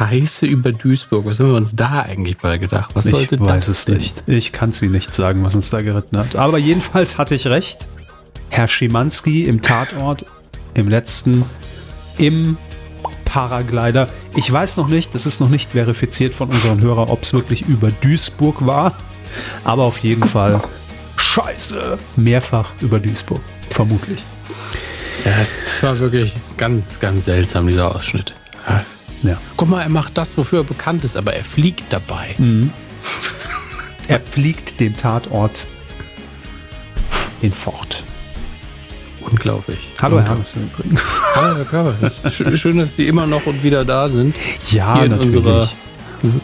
Scheiße über Duisburg. Was haben wir uns da eigentlich bei gedacht? Was sollte ich weiß es denn? nicht. Ich kann es Ihnen nicht sagen, was uns da geritten hat. Aber jedenfalls hatte ich recht. Herr Schimanski im Tatort, im letzten, im Paraglider. Ich weiß noch nicht, das ist noch nicht verifiziert von unseren Hörern, ob es wirklich über Duisburg war. Aber auf jeden Fall Scheiße. Mehrfach über Duisburg. Vermutlich. Ja, das war wirklich ganz, ganz seltsam, dieser Ausschnitt. Ja. Guck mal, er macht das, wofür er bekannt ist, aber er fliegt dabei. Mhm. er fliegt den Tatort hinfort. Unglaublich. Hallo, Herr Hermes. Hallo, Herr Körber. Schön, dass Sie immer noch und wieder da sind. Ja, hier in natürlich. unserer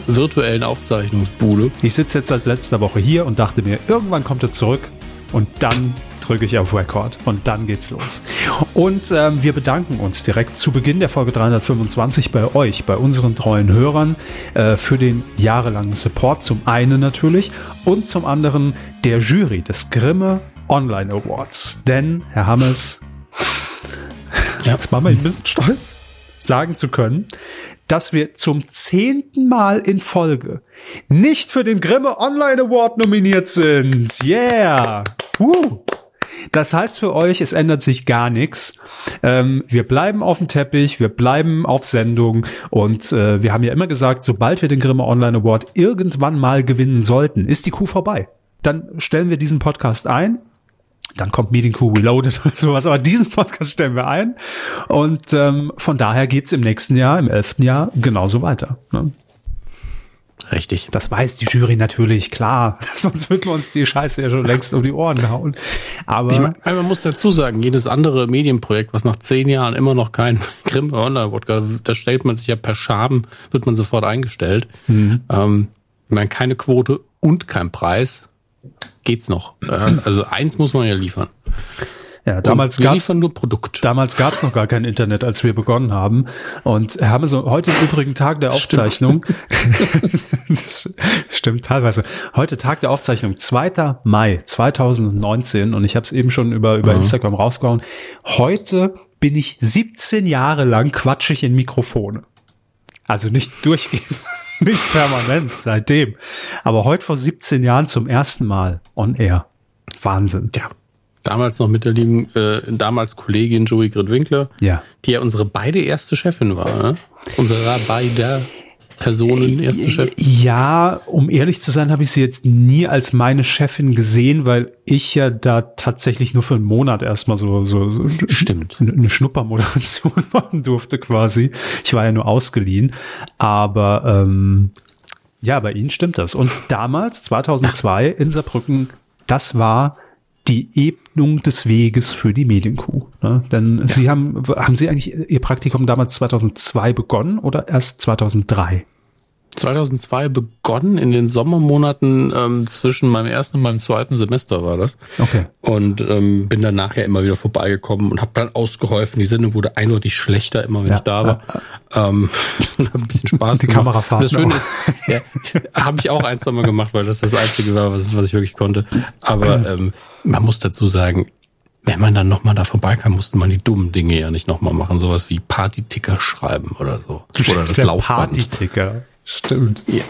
virtuellen Aufzeichnungsbude. Ich sitze jetzt seit letzter Woche hier und dachte mir, irgendwann kommt er zurück und dann drücke ich auf Record und dann geht's los. Und ähm, wir bedanken uns direkt zu Beginn der Folge 325 bei euch, bei unseren treuen Hörern äh, für den jahrelangen Support. Zum einen natürlich und zum anderen der Jury des Grimme Online Awards. Denn, Herr Hammes, ja. jetzt machen wir ein bisschen stolz, sagen zu können, dass wir zum zehnten Mal in Folge nicht für den Grimme Online Award nominiert sind. Yeah! Woo. Das heißt für euch, es ändert sich gar nichts. Ähm, wir bleiben auf dem Teppich, wir bleiben auf Sendung und äh, wir haben ja immer gesagt, sobald wir den Grimme Online Award irgendwann mal gewinnen sollten, ist die Kuh vorbei. Dann stellen wir diesen Podcast ein. Dann kommt Meeting Crew Reloaded oder sowas, aber diesen Podcast stellen wir ein. Und ähm, von daher geht's im nächsten Jahr, im elften Jahr, genauso weiter. Ne? Richtig. Das weiß die Jury natürlich, klar. Sonst würden wir uns die Scheiße ja schon längst um die Ohren gehauen. Aber ich meine, man muss dazu sagen, jedes andere Medienprojekt, was nach zehn Jahren immer noch kein Grimm Online Podcast, da stellt man sich ja per Schaben, wird man sofort eingestellt. Mhm. Ähm, ich meine, keine Quote und kein Preis geht's noch. Also eins muss man ja liefern. Ja, damals gab es nur Produkt. Damals gab es noch gar kein Internet, als wir begonnen haben. Und haben so heute im übrigen Tag der Aufzeichnung. Stimmt. stimmt teilweise. Heute Tag der Aufzeichnung, 2. Mai 2019. Und ich habe es eben schon über über mhm. Instagram rausgehauen. Heute bin ich 17 Jahre lang quatschig in Mikrofone. Also nicht durchgehend, nicht permanent seitdem. Aber heute vor 17 Jahren zum ersten Mal on air. Wahnsinn. Ja damals noch mit der lieben, äh, damals Kollegin Joey Gridwinkler, ja. die ja unsere beide erste Chefin war. Ne? Unsere beide Personen erste Chefin. Ja, um ehrlich zu sein, habe ich sie jetzt nie als meine Chefin gesehen, weil ich ja da tatsächlich nur für einen Monat erstmal so, so, so Stimmt. eine Schnuppermoderation machen durfte quasi. Ich war ja nur ausgeliehen. Aber ähm, ja, bei Ihnen stimmt das. Und damals, 2002 in Saarbrücken, das war die Ebnung des Weges für die Medienkuh. Ne? Denn ja. Sie haben, haben Sie eigentlich Ihr Praktikum damals 2002 begonnen oder erst 2003? 2002 begonnen, in den Sommermonaten ähm, zwischen meinem ersten und meinem zweiten Semester war das. Okay. Und ähm, bin dann nachher immer wieder vorbeigekommen und habe dann ausgeholfen. Die Sendung wurde eindeutig schlechter, immer wenn ja, ich da war. Ja, ähm, und habe ein bisschen Spaß Die gemacht. Kamerafahrt. Das Schöne ist, ja, habe ich auch ein, zwei Mal gemacht, weil das das Einzige war, was, was ich wirklich konnte. Aber ähm, man muss dazu sagen, wenn man dann nochmal da vorbeikam, musste man die dummen Dinge ja nicht nochmal machen. Sowas wie Partyticker schreiben oder so. Oder das Der Laufband. Partyticker. Stimmt. Ja.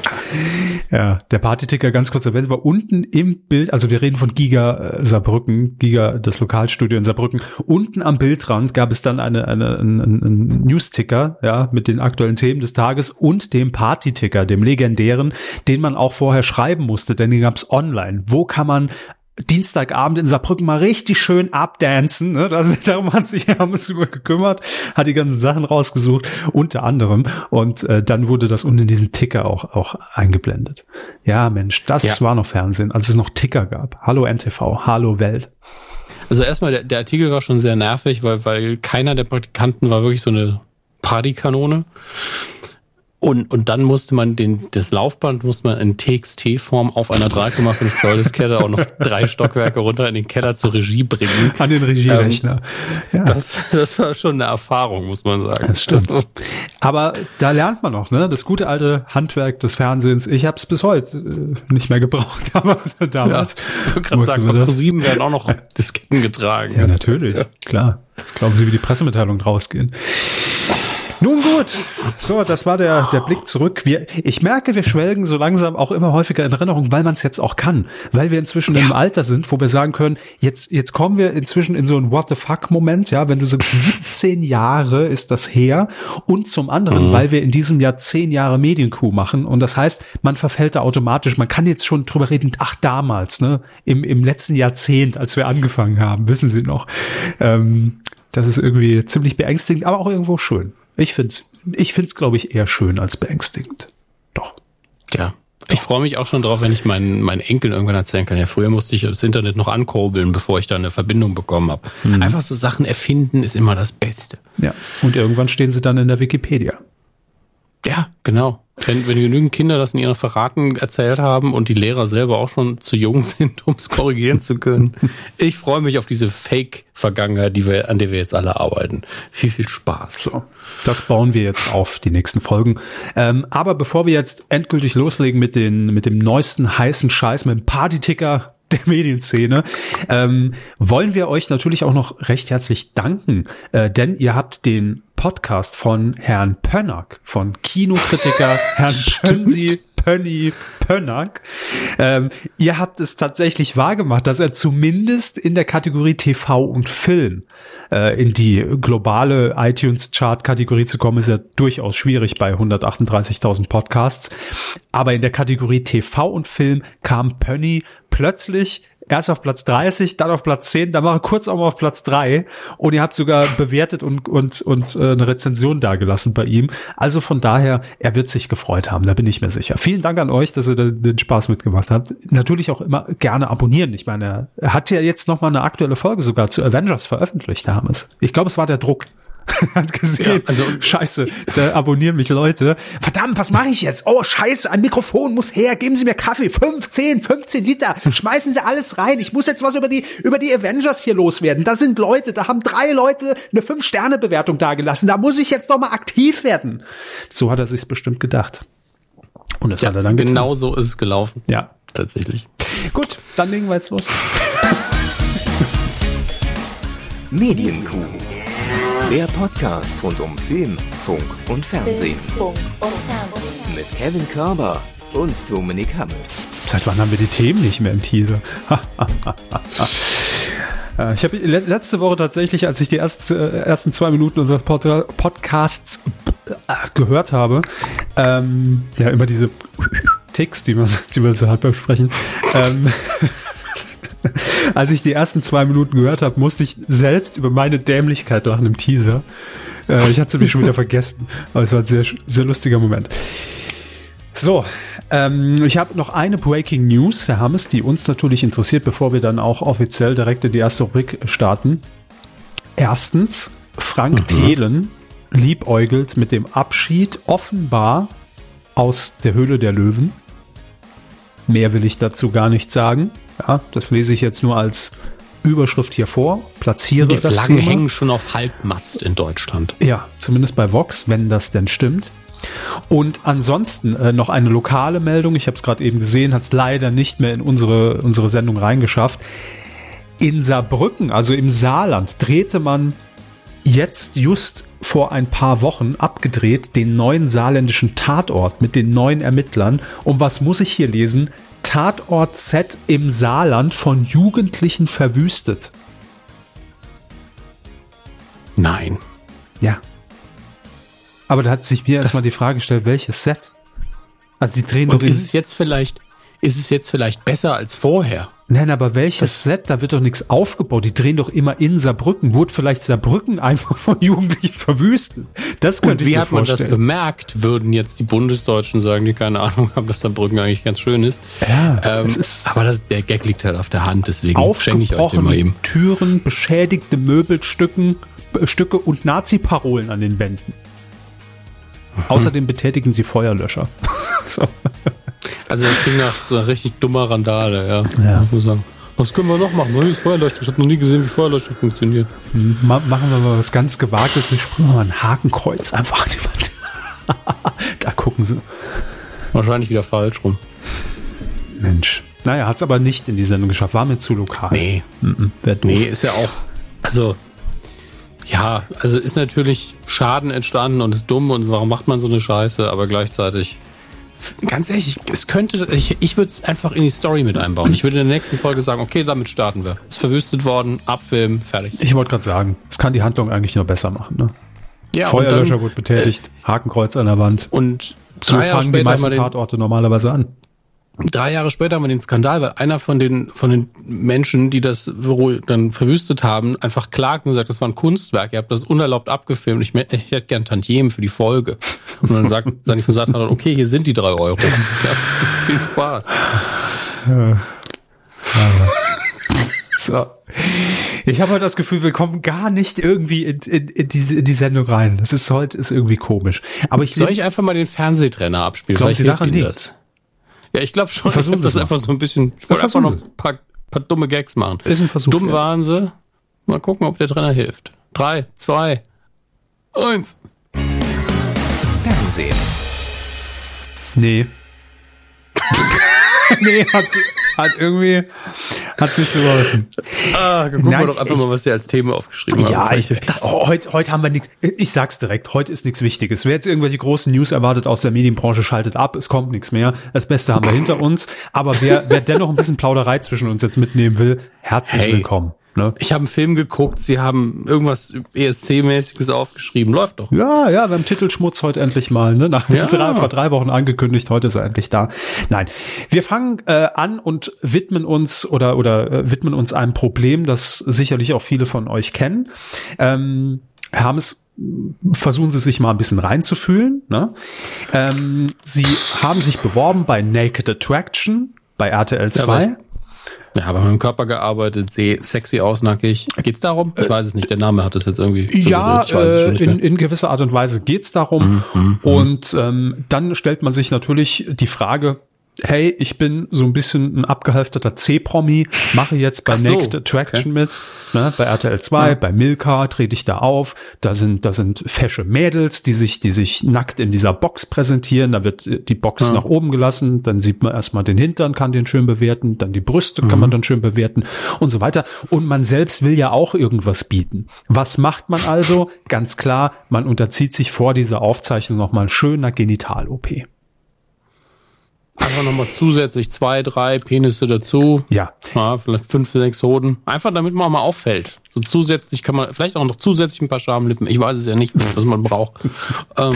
Ja, der Partyticker, ganz kurz erwähnt, war unten im Bild, also wir reden von Giga äh, Saarbrücken, Giga, das Lokalstudio in Saarbrücken. Unten am Bildrand gab es dann eine, eine, einen, einen News-Ticker, ja, mit den aktuellen Themen des Tages und dem Party-Ticker, dem legendären, den man auch vorher schreiben musste, denn den gab's online. Wo kann man Dienstagabend in Saarbrücken mal richtig schön abdancen. Ne? Das, darum hat sich Hermes über gekümmert, hat die ganzen Sachen rausgesucht, unter anderem. Und äh, dann wurde das unten in diesen Ticker auch, auch eingeblendet. Ja, Mensch, das ja. war noch Fernsehen, als es noch Ticker gab. Hallo NTV, hallo Welt. Also erstmal, der, der Artikel war schon sehr nervig, weil, weil keiner der Praktikanten war wirklich so eine Partykanone. Und, und dann musste man den, das Laufband musste man in TXT-Form auf einer 3,5 Zoll Diskette auch noch drei Stockwerke runter in den Keller zur Regie bringen. An den Regierechner. Ähm, ja. das, das war schon eine Erfahrung, muss man sagen. Das stimmt. Das, Aber da lernt man noch, ne? Das gute alte Handwerk des Fernsehens. Ich habe es bis heute äh, nicht mehr gebraucht, aber damals. Ja, ich gerade sagen, bei ProSieben werden auch noch Disketten getragen. Ja, natürlich, ja. klar. Das glauben Sie, wie die Pressemitteilungen rausgehen. Nun gut, so, das war der, der Blick zurück. Wir, ich merke, wir schwelgen so langsam auch immer häufiger in Erinnerung, weil man es jetzt auch kann. Weil wir inzwischen ja. im Alter sind, wo wir sagen können, jetzt, jetzt kommen wir inzwischen in so einen What the fuck-Moment, ja, wenn du so 17 Jahre ist das her. Und zum anderen, mhm. weil wir in diesem Jahr 10 Jahre Medienkuh machen. Und das heißt, man verfällt da automatisch. Man kann jetzt schon drüber reden, ach, damals, ne, im, im letzten Jahrzehnt, als wir angefangen haben, wissen Sie noch. Ähm, das ist irgendwie ziemlich beängstigend, aber auch irgendwo schön. Ich finde es, ich find's, glaube ich, eher schön als beängstigend. Doch. Ja. Ich freue mich auch schon drauf, wenn ich meinen, meinen Enkeln irgendwann erzählen kann. Ja, früher musste ich das Internet noch ankurbeln, bevor ich da eine Verbindung bekommen habe. Mhm. Einfach so Sachen erfinden ist immer das Beste. Ja. Und irgendwann stehen sie dann in der Wikipedia. Ja, genau. Wenn, wenn genügend Kinder das in ihren Verraten erzählt haben und die Lehrer selber auch schon zu jung sind, um es korrigieren zu können. Ich freue mich auf diese Fake-Vergangenheit, die wir, an der wir jetzt alle arbeiten. Viel, viel Spaß. So, das bauen wir jetzt auf die nächsten Folgen. Ähm, aber bevor wir jetzt endgültig loslegen mit, den, mit dem neuesten heißen Scheiß, mit dem Party-Ticker der Medienszene, ähm, wollen wir euch natürlich auch noch recht herzlich danken, äh, denn ihr habt den Podcast von Herrn Pönnack, von Kinokritiker Herrn Pönsi Pönny Pönnack. Ähm, ihr habt es tatsächlich wahrgemacht, dass er zumindest in der Kategorie TV und Film äh, in die globale iTunes-Chart-Kategorie zu kommen, ist ja durchaus schwierig bei 138.000 Podcasts. Aber in der Kategorie TV und Film kam Pönny plötzlich erst auf Platz 30, dann auf Platz 10, dann war er kurz auch mal auf Platz 3 und ihr habt sogar bewertet und, und, und äh, eine Rezension dagelassen bei ihm. Also von daher, er wird sich gefreut haben, da bin ich mir sicher. Vielen Dank an euch, dass ihr den Spaß mitgemacht habt. Natürlich auch immer gerne abonnieren. Ich meine, er hat ja jetzt noch mal eine aktuelle Folge sogar zu Avengers veröffentlicht, Hermes. Ich glaube, es war der Druck. hat gesehen. Ja, also scheiße, da abonnieren mich Leute. Verdammt, was mache ich jetzt? Oh, scheiße, ein Mikrofon muss her. Geben Sie mir Kaffee, 15, 15 Liter. Schmeißen Sie alles rein. Ich muss jetzt was über die über die Avengers hier loswerden. Da sind Leute, da haben drei Leute eine 5 Sterne Bewertung dagelassen. Da muss ich jetzt noch mal aktiv werden. So hat er sich's bestimmt gedacht. Und das ja, hat er dann Genau so ist es gelaufen. Ja, tatsächlich. Gut, dann legen wir jetzt los. Medienkuh der Podcast rund um Film, Funk und Fernsehen. Mit Kevin Körber und Dominik Hammes. Seit wann haben wir die Themen nicht mehr im Teaser? Äh, ich habe letzte Woche tatsächlich, als ich die ersten, äh, ersten zwei Minuten unseres Podcasts äh, gehört habe, ähm, ja, immer diese Ticks, die man, die man so hat beim Sprechen, ähm, Als ich die ersten zwei Minuten gehört habe, musste ich selbst über meine Dämlichkeit lachen im Teaser. Äh, ich hatte es mich schon wieder vergessen, aber es war ein sehr, sehr lustiger Moment. So, ähm, ich habe noch eine Breaking News, Herr Hammes, die uns natürlich interessiert, bevor wir dann auch offiziell direkt in die erste Rubrik starten. Erstens, Frank mhm. Thelen liebäugelt mit dem Abschied offenbar aus der Höhle der Löwen. Mehr will ich dazu gar nicht sagen. Ja, das lese ich jetzt nur als Überschrift hier vor, platziere Die das Flaggen Thema. hängen schon auf Halbmast in Deutschland. Ja, zumindest bei Vox, wenn das denn stimmt. Und ansonsten äh, noch eine lokale Meldung. Ich habe es gerade eben gesehen, hat es leider nicht mehr in unsere, unsere Sendung reingeschafft. In Saarbrücken, also im Saarland, drehte man jetzt just vor ein paar Wochen abgedreht den neuen saarländischen Tatort mit den neuen Ermittlern. Und was muss ich hier lesen? Tatort Z im Saarland von Jugendlichen verwüstet. Nein. Ja. Aber da hat sich mir erstmal die Frage gestellt, welches Set? Also sie drehen Und ist es jetzt vielleicht, ist es jetzt vielleicht besser als vorher? Nein, aber welches das Set? Da wird doch nichts aufgebaut. Die drehen doch immer in Saarbrücken. Wurde vielleicht Saarbrücken einfach von Jugendlichen verwüstet? Das könnte Und wie hat man das bemerkt? Würden jetzt die Bundesdeutschen sagen, die keine Ahnung haben, dass Saarbrücken eigentlich ganz schön ist. Ja, ähm, ist aber das, der Gag liegt halt auf der Hand, deswegen schenke ich euch mal eben. Türen, beschädigte Möbelstücken, Stücke und Nazi-Parolen an den Wänden. Mhm. Außerdem betätigen sie Feuerlöscher. so. Also das klingt nach, nach richtig dummer Randale, ja. ja. Ich muss sagen. Was können wir noch machen? Neues Feuerlöscher. Ich habe noch nie gesehen, wie Feuerlöscher funktioniert. Ma machen wir mal was ganz Gewagtes. Wir sprühen mal ein Hakenkreuz einfach an die Wand. da gucken sie. Wahrscheinlich wieder falsch rum. Mensch. Naja, hat es aber nicht in die Sendung geschafft. War mir zu lokal. Nee. Mm -mm, nee, ist ja auch. Also, Ja, also ist natürlich Schaden entstanden und ist dumm und warum macht man so eine Scheiße, aber gleichzeitig, ganz ehrlich, es könnte, ich, ich würde es einfach in die Story mit einbauen. Ich würde in der nächsten Folge sagen, okay, damit starten wir. Ist verwüstet worden, Abfilm, fertig. Ich wollte gerade sagen, es kann die Handlung eigentlich nur besser machen. Ne? Ja, Feuerlöscher dann, wird betätigt, Hakenkreuz an der Wand. und So drei Jahre fangen die meisten wir den, Tatorte normalerweise an. drei Jahre später haben wir den Skandal, weil einer von den, von den Menschen, die das Büro dann verwüstet haben, einfach klagt und sagt, das war ein Kunstwerk, ihr habt das unerlaubt abgefilmt, ich, ich hätte gern Tantiemen für die Folge. Und dann sagt, Sani von Satan, okay, hier sind die drei Euro. Ja, viel Spaß. So. Ich habe heute das Gefühl, wir kommen gar nicht irgendwie in, in, in, diese, in die Sendung rein. Das ist heute ist irgendwie komisch. Aber ich Soll ich einfach mal den Fernsehtrainer abspielen? Glauben Vielleicht Sie hilft das. Ja, ich glaube schon. Ich Versuchen das es einfach so ein bisschen. Ich wollte einfach noch ein paar, paar dumme Gags machen. Ist ein Versuch Dumm wert. waren sie. Mal gucken, ob der Trainer hilft. Drei, zwei, eins. Fernsehen. Nee. nee, hat, hat irgendwie, hat nicht so geholfen. Ah, gucken Nein, wir doch einfach ich- mal, was sie als Thema aufgeschrieben haben. Ja, ich, das. oh, heute, heute haben wir nichts. Ich sag's direkt, heute ist nichts Wichtiges. Wer jetzt irgendwelche großen News erwartet aus der Medienbranche, schaltet ab. Es kommt nichts mehr. Das Beste haben wir hinter uns. Aber wer, wer dennoch ein bisschen Plauderei zwischen uns jetzt mitnehmen will, herzlich Hey. willkommen. Ne? Ich habe einen Film geguckt, sie haben irgendwas ESC-mäßiges aufgeschrieben. Läuft doch. Ja, ja, beim Titelschmutz heute endlich mal. Ne? Nach Ja. drei, vor drei Wochen angekündigt, heute ist er endlich da. Nein, wir fangen äh, an und widmen uns oder oder äh, widmen uns einem Problem, das sicherlich auch viele von euch kennen. Ähm, Herr Hammes, versuchen Sie sich mal ein bisschen reinzufühlen. Ne? Ähm, Sie haben sich beworben bei Naked Attraction bei RTL 2. was? Ja, aber mit dem Körper gearbeitet, sehe sexy aus, nackig. Geht's darum? Ich weiß es nicht. Der Name hat es jetzt irgendwie. Ja, äh, in, in gewisser Art und Weise geht's darum. Mhm, und ähm, dann stellt man sich natürlich die Frage, hey, ich bin so ein bisschen ein abgehalfterter C-Promi, mache jetzt bei so, Naked Attraction mit, ne, bei RTL 2, bei Milka trete ich da auf. Da sind, da sind fesche Mädels, die sich, die sich nackt in dieser Box präsentieren. Da wird die Box nach oben gelassen, dann sieht man erstmal den Hintern, kann den schön bewerten, dann die Brüste kann Mhm. man dann schön bewerten und so weiter. Und man selbst will ja auch irgendwas bieten. Was macht man also? Ganz klar, man unterzieht sich vor dieser Aufzeichnung nochmal schöner Genital-OP. Einfach nochmal zusätzlich zwei, drei Penisse dazu. Ja. Ja, vielleicht fünf, sechs Hoden. Einfach damit man auch mal auffällt. So zusätzlich kann man, vielleicht auch noch zusätzlich ein paar Schamlippen. Ich weiß es ja nicht, was man braucht. ähm,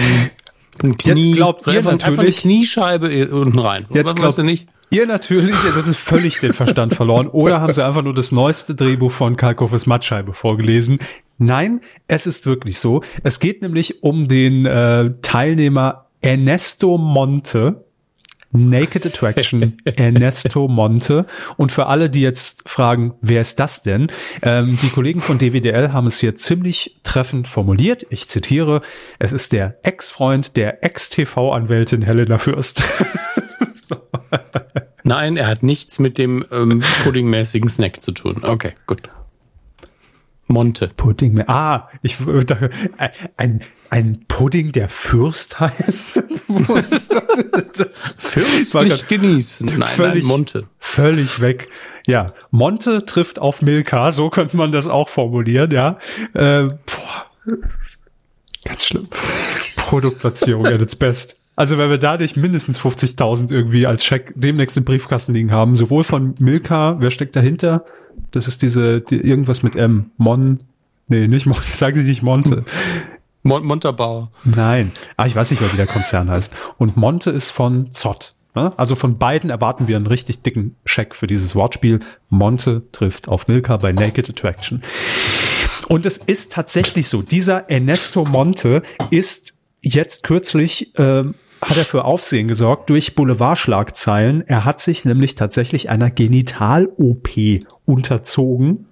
Knie, Jetzt glaubt ihr einfach, einfach eine natürlich- Kniescheibe unten rein. Jetzt glaubt du nicht? Ihr natürlich, ihr habt völlig den Verstand verloren. Oder haben sie einfach nur das neueste Drehbuch von Kalkofes Mattscheibe vorgelesen? Nein, es ist wirklich so. Es geht nämlich um den äh, Teilnehmer Ernesto Monte. Naked Attraction, Ernesto Monte. Und für alle, die jetzt fragen, wer ist das denn? Ähm, die Kollegen von DWDL haben es hier ziemlich treffend formuliert. Ich zitiere, es ist der Ex-Freund der Ex-TV-Anwältin Helena Fürst. so. Nein, er hat nichts mit dem ähm, puddingmäßigen Snack zu tun. Okay, gut. Monte. Pudding mehr. Ah, ich ein, ein Pudding, der Fürst heißt. Ist das? Fürstlich genießen. Nein, völlig, nein, Monte. Völlig weg. Ja, Monte trifft auf Milka, so könnte man das auch formulieren, ja. Äh, boah, ganz schlimm. Produktplatzierung at its best. Also wenn wir da nicht mindestens 50.000 irgendwie als Scheck demnächst im Briefkasten liegen haben, sowohl von Milka, wer steckt dahinter? Das ist diese, die, irgendwas mit M. Mon, nee, nicht Mon, sagen Sie nicht Monte. Mon Montabaur. Nein, ah, ich weiß nicht mehr, wie der Konzern heißt. Und Monte ist von Zott. Ne? Also von beiden erwarten wir einen richtig dicken Scheck für dieses Wortspiel. Monte trifft auf Milka bei Naked Attraction. Und es ist tatsächlich so, dieser Ernesto Monte ist jetzt kürzlich, ähm, hat er für Aufsehen gesorgt durch Boulevardschlagzeilen. Er hat sich nämlich tatsächlich einer Genital-OP unterzogen.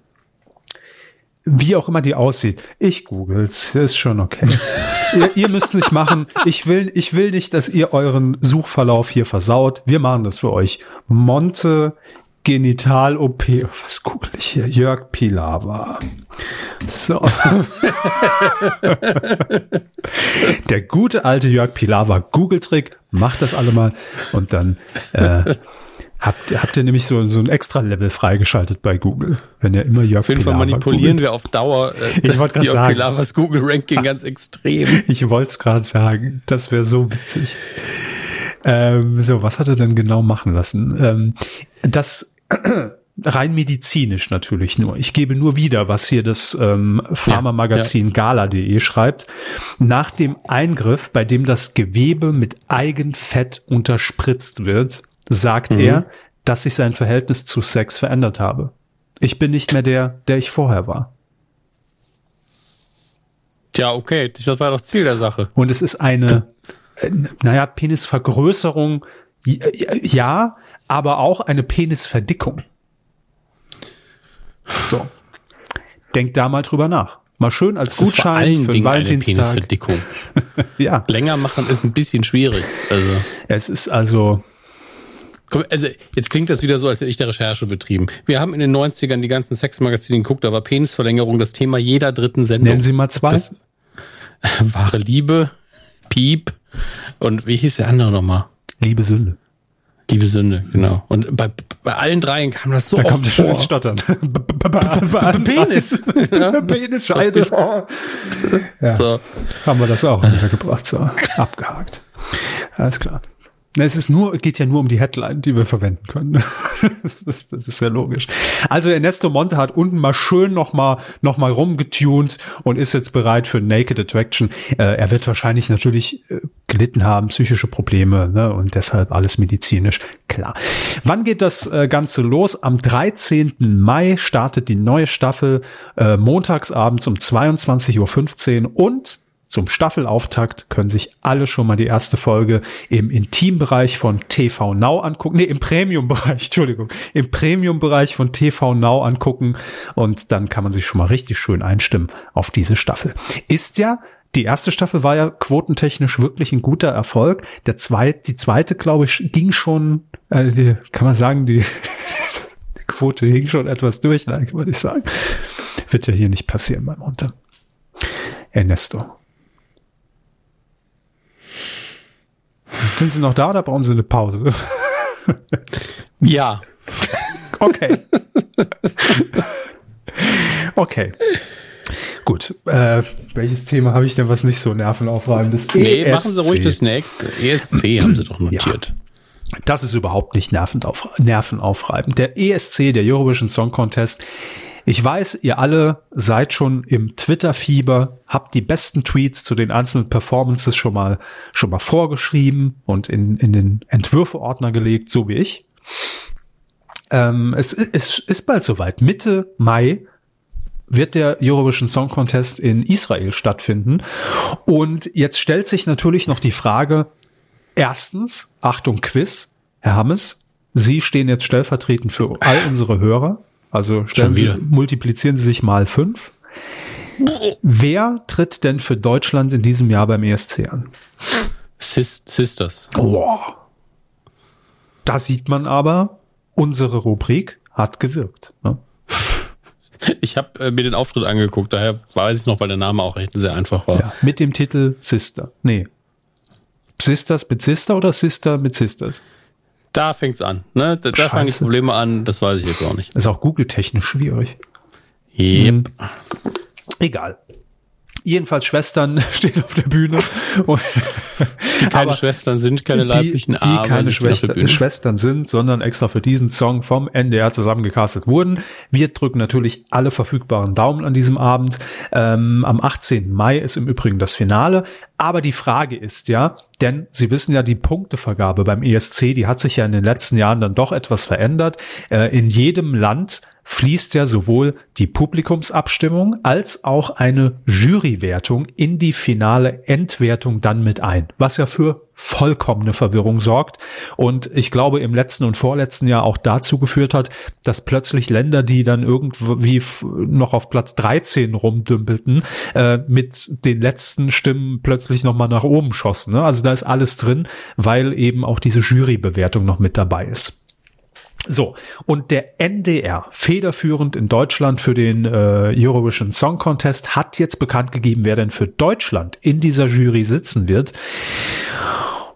Wie auch immer die aussieht. Ich googles, ist schon okay. ihr, ihr müsst nicht machen. Ich will, ich will nicht, dass ihr euren Suchverlauf hier versaut. Wir machen das für euch. Monte Genital OP. Was google ich hier? Jörg Pilawa. So. Der gute alte Jörg Pilawa Google-Trick. Macht das alle mal. Und dann, äh, Habt, habt ihr nämlich so, so ein extra Level freigeschaltet bei Google, wenn ihr immer Jörg Auf jeden Fall manipulieren googelt. wir auf Dauer äh, Ich wollte sagen. Pilawas Google Ranking ganz extrem. Ich wollte es gerade sagen, das wäre so witzig. Ähm, so, was hat er denn genau machen lassen? Ähm, das rein medizinisch natürlich nur. Ich gebe nur wieder, was hier das ähm, Pharma-Magazin Gala.de schreibt. Nach dem Eingriff, bei dem das Gewebe mit Eigenfett unterspritzt wird, sagt er, dass sich sein Verhältnis zu Sex verändert habe. Ich bin nicht mehr der, der ich vorher war. Tja, okay, das war doch Ziel der Sache. Und es ist eine, äh, naja, Penisvergrößerung, äh, ja, aber auch eine Penisverdickung. So. Denkt da mal drüber nach. Mal schön als Das ist vor Gutschein allen für Dingen eine Valentinstag. Penisverdickung. Ja, Länger machen ist ein bisschen schwierig. Also, es ist also, also jetzt klingt das wieder so, als hätte ich der Recherche betrieben. Wir haben in den 90ern die ganzen Sexmagazine geguckt, da war Penisverlängerung das Thema jeder dritten Sendung. nennen Sie mal zwei. Das, wahre Liebe, Piep und wie hieß der andere nochmal? Liebe Sünde. Liebe Sünde, genau. Und bei, bei allen dreien kam das so Da oft kommt schon ins Stottern. Penis. Penis, Scheide. Ja. So. Haben wir das auch untergebracht. So, abgehakt. Alles klar. Es ist nur, geht ja nur um die Headline, die wir verwenden können. Das ist, das ist ja logisch. Also Ernesto Monte hat unten mal schön noch mal, noch mal rumgetunt und ist jetzt bereit für Naked Attraction. Äh, er wird wahrscheinlich natürlich äh, gelitten haben, psychische Probleme ne, und deshalb alles medizinisch. Klar. Wann geht das äh, Ganze los? Am 13. Mai startet die neue Staffel äh, montagsabends um 22.15 Uhr und zum Staffelauftakt können sich alle schon mal die erste Folge im Intimbereich von TV Now angucken. Nee, im Premium-Bereich, Entschuldigung. Im Premium-Bereich von TV Now angucken. Und dann kann man sich schon mal richtig schön einstimmen auf diese Staffel. Ist ja, die erste Staffel war ja quotentechnisch wirklich ein guter Erfolg. Der zweit, die zweite, glaube ich, ging schon, äh, die, kann man sagen, die, die Quote hing schon etwas durch, like, würde ich sagen. Wird ja hier nicht passieren beim Unter. Ernesto. Sind Sie noch da oder brauchen Sie eine Pause? Ja. Okay. okay. Gut. Äh, welches Thema habe ich denn, was nicht so nervenaufreibendes? Nee, ESC. machen Sie ruhig das nächste. ESC haben Sie doch notiert. Das ist überhaupt nicht nervenauf nervenaufreibend. Der ESC, der Eurovision Song Contest. Ich weiß, ihr alle seid schon im Twitter-Fieber, habt die besten Tweets zu den einzelnen Performances schon mal, schon mal vorgeschrieben und in, in den Entwürfeordner gelegt, so wie ich. Ähm, es, es ist bald soweit. Mitte Mai wird der Eurovision Song Contest in Israel stattfinden. Und jetzt stellt sich natürlich noch die Frage, erstens, Achtung Quiz, Herr Hammes, Sie stehen jetzt stellvertretend für all unsere Hörer. Also stellen Sie, multiplizieren Sie sich mal fünf. Wer tritt denn für Deutschland in diesem Jahr beim ESC an? Sis Sisters. Boah. Da sieht man aber, unsere Rubrik hat gewirkt. Ne? Ich habe äh, mir den Auftritt angeguckt, daher weiß ich noch, weil der Name auch echt sehr einfach war. Ja, mit dem Titel Sister. Nee. Sisters mit Sister oder Sister mit Sisters? Da fängt's an. Ne? Da, da fangen die. Probleme an, das weiß ich jetzt auch nicht. Ist auch Google-technisch schwierig. Yep. Egal. Jedenfalls Schwestern stehen auf der Bühne. Und Keine Schwestern sind, keine leiblichen, die, die aber keine sie stehen auf der Schwester, Bühne. Schwestern sind, sondern extra für diesen Song vom NDR zusammengecastet wurden. Wir drücken natürlich alle verfügbaren Daumen an diesem Abend. Ähm, am 18. Mai ist im Übrigen das Finale. Aber die Frage ist ja, denn Sie wissen ja, die Punktevergabe beim ESC, die hat sich ja in den letzten Jahren dann doch etwas verändert. Äh, in jedem Land fließt ja sowohl die Publikumsabstimmung als auch eine Jurywertung in die finale Endwertung dann mit ein, was ja für vollkommene Verwirrung sorgt und ich glaube im letzten und vorletzten Jahr auch dazu geführt hat, dass plötzlich Länder, die dann irgendwie noch auf Platz 13 rumdümpelten, äh, mit den letzten Stimmen plötzlich nochmal nach oben schossen. Ne? Also da ist alles drin, weil eben auch diese Jurybewertung noch mit dabei ist. So, und der NDR, federführend in Deutschland für den äh, Eurovision Song Contest, hat jetzt bekannt gegeben, wer denn für Deutschland in dieser Jury sitzen wird.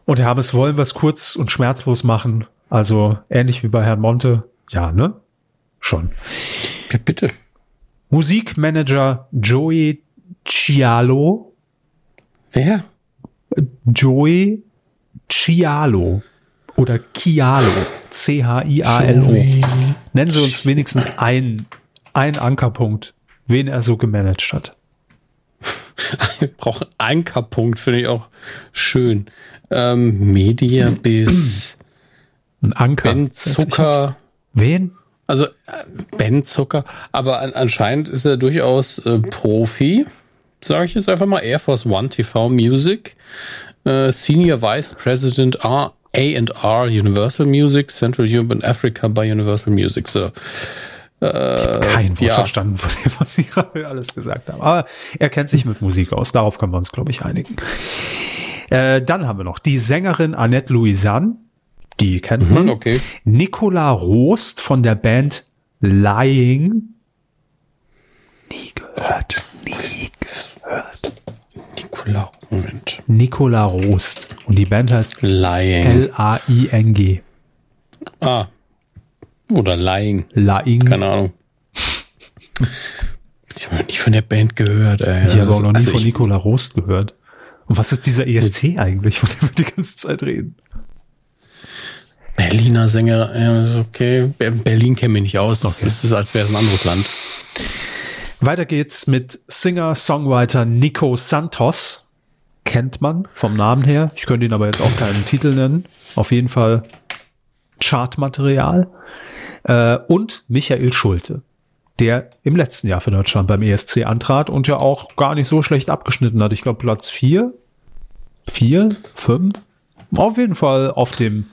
Und Herr Hammes, wollen wir es kurz und schmerzlos machen? Also ähnlich wie bei Herrn Monte. Ja, ne? Schon. Ja, bitte. Musikmanager Joey Cialo. Wer? Joey Cialo. Oder Chialo. C-H-I-A-L-O. Nennen Sie uns wenigstens einen, einen Ankerpunkt, wen er so gemanagt hat. Wir brauchen Ankerpunkt, finde ich auch schön. Ähm, Mediabis, Ein Anker. Ben Zucker. Wen? Also äh, Ben Zucker, aber an, anscheinend ist er durchaus äh, Profi, sage ich jetzt einfach mal. Air Force One TV Music, äh, Senior Vice President R A&R Universal Music, Central Europe and Africa bei Universal Music. So. Kein Wort ja. verstanden von dem, was Sie gerade alles gesagt haben. Aber er kennt sich mit Musik aus. Darauf können wir uns, glaube ich, einigen. Äh, dann haben wir noch die Sängerin Annette Louisanne. Die kennt man. Hm, okay. Nicola Rost von der Band Lying. Nie gehört. Nie gehört. Nicola, Moment. Nicola Rost. Die Band heißt Lying. L-A-I-N-G. ah. Oder Lying. Lying. Keine Ahnung. Ich habe noch nie von der Band gehört, ey. Ich habe auch noch nie Also von Nicola Rost gehört. Und was ist dieser ESC eigentlich, von dem wir die ganze Zeit reden? Berliner Sänger, ja, okay. Ber- Berlin kenne mich nicht aus. Das ist, als wäre es ein anderes Land. Weiter geht's mit Singer-Songwriter Nico Santos. Kennt man vom Namen her. Ich könnte ihn aber jetzt auch keinen Titel nennen. Auf jeden Fall Chartmaterial. Äh, und Michael Schulte, der im letzten Jahr für Deutschland beim ESC antrat und ja auch gar nicht so schlecht abgeschnitten hat. Ich glaube Platz vier, vier, fünf. Auf jeden Fall auf dem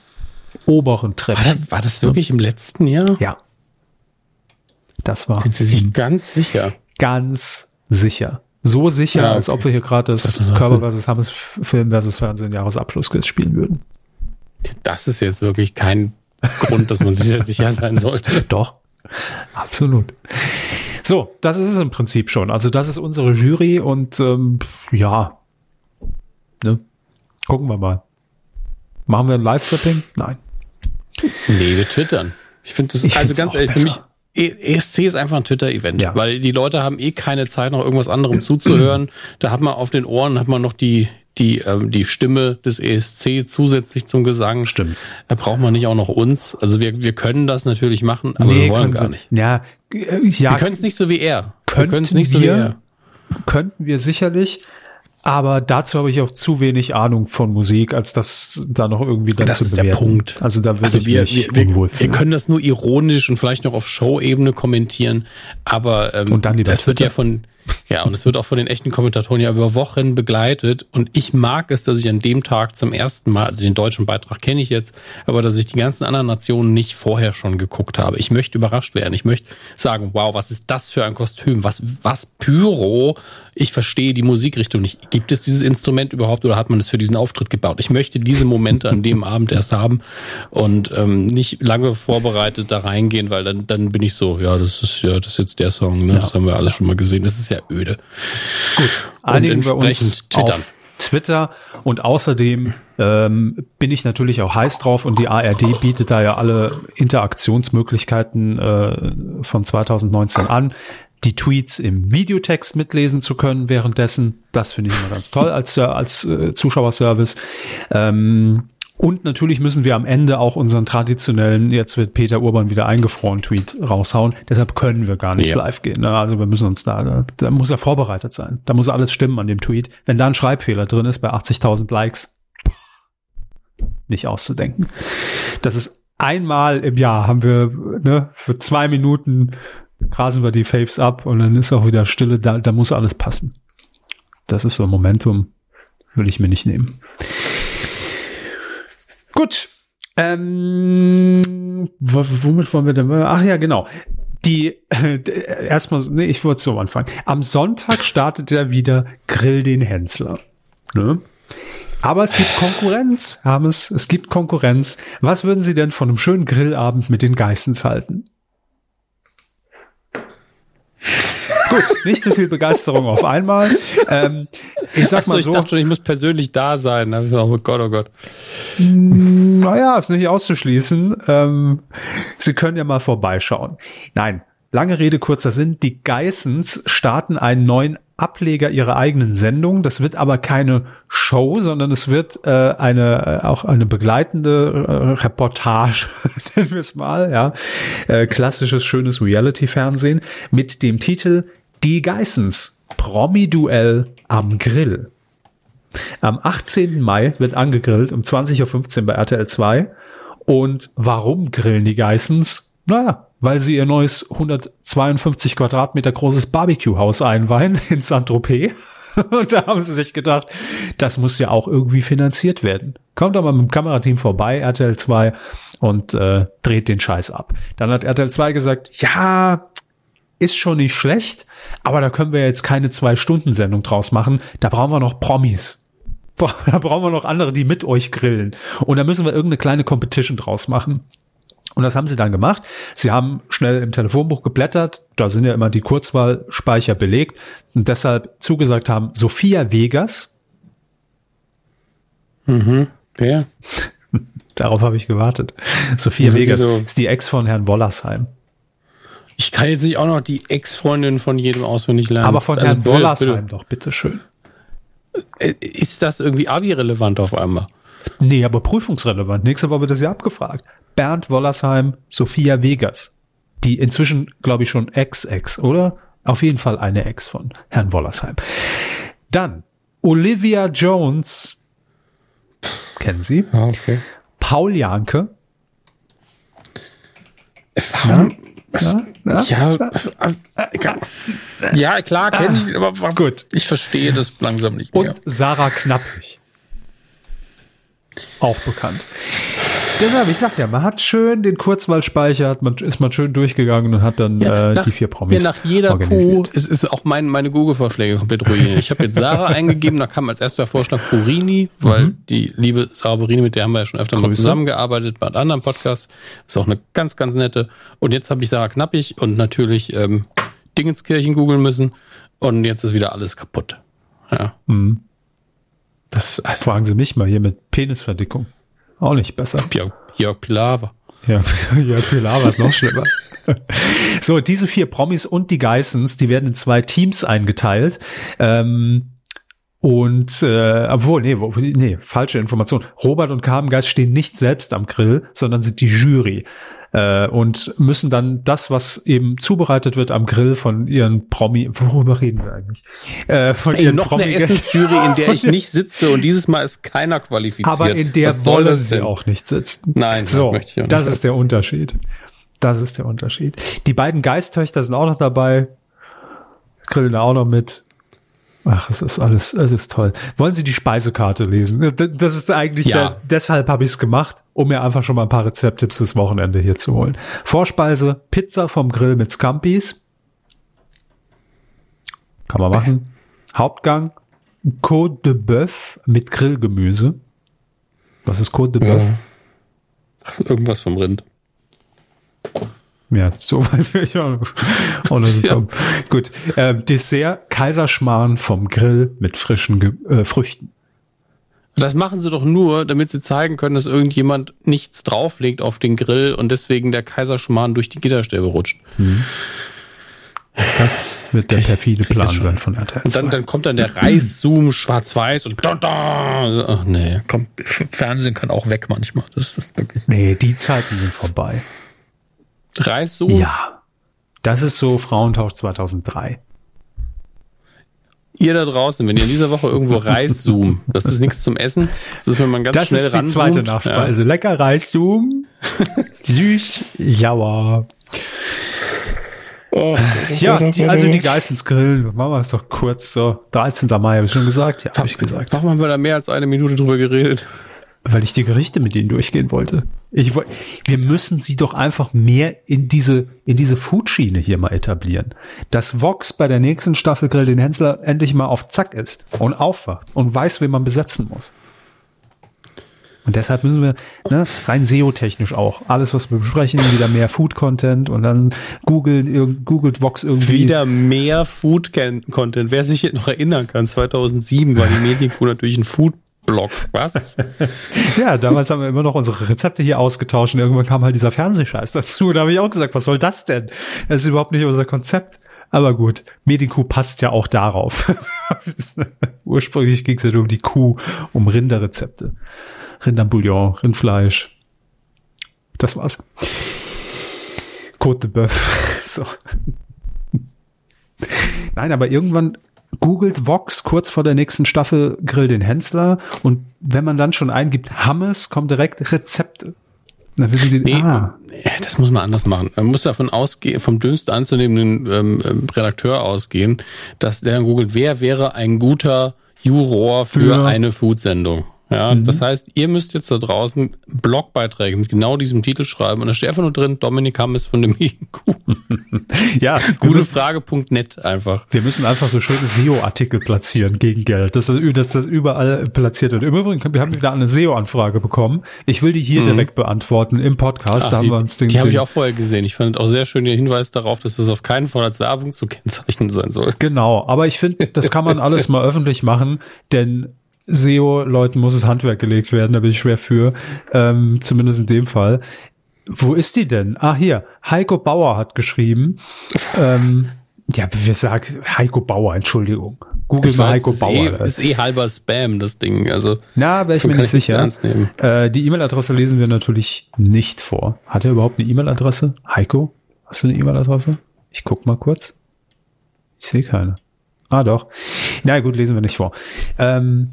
oberen War, Treppchen. das- war das wirklich im letzten Jahr? Ja. Das war Sind Sie sich ganz sicher? ganz sicher. So sicher, Ja, als okay. ob wir hier gerade das 2018. Körper vs. Hammes Film vs. Fernsehen Jahresabschlussquiz spielen würden. Das ist jetzt wirklich kein Grund, dass man sich sehr sicher sein sollte. Doch. Absolut. So, das ist es im Prinzip schon. Also das ist unsere Jury und ähm, ja, ne? gucken wir mal. Machen wir ein Live-Setting? Nein. Nee, wir twittern. Ich finde das, Ich also ganz ehrlich, für mich, ESC ist einfach ein Twitter-Event, Ja. weil die Leute haben eh keine Zeit, noch irgendwas anderem zuzuhören. Da hat man auf den Ohren, hat man noch die, die, ähm, die Stimme des ESC zusätzlich zum Gesang. Stimmt. Da braucht man nicht auch noch uns. Also wir, wir können das natürlich machen, aber wir wollen gar nicht. Ja, äh, ja Wir können es nicht so wie er. Könnten wir nicht so wie er. könnten wir sicherlich. Aber dazu habe ich auch zu wenig Ahnung von Musik, als das da noch irgendwie dann Das zu ist der bewerten. Punkt. Also da würde Also ich wir, mich wir, unwohl wir, wir fühlen. können das nur ironisch und vielleicht noch auf Show-Ebene kommentieren, aber ähm, das wird ja von ja und es wird auch von den echten Kommentatoren ja über Wochen begleitet und ich mag es, dass ich an dem Tag zum ersten Mal, also den deutschen Beitrag kenne ich jetzt, aber dass ich die ganzen anderen Nationen nicht vorher schon geguckt habe. Ich möchte überrascht werden. Ich möchte sagen, wow, was ist das für ein Kostüm? Was was Pyro? Ich verstehe die Musikrichtung nicht. Gibt es dieses Instrument überhaupt oder hat man es für diesen Auftritt gebaut? Ich möchte diese Momente an dem Abend erst haben und ähm, nicht lange vorbereitet da reingehen, weil dann, dann bin ich so, ja, das ist ja, das ist jetzt der Song, ne? das haben wir alles schon mal gesehen. Das ist ja öde. Gut, Und einigen wir uns entsprechend twittern. auf Twitter und außerdem ähm, bin ich natürlich auch heiß drauf und die ARD bietet da ja alle Interaktionsmöglichkeiten äh, von 2019 an. Die Tweets im Videotext mitlesen zu können währenddessen, das finde ich immer ganz toll als, als äh, Zuschauerservice. Ähm, und natürlich müssen wir am Ende auch unseren traditionellen, jetzt wird Peter Urban wieder eingefroren, Tweet raushauen. Deshalb können wir gar nicht Ja. live gehen. ne? Also wir müssen uns da, da, da muss er vorbereitet sein. Da muss alles stimmen an dem Tweet. Wenn da ein Schreibfehler drin ist bei 80.000 Likes, nicht auszudenken. Das ist einmal im Jahr haben wir, ne, für zwei Minuten grasen wir die Faves ab und dann ist auch wieder Stille. Da, da muss alles passen. Das ist so ein Momentum, will ich mir nicht nehmen. Gut. Ähm, wo- womit wollen wir denn? Ach ja, genau. Die äh, erstmal, nee, ich wollte so anfangen. Am Sonntag startet ja wieder Grill den Hensler. Ne? Aber es gibt Konkurrenz, Hermes. Es gibt Konkurrenz. Was würden Sie denn von einem schönen Grillabend mit den Geissens halten? Gut, nicht so viel Begeisterung auf einmal. Ähm, ich sag mal so. Ich dachte schon, ich muss persönlich da sein. Da hab ich gedacht, Oh Gott, oh Gott. Naja, ist nicht auszuschließen. Ähm, Sie können ja mal vorbeischauen. Nein, lange Rede, kurzer Sinn. Die Geissens starten einen neuen Ableger ihrer eigenen Sendung. Das wird aber keine Show, sondern es wird äh, eine äh, auch eine begleitende äh, Reportage, nennen wir es mal, ja. Äh, klassisches, schönes Reality-Fernsehen mit dem Titel Die Geissens. Promi-Duell am Grill. Am 18. Mai wird angegrillt um 20.15 Uhr bei RTL 2. Und warum grillen die Geissens? Naja, weil sie ihr neues 152 Quadratmeter großes Barbecue-Haus einweihen in Saint-Tropez. Und da haben sie sich gedacht, das muss ja auch irgendwie finanziert werden. Kommt doch mal mit dem Kamerateam vorbei, RTL 2, und äh, dreht den Scheiß ab. Dann hat RTL 2 gesagt, ja, ist schon nicht schlecht, aber da können wir jetzt keine Zwei-Stunden-Sendung draus machen. Da brauchen wir noch Promis. Da brauchen wir noch andere, die mit euch grillen. Und da müssen wir irgendeine kleine Competition draus machen. Und das haben sie dann gemacht. Sie haben schnell im Telefonbuch geblättert. Da sind ja immer die Kurzwahlspeicher belegt. Und deshalb zugesagt haben, Sophia Vegas. Wer? Darauf habe ich gewartet. Sophia Also Vegas wieso? ist die Ex von Herrn Wollersheim. Ich kann jetzt nicht auch noch die Ex-Freundin von jedem auswendig lernen. Aber von Also Herrn Wollersheim doch, bitteschön. bitte. Äh, Ist das irgendwie abi-relevant auf einmal? Nee, aber prüfungsrelevant. Nächste Woche wird das ja abgefragt. Bernd Wollersheim, Sophia Vegas. Die inzwischen, glaube ich, schon Ex-Ex, oder? Auf jeden Fall eine Ex von Herrn Wollersheim. Dann Olivia Jones. Kennen Sie? Ja, okay. Paul Janke. Warum? Ja, ja. Ja, äh, ja klar, kenne ich, aber Gut. ich verstehe das langsam nicht mehr. Und Sarah Knappig. Auch bekannt. Deshalb, ich sag ja, man hat schön den Kurzwahlspeicher, hat man, ist man schön durchgegangen und hat dann äh, die vier Promis Ja, nach jeder. Kuh ist, ist auch mein, meine Google-Vorschläge komplett ruiniert. Ich habe jetzt Sarah eingegeben, da kam als erster Vorschlag Burini, weil die liebe Sarah Burini, mit der haben wir ja schon öfter mal Grüße. zusammengearbeitet bei anderen Podcasts, ist auch eine ganz, ganz nette. Und jetzt habe ich Sarah Knappig und natürlich ähm, Dingenskirchen googeln müssen und jetzt ist wieder alles kaputt. Ja. Mhm. Das also, Fragen Sie mich mal hier mit Penisverdickung. Auch nicht besser. Jörg, Jörg Pilawa. Ja, ja Pilar ist noch schlimmer. so, diese vier Promis und die Geissens, die werden in zwei Teams eingeteilt. Ähm, und äh, obwohl, nee, wo, nee, falsche Information. Robert und Carmen Geist stehen nicht selbst am Grill, sondern sind die Jury. Äh, und müssen dann das, was eben zubereitet wird am Grill von ihren Promi, worüber reden wir eigentlich? Äh, von Ey, ihren noch eine Promi-Gästen. Essensjury, in der ich nicht sitze und dieses Mal ist keiner qualifiziert. Aber in der Was wollen das sie auch nicht sitzen. Nein, so, das nicht. ist der Unterschied. Das ist der Unterschied. Die beiden Geisttöchter sind auch noch dabei. Grillen auch noch mit. Ach, es ist alles, es ist toll. Wollen Sie die Speisekarte lesen? D- Das ist eigentlich, Ja. der, deshalb habe ich es gemacht, um mir einfach schon mal ein paar Rezepttipps fürs Wochenende hier zu holen. Vorspeise, Pizza vom Grill mit Scampis. Kann man machen. Hauptgang, Côte de Bœuf mit Grillgemüse. Was ist Côte de Bœuf? Irgendwas vom Rind. Ja, so weit will ich auch noch, kommen. Gut. Äh, Dessert, Kaiserschmarrn vom Grill mit frischen Ge äh, Früchten. Das machen sie doch nur, damit sie zeigen können, dass irgendjemand nichts drauflegt auf den Grill und deswegen der Kaiserschmarrn durch die Gitterstäbe rutscht. Das wird der perfide Plan sein von RTL. Und dann, dann kommt dann der Reiszoom schwarz-weiß und da, da. Ach nee, komm, Fernsehen kann auch weg manchmal. Das ist wirklich. nee, die Zeiten sind vorbei. Reiszoom? Ja. Das ist so Frauentausch 2003. Ihr da draußen, wenn ihr in dieser Woche irgendwo Reiszoom, das ist nichts zum Essen. Das ist, wenn man ganz Das schnell ist die zweite ranzoomt. Nachspeise. Lecker Reiszoom. Süß. Jauer. Ja, die, also die Geistensgrillen. Machen wir es doch kurz so. 13. Mai, habe ich schon gesagt? Ja, habe ich gesagt. Warum haben wir da mehr als eine Minute drüber geredet? Weil ich die Gerichte mit ihnen durchgehen wollte. Ich wollte, wir müssen sie doch einfach mehr in diese, in diese Foodschiene hier mal etablieren. Dass Vox bei der nächsten Staffel Grill den Hensler endlich mal auf Zack ist und aufwacht und weiß, wen man besetzen muss. Und deshalb müssen wir ne, rein SEO-technisch auch alles, was wir besprechen, wieder mehr Food-Content und dann googeln, googelt Vox irgendwie. Wieder mehr Food-Content. Wer sich noch erinnern kann, 2007 war die Medienkuh natürlich ein Food Blog, was? ja, damals haben wir immer noch unsere Rezepte hier ausgetauscht und irgendwann kam halt dieser Fernsehscheiß dazu. Da habe ich auch gesagt, was soll das denn? Das ist überhaupt nicht unser Konzept. Aber gut, Mediku passt ja auch darauf. Ursprünglich ging es ja um die Kuh, um Rinderrezepte. Rinderbouillon, Rindfleisch. Das war's. Côte de Bœuf. so. Nein, aber irgendwann googelt Vox kurz vor der nächsten Staffel Grill den Hensler und wenn man dann schon eingibt Hammes, kommt direkt Rezepte. Dann wissen die, nee, ah. Das muss man anders machen. Man muss davon ausgehen, vom dünnst anzunehmenden ähm, ähm, Redakteur ausgehen, dass der googelt, wer wäre ein guter Juror für, für eine Foodsendung. Ja, mhm. das heißt, ihr müsst jetzt da draußen Blogbeiträge mit genau diesem Titel schreiben und da steht einfach nur drin, Dominik Hammes von dem IQ. ja, gutefrage.net einfach. Wir müssen einfach so schöne SEO-Artikel platzieren gegen Geld, dass das, dass das überall platziert wird. Im Übrigen, wir haben wieder eine SEO-Anfrage bekommen. Ich will die hier mhm. direkt beantworten im Podcast. Ach, da haben die, wir uns den, die habe ich auch vorher gesehen. Ich fand auch sehr schön den Hinweis darauf, dass das auf keinen Fall als Werbung zu kennzeichnen sein soll. Genau, aber ich finde, das kann man alles mal öffentlich machen, denn SEO-Leuten muss es Handwerk gelegt werden, da bin ich schwer für. Ähm, zumindest in dem Fall. Wo ist die denn? Ah, hier. Heiko Bauer hat geschrieben. Ähm, ja, wir sagen Heiko Bauer, Entschuldigung. Google mal Heiko Bauer. Eh, ist eh halber Spam, das Ding. Also, Na, wäre ich mir nicht sicher. Äh, die E-Mail-Adresse lesen wir natürlich nicht vor. Hat er überhaupt eine E-Mail-Adresse? Heiko? Hast du eine E-Mail-Adresse? Ich guck mal kurz. Ich sehe keine. Ah, doch. Na gut, lesen wir nicht vor. Ähm,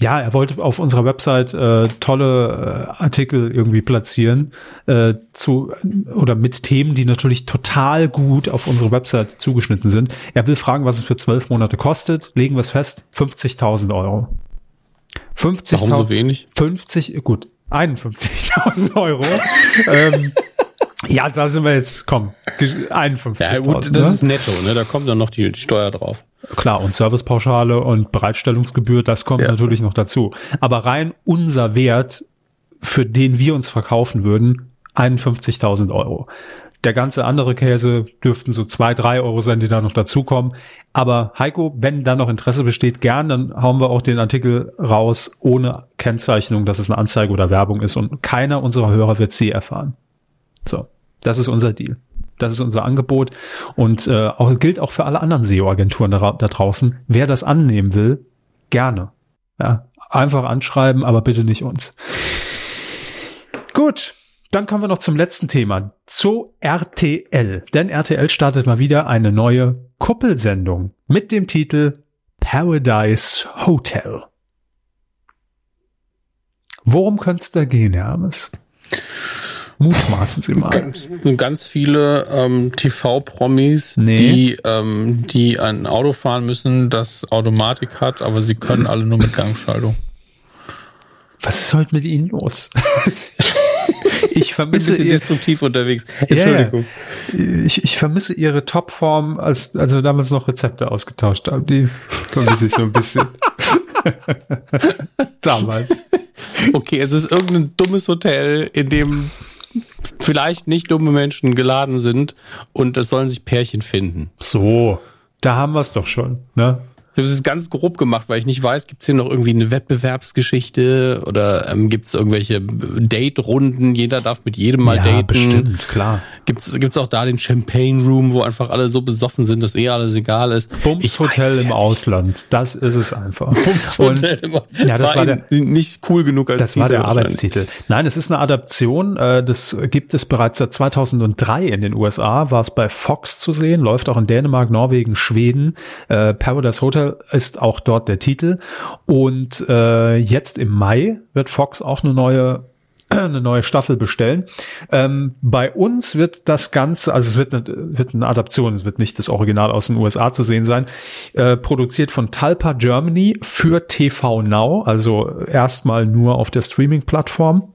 ja, er wollte auf unserer Website äh, tolle äh, Artikel irgendwie platzieren äh, zu oder mit Themen, die natürlich total gut auf unsere Website zugeschnitten sind. Er will fragen, was es für zwölf Monate kostet. Legen wir es fest: 50.000 Euro. 50. Warum so wenig? 50, gut, 51.000 Euro. ähm, ja, da sind wir jetzt, komm, 51.000. Ja, gut, das ne? ist netto, ne? Da kommt dann noch die, die Steuer drauf. Klar, und Servicepauschale und Bereitstellungsgebühr, das kommt ja. natürlich noch dazu. Aber rein unser Wert, für den wir uns verkaufen würden, 51.000 Euro. Der ganze andere Käse dürften so zwei, drei Euro sein, die da noch dazukommen. Aber Heiko, wenn da noch Interesse besteht, gern, dann hauen wir auch den Artikel raus ohne Kennzeichnung, dass es eine Anzeige oder Werbung ist und keiner unserer Hörer wird sie erfahren. So, das ist unser Deal. Das ist unser Angebot und äh, auch, gilt auch für alle anderen SEO-Agenturen da, da draußen. Wer das annehmen will, gerne. Ja, einfach anschreiben, aber bitte nicht uns. Gut, dann kommen wir noch zum letzten Thema, zu RTL. Denn RTL startet mal wieder eine neue Kuppelsendung mit dem Titel Paradise Hotel. Worum könnte es da gehen, Hermes? Mutmaßen Sie mal. Ganz, ganz viele ähm, TV-Promis, nee. die, ähm, die ein Auto fahren müssen, das Automatik hat, aber sie können alle nur mit Gangschaltung. Was ist heute mit Ihnen los? ich vermisse ein bisschen destruktiv unterwegs. Entschuldigung. Ja, ich, ich vermisse Ihre Topform, als als wir damals noch Rezepte ausgetauscht haben. Die vermisse ich so ein bisschen. damals. Okay, es ist irgendein dummes Hotel, in dem vielleicht nicht dumme Menschen geladen sind und es sollen sich Pärchen finden. So, da haben wir es doch schon, ne? Ich habe es ganz grob gemacht, weil ich nicht weiß, gibt es hier noch irgendwie eine Wettbewerbsgeschichte oder ähm, gibt es irgendwelche Date-Runden? Jeder darf mit jedem mal ja, daten. bestimmt, klar. Gibt es auch da den Champagne Room, wo einfach alle so besoffen sind, dass eh alles egal ist? Bums Hotel im ja Ausland, das ist es einfach. Bums Hotel im Ja, das war, war der, nicht cool genug als Das Titel war der Arbeitstitel. Nein, es ist eine Adaption, äh, das gibt es bereits seit 2003 in den USA, war es bei Fox zu sehen, läuft auch in Dänemark, Norwegen, Schweden. Äh, Paradise Hotel ist auch dort der Titel. Und äh, jetzt im Mai wird Fox auch eine neue eine neue Staffel bestellen. Ähm, bei uns wird das Ganze, also es wird eine, wird eine Adaption, es wird nicht das Original aus den USA zu sehen sein, äh, produziert von Talpa Germany für TV Now, also erstmal nur auf der Streaming-Plattform.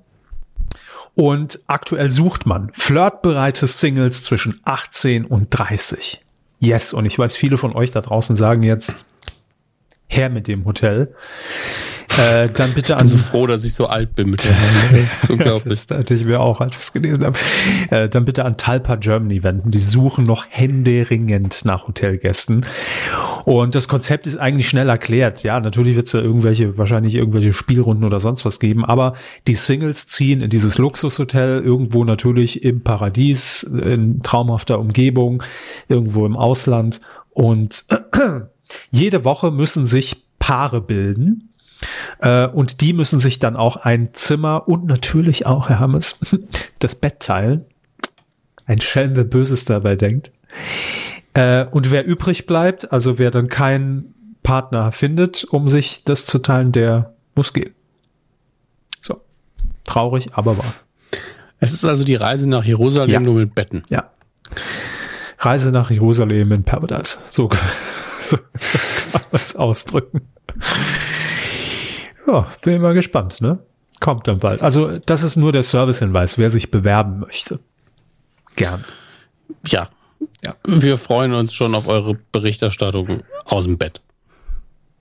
Und aktuell sucht man flirtbereite Singles zwischen 18 und 30. Yes, und ich weiß, viele von euch da draußen sagen jetzt, her mit dem Hotel. Äh, dann bitte an. Ich bin so froh, dass ich so alt bin mit der Das ist unglaublich. das hatte ich mir auch, als ich es gelesen habe. Äh, dann bitte an Talpa Germany wenden. Die suchen noch händeringend nach Hotelgästen. Und das Konzept ist eigentlich schnell erklärt. Ja, natürlich wird es da irgendwelche, wahrscheinlich irgendwelche Spielrunden oder sonst was geben. Aber die Singles ziehen in dieses Luxushotel irgendwo natürlich im Paradies, in traumhafter Umgebung, irgendwo im Ausland. Und jede Woche müssen sich Paare bilden äh, und die müssen sich dann auch ein Zimmer und natürlich auch, Herr Hammes, das Bett teilen. Ein Schelm, wer Böses dabei denkt. Äh, und wer übrig bleibt, also wer dann keinen Partner findet, um sich das zu teilen, der muss gehen. So. Traurig, aber wahr. Es ist also die Reise nach Jerusalem ja. nur mit Betten. Ja. Reise nach Jerusalem in Paradise. So, so kann man es ausdrücken. Ja, bin mal gespannt, ne? Kommt dann bald. Also, das ist nur der Servicehinweis, wer sich bewerben möchte. Gern. Ja. ja. Wir freuen uns schon auf eure Berichterstattung aus dem Bett.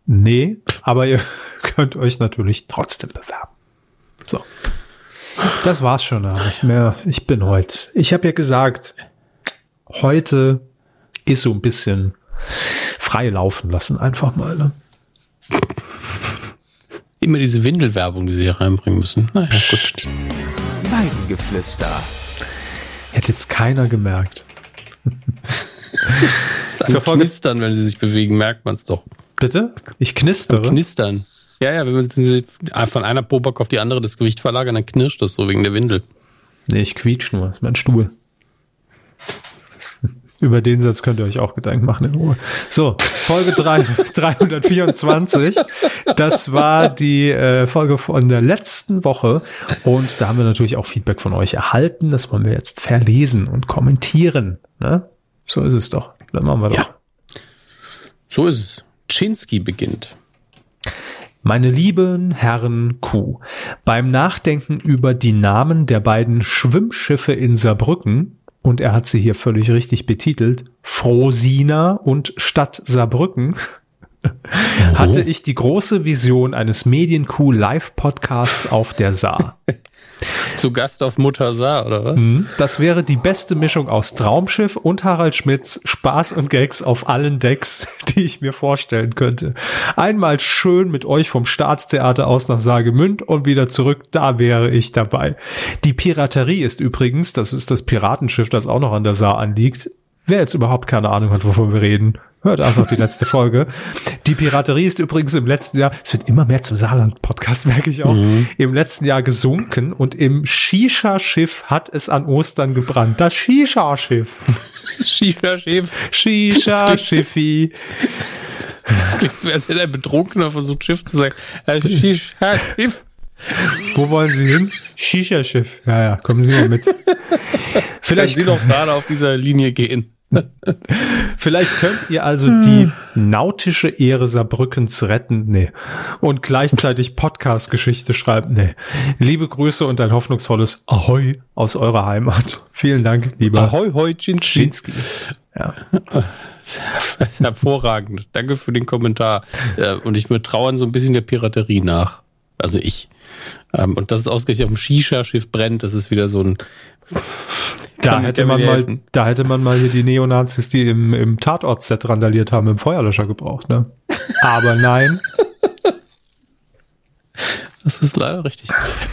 Nee, aber ihr könnt euch natürlich trotzdem bewerben. So. Das war's schon. Nicht mehr. Ich bin heute. Ich habe ja gesagt, heute ist so ein bisschen frei laufen lassen, einfach mal. Ne? Immer diese Windelwerbung, die sie hier reinbringen müssen. Naja, gut. Weidengeflüster. Hätte jetzt keiner gemerkt. Zur Knistern, wenn sie sich bewegen, merkt man es doch. Bitte? Ich knistere? Knistern. Ja, ja, wenn sie von einer Poback auf die andere das Gewicht verlagern, dann knirscht das so wegen der Windel. Nee, ich quietsch nur. Das ist mein Stuhl. Über den Satz könnt ihr euch auch Gedanken machen in Ruhe. So, Folge 3, 324. Das war die äh, Folge von der letzten Woche. Und da haben wir natürlich auch Feedback von euch erhalten. Das wollen wir jetzt verlesen und kommentieren. Ne? So ist es doch. Dann machen wir doch. Ja. So ist es. Chinsky beginnt. Meine lieben Herren Kuh, beim Nachdenken über die Namen der beiden Schwimmschiffe in Saarbrücken und er hat sie hier völlig richtig betitelt, Frosina und Stadt Saarbrücken, hatte ich die große Vision eines Medienkuh Live-Podcasts auf der Saar. Zu Gast auf Mutter Saar, oder was? Mhm. Das wäre die beste Mischung aus Traumschiff und Harald Schmitz, Spaß und Gags auf allen Decks, die ich mir vorstellen könnte. Einmal schön mit euch vom Staatstheater aus nach Saargemünd und wieder zurück, da wäre ich dabei. Die Piraterie ist übrigens, das ist das Piratenschiff, das auch noch an der Saar anliegt, Wer jetzt überhaupt keine Ahnung hat, wovon wir reden, hört einfach die letzte Folge. Die Piraterie ist übrigens im letzten Jahr, es wird immer mehr zum Saarland-Podcast, merke ich auch, mhm. im letzten Jahr gesunken und im Shisha-Schiff hat es an Ostern gebrannt. Das Shisha-Schiff. Shisha-Schiff. Shisha-Schiffi. Das klingt so, als hätte ein Betrunkener versucht, Schiff zu sagen. Äh, Shisha-Schiff. Wo wollen Sie hin? Shisha-Schiff. Ja, ja, kommen Sie mal mit. Vielleicht Können Sie doch gerade auf dieser Linie gehen. Vielleicht könnt ihr also die nautische Ehre Saarbrückens retten. Nee. Und gleichzeitig Podcast-Geschichte schreiben. Nee. Liebe Grüße und ein hoffnungsvolles Ahoi aus eurer Heimat. Vielen Dank, lieber Ahoi, hoi, Chinsky. Ja. Hervorragend. Danke für den Kommentar. Und ich mir trauern so ein bisschen der Piraterie nach. Also ich. Ähm, und dass es ausgerechnet auf dem Shisha-Schiff brennt, das ist wieder so ein. Da hätte man mal, da hätte man mal hier die Neonazis, die im, im Tatort-Set randaliert haben, im Feuerlöscher gebraucht, ne? Aber nein. Das ist leider richtig.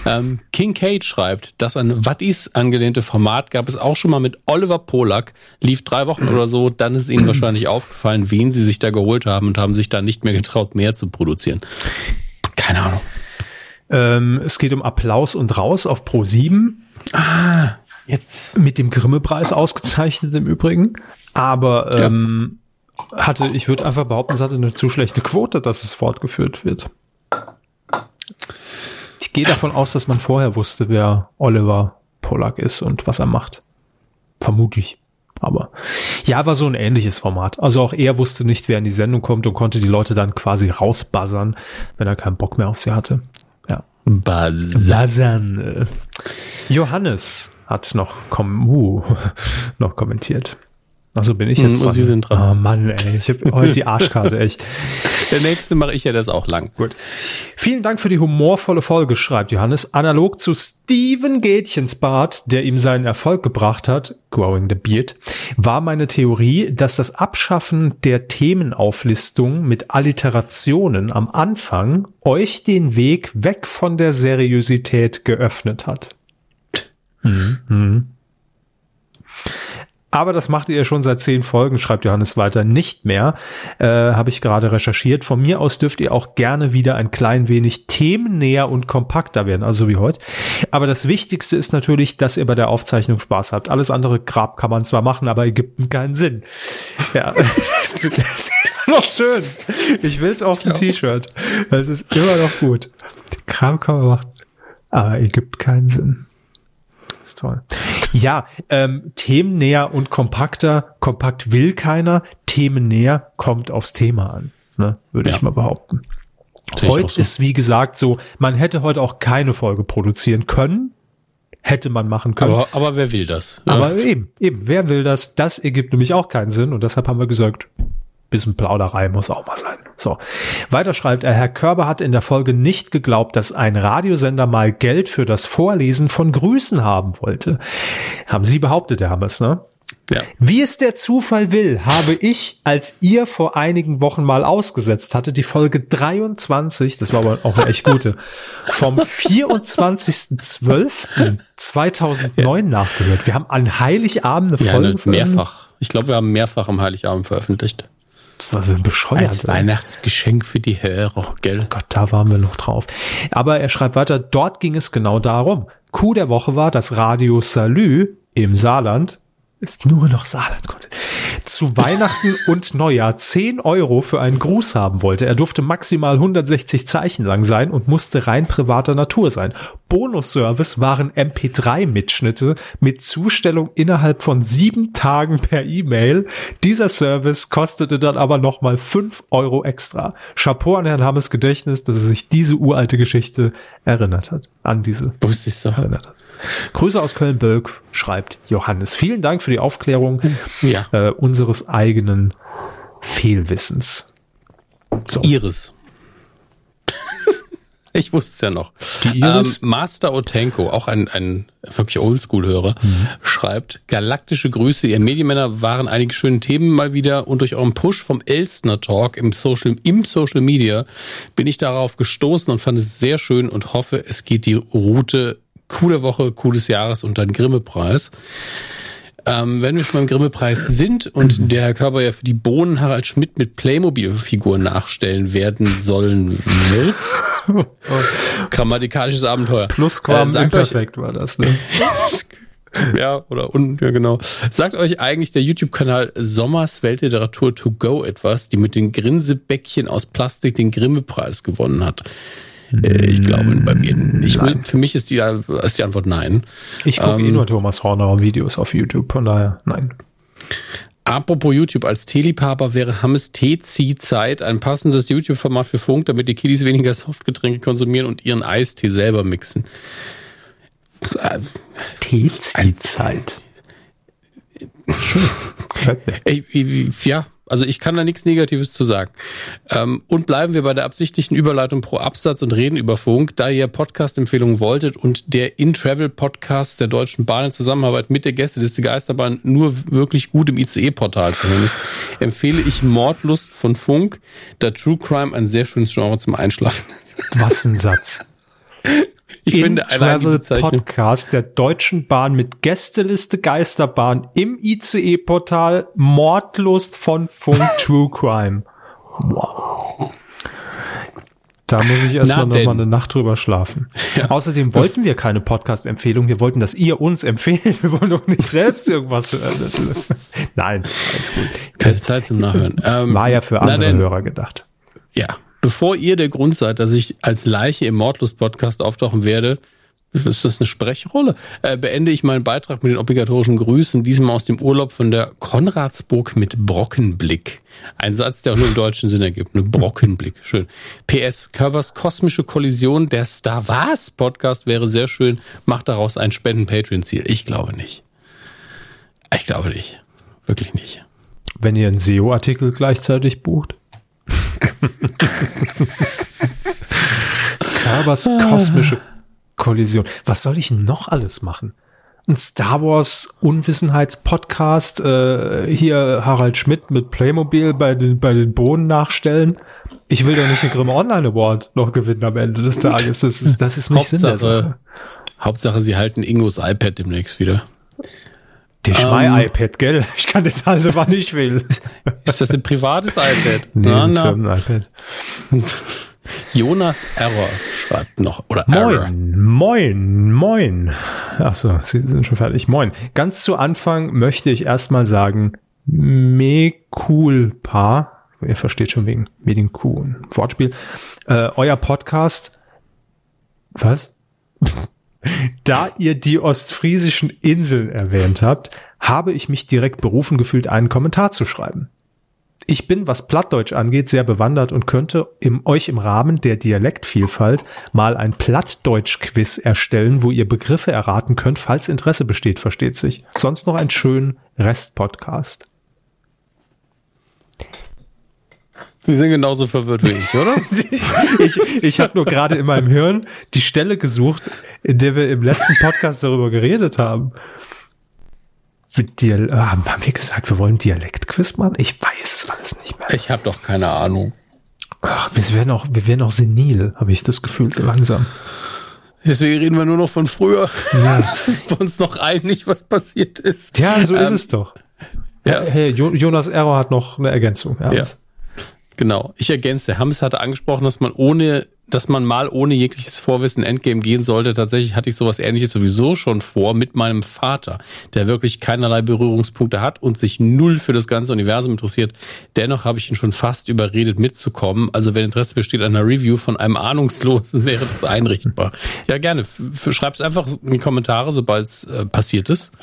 Ähm, King Kate schreibt, dass ein What is angelehnte Format gab es auch schon mal mit Oliver Polak, lief drei Wochen oder so, dann ist ihnen wahrscheinlich aufgefallen, wen sie sich da geholt haben und haben sich da nicht mehr getraut, mehr zu produzieren. Keine Ahnung. Ähm, es geht um Applaus und Raus auf Pro 7. Ah, jetzt. Mit dem Grimme-Preis ausgezeichnet im Übrigen. Aber ähm, ja. hatte, ich würde einfach behaupten, es hatte eine zu schlechte Quote, dass es fortgeführt wird. Ich gehe davon aus, dass man vorher wusste, wer Oliver Pollack ist und was er macht. Vermutlich. Aber ja, war so ein ähnliches Format. Also auch er wusste nicht, wer in die Sendung kommt und konnte die Leute dann quasi rausbuzzern, wenn er keinen Bock mehr auf sie hatte. Buzzern. Johannes hat noch, kom uh, noch kommentiert. Also bin ich jetzt Hm, und Sie sind dran. Oh Mann, ey, ich habe heute die Arschkarte, echt. Der nächste mache ich ja das auch lang. Gut. Vielen Dank für die humorvolle Folge, schreibt Johannes. Analog zu Steven Gätchensbart, der ihm seinen Erfolg gebracht hat, Growing the Beard, war meine Theorie, dass das Abschaffen der Themenauflistung mit Alliterationen am Anfang euch den Weg weg von der Seriosität geöffnet hat. Mhm. Aber das macht ihr schon seit zehn Folgen, schreibt Johannes weiter, nicht mehr. Äh, Habe ich gerade recherchiert. Von mir aus dürft ihr auch gerne wieder ein klein wenig themennäher und kompakter werden, also so wie heute. Aber das Wichtigste ist natürlich, dass ihr bei der Aufzeichnung Spaß habt. Alles andere Grab kann man zwar machen, aber Ägypten keinen Sinn. Ja, das ist immer noch schön. Ich will es auf dem T-Shirt. Das ist immer noch gut. Kram kann man machen, aber Ägypten keinen Sinn. Ist toll. Ja, ähm, themennäher und kompakter. Kompakt will keiner. Themennäher kommt aufs Thema an, ne, würde Ja. ich mal behaupten. Heute so. ist, wie gesagt, so, man hätte heute auch keine Folge produzieren können. Hätte man machen können. Aber, aber wer will das? ne? Aber eben, eben, wer will das? Das ergibt nämlich auch keinen Sinn und deshalb haben wir gesagt, bisschen Plauderei muss auch mal sein. So. Weiter schreibt er, Herr Körber hat in der Folge nicht geglaubt, dass ein Radiosender mal Geld für das Vorlesen von Grüßen haben wollte. Haben Sie behauptet, Herr Hammers, ne? ja. Wie es der Zufall will, habe ich, als ihr vor einigen Wochen mal ausgesetzt hatte, die Folge 23, das war aber auch eine echt gute, vom 24.12.2009 nachgehört. Wir haben an Heiligabend eine ja Folge ne, mehrfach. Ich glaube, wir haben mehrfach am Heiligabend veröffentlicht. Das war bescheuert. Als. Weihnachtsgeschenk für die Hörer, gell? Gott, da waren wir noch drauf. Aber er schreibt weiter, dort ging es genau darum. Coup der Woche war, dass Radio Salü im Saarland, nur noch Saarland, Gott, zu Weihnachten und Neujahr 10 Euro für einen Gruß haben wollte. Er durfte maximal 160 Zeichen lang sein und musste rein privater Natur sein. Bonusservice waren MP3-Mitschnitte mit Zustellung innerhalb von sieben Tagen per E-Mail. Dieser Service kostete dann aber nochmal 5 Euro extra. Chapeau an Herrn Hammes Gedächtnis, dass er sich diese uralte Geschichte erinnert hat. An diese Wusste ich doch. erinnert hat. Grüße aus Köln-Bölk, schreibt Johannes. Vielen Dank für die Aufklärung Ja. äh, unseres eigenen Fehlwissens. So. Iris. ich wusste es ja noch. Die Iris? Ähm, Master Otenko, auch ein, ein wirklich Oldschool-Hörer, schreibt, galaktische Grüße, ihr Medienmänner waren einige schöne Themen mal wieder und durch euren Push vom Elstner Talk im Social, im Social Media bin ich darauf gestoßen und fand es sehr schön und hoffe, es geht die Route Der Woche, Coup des Jahres und dann Grimme-Preis. Ähm, wenn wir schon beim Grimme-Preis sind und der Herr Körper ja für die Bohnen Harald Schmidt mit Playmobil-Figuren nachstellen werden sollen wird. Grammatikalisches Abenteuer. Plusquam Äh, euch, Imperfekt war das, ne? ja, oder un, ja, genau. Sagt euch eigentlich der YouTube-Kanal Sommers Weltliteratur to go etwas, die mit den Grinsebäckchen aus Plastik den Grimme-Preis gewonnen hat? Äh, ich glaube bei mir nicht. Für mich ist die, ist die Antwort nein. Ich gucke eh Ähm, nur Thomas Horner Videos auf YouTube, von daher, nein. Apropos YouTube, als Teeliebhaber wäre Hammes Tee-Zieh-Zeit ein passendes YouTube-Format für Funk, damit die Kiddies weniger Softgetränke konsumieren und ihren Eistee selber mixen. Äh, Teeziehzeit. Schön. Ey, wie- wie- Ja, also ich kann da nichts Negatives zu sagen. Ähm, und bleiben wir bei der absichtlichen Überleitung pro Absatz und reden über Funk, da ihr Podcast-Empfehlungen wolltet und der In-Travel-Podcast der Deutschen Bahn in Zusammenarbeit mit der Gästeliste Geisterbahn nur wirklich gut im ICE-Portal zu hören ist, empfehle ich Mordlust von Funk, da True Crime ein sehr schönes Genre zum Einschlafen ist. Was ein Satz. Ich finde allein die Travel. Podcast der Deutschen Bahn mit Gästeliste Geisterbahn im ICE-Portal Mordlust von Funk True Crime. Wow. Da muss ich erstmal Na noch denn. mal eine Nacht drüber schlafen. Außerdem wollten wir keine Podcast-Empfehlung. Wir wollten, dass ihr uns empfehlt. Wir wollen doch nicht selbst irgendwas hören. Nein, alles gut. Keine Zeit zum Nachhören. Ähm, War ja für andere denn, Hörer gedacht. Ja, bevor ihr der Grund seid, dass ich als Leiche im Mordlust-Podcast auftauchen werde, ist das eine Sprechrolle, äh, beende ich meinen Beitrag mit den obligatorischen Grüßen, diesmal aus dem Urlaub von der Konradsburg mit Brockenblick. Ein Satz, der auch nur im deutschen Sinn ergibt. Eine Brockenblick. Schön. PS, Körpers kosmische Kollision, der Star Wars Podcast wäre sehr schön. Macht daraus ein Spenden-Patreon-Ziel. Ich glaube nicht. Ich glaube nicht. wirklich nicht. Wenn ihr einen SEO-Artikel gleichzeitig bucht. Kerbers kosmische Kollision. Was soll ich noch alles machen? Ein Star Wars Unwissenheitspodcast, äh, hier Harald Schmidt mit Playmobil bei den, bei den Bohnen nachstellen. Ich will doch nicht den Grimme Online Award noch gewinnen am Ende des Tages. Das ist, das ist nicht Sinn der Sache. Hauptsache, Hauptsache, sie halten Ingos iPad demnächst wieder. Die Schrei-iPad, gell? Ich kann das halten, wann ich will. Ist das ein privates iPad? Nee, das ist na. Firmen-iPad. Jonas Error schreibt noch. Oder Error. Moin, moin, moin. Achso, Sie sind schon fertig. Moin. Ganz zu Anfang möchte ich erstmal sagen, Mekulpa, ihr versteht schon wegen Medienkuh, ein Wortspiel, äh, euer Podcast, was? Da ihr die ostfriesischen Inseln erwähnt habt, habe ich mich direkt berufen gefühlt, einen Kommentar zu schreiben. Ich bin, was Plattdeutsch angeht, sehr bewandert und könnte im, euch im Rahmen der Dialektvielfalt mal ein Plattdeutsch-Quiz erstellen, wo ihr Begriffe erraten könnt, falls Interesse besteht, versteht sich. Sonst noch einen schönen Rest-Podcast. Sie sind genauso verwirrt wie ich, oder? ich ich habe nur gerade in meinem Hirn die Stelle gesucht, in der wir im letzten Podcast darüber geredet haben. Dial ah, haben wir gesagt, wir wollen Dialektquiz machen? Ich weiß es alles nicht mehr. Ich habe doch keine Ahnung. Ach, wir werden auch, wir werden auch senil, habe ich das Gefühl, langsam. Deswegen reden wir nur noch von früher. Ja. Ist wir uns noch einig, was passiert ist. Ja, so ist Ähm, es doch. ja. Hey, Jo- Jonas Error hat noch eine Ergänzung. Ja. Ja. Genau. Ich ergänze. Hams hatte angesprochen, dass man ohne, dass man mal ohne jegliches Vorwissen Endgame gehen sollte. Tatsächlich hatte ich sowas ähnliches sowieso schon vor mit meinem Vater, der wirklich keinerlei Berührungspunkte hat und sich null für das ganze Universum interessiert. Dennoch habe ich ihn schon fast überredet mitzukommen. Also wenn Interesse besteht an einer Review von einem Ahnungslosen, wäre das einrichtbar. Ja, gerne. Schreib's einfach in die Kommentare, sobald es äh, passiert ist.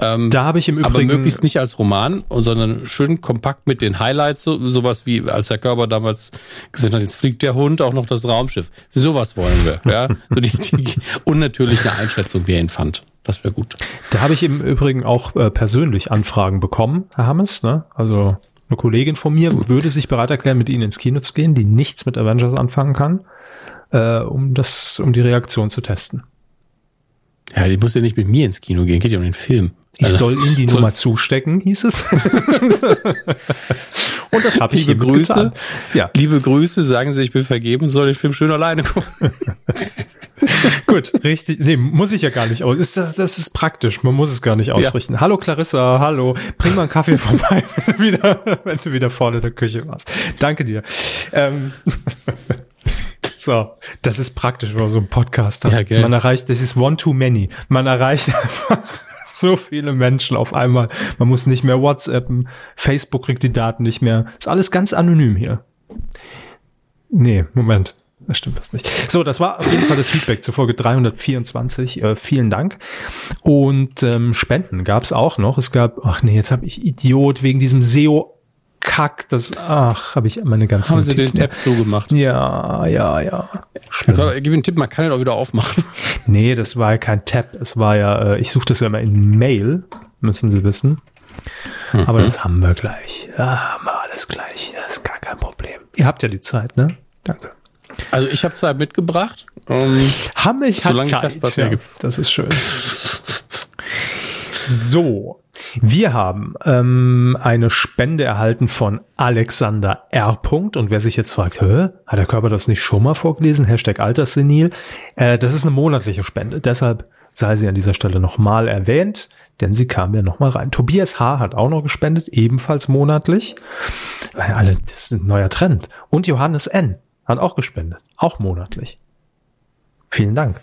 Ähm, Da habe ich im aber Übrigen möglichst nicht als Roman, sondern schön kompakt mit den Highlights, so, sowas wie als Herr Körber damals gesehen hat, jetzt fliegt der Hund auch noch das Raumschiff. Sowas wollen wir, ja. So die, die, und natürlich eine Einschätzung, wie er ihn fand. Das wäre gut. Da habe ich im Übrigen auch äh, persönlich Anfragen bekommen, Herr Hammes. Ne? Also eine Kollegin von mir würde sich bereit erklären, mit Ihnen ins Kino zu gehen, die nichts mit Avengers anfangen kann, äh, um das, um die Reaktion zu testen. Ja, die muss ja nicht mit mir ins Kino gehen, geht ja um den Film. Ich Also, soll Ihnen die Nummer zustecken, hieß es. Und das habe ich Liebe Grüße. getan. Ja, Liebe Grüße, sagen Sie, ich bin vergeben, soll den Film schön alleine gucken. gut, richtig. Nee, muss ich ja gar nicht aus. Ist das, das ist praktisch. Man muss es gar nicht ausrichten. Hallo Clarissa, hallo. Bring mal einen Kaffee vorbei, wenn du wieder, wenn du wieder vorne in der Küche warst. Danke dir. Ähm, so, das ist praktisch, wenn man so einen Podcast hat. Ja. Man erreicht, das ist one too many. Man erreicht einfach so viele Menschen auf einmal. Man muss nicht mehr WhatsAppen. Facebook kriegt die Daten nicht mehr. Ist alles ganz anonym hier. Nee, Moment. Das stimmt das nicht. So, das war auf jeden Fall das Feedback zur Folge 324. Äh, vielen Dank. Und ähm, Spenden gab es auch noch. Es gab, ach nee, jetzt habe ich Idiot wegen diesem SEO-Kack. Das, ach, habe ich meine ganzen Haben Sie den Notizen- Tab zugemacht? Ja, ja, ja. Gib mir einen Tipp, man kann ihn auch wieder aufmachen. Nee, das war ja kein Tab. Es war ja, äh, ich suche das ja immer in Mail, müssen Sie wissen. Aber das haben wir gleich. Ja, haben wir alles gleich. Das ist gar kein Problem. Ihr habt ja die Zeit, ne? Danke. Also ich habe Zeit mitgebracht. Ähm, Haben ich Solange ich Zeit. Festplatte gibt. Das ist schön. So, wir haben ähm, eine Spende erhalten von Alexander R. Und wer sich jetzt fragt, Hä, hat der Körper das nicht schon mal vorgelesen? Hashtag Alterssenil. Äh, das ist eine monatliche Spende. Deshalb sei sie an dieser Stelle nochmal erwähnt, denn sie kam ja nochmal rein. Tobias H. hat auch noch gespendet, ebenfalls monatlich. Weil alle, das ist ein neuer Trend. Und Johannes N. hat auch gespendet, auch monatlich. Vielen Dank.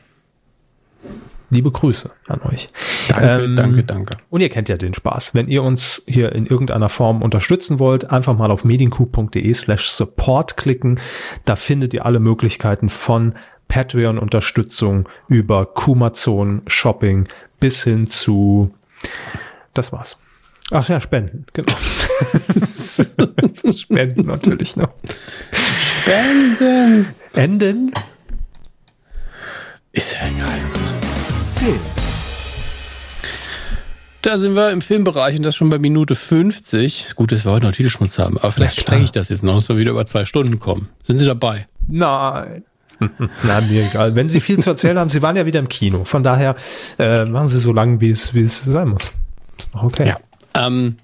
Liebe Grüße an euch. danke, Ähm, danke, danke. Und ihr kennt ja den Spaß. Wenn ihr uns hier in irgendeiner Form unterstützen wollt, einfach mal auf mediencoup.de slash support klicken. Da findet ihr alle Möglichkeiten von Patreon-Unterstützung über Kumazon Shopping bis hin zu, das war's. Ach ja, Spenden, genau. Spenden natürlich noch. Spenden. Enden? Ist ja egal. Film. Da sind wir im Filmbereich und das schon bei Minute 50. Das Gute ist, wir heute noch Titelschmutz haben. Aber vielleicht Ja, strenge ich das jetzt noch, dass wir wieder über zwei Stunden kommen. Sind Sie dabei? Nein. Na, mir egal. Wenn Sie viel zu erzählen haben, Sie waren ja wieder im Kino. Von daher äh, machen Sie so lang, wie es, wie es sein muss. Ist doch okay. Ja. Ähm,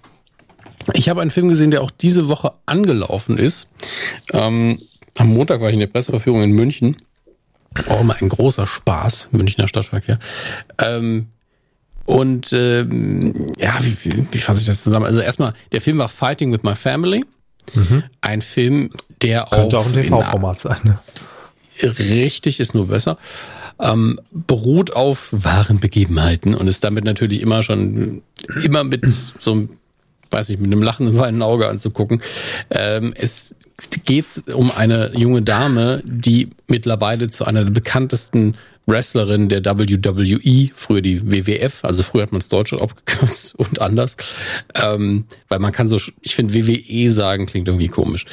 ich habe einen Film gesehen, der auch diese Woche angelaufen ist. Ähm, am Montag war ich in der Presseverführung in München. Auch immer ein großer Spaß, Münchner Stadtverkehr. Ähm, und ähm, ja, wie, wie, wie fasse ich das zusammen? Also erstmal, der Film war Fighting with My Family. Ein Film, der Mhm. Könnte auch ein in TV-Format sein. Ne? richtig ist nur besser, ähm, beruht auf wahren Begebenheiten und ist damit natürlich immer schon, immer mit so einem, weiß ich, mit einem lachenden weinen Auge anzugucken. Ähm, es geht um eine junge Dame, die mittlerweile zu einer der bekanntesten Wrestlerinnen der WWE, früher die WWF, also früher hat man es Deutsch abgekürzt und anders, ähm, weil man kann so, ich finde WWE sagen klingt irgendwie komisch.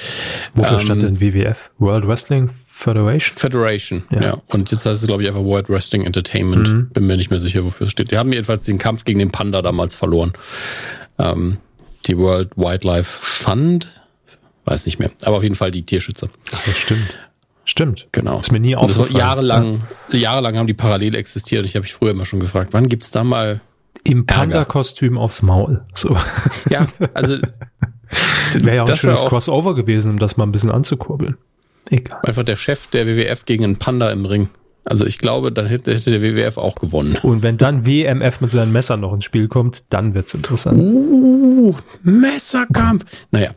Wofür Ähm, stand denn WWF? World Wrestling Federation? Federation, Ja. ja. Und jetzt heißt es, glaube ich, einfach World Wrestling Entertainment. Bin mir nicht mehr sicher, wofür es steht. Die haben jedenfalls den Kampf gegen den Panda damals verloren. Ähm, die World Wildlife Fund, weiß nicht mehr. Aber auf jeden Fall die Tierschützer. Ach, das stimmt. Stimmt. Genau. Ist mir nie aufgefallen. jahrelang, jahrelang haben die parallel existiert. Ich habe mich früher immer schon gefragt, wann gibt's da mal. Im. Panda-Kostüm aufs Maul. So. Ja, also Wäre ja auch ein schönes auch- Crossover gewesen, um das mal ein bisschen anzukurbeln. Egal. einfach der Chef der WWF gegen einen Panda im Ring. Also ich glaube, dann hätte, der WWF auch gewonnen. Und wenn dann WMF mit seinen Messern noch ins Spiel kommt, dann wird's interessant. Uh, Messerkampf. Naja,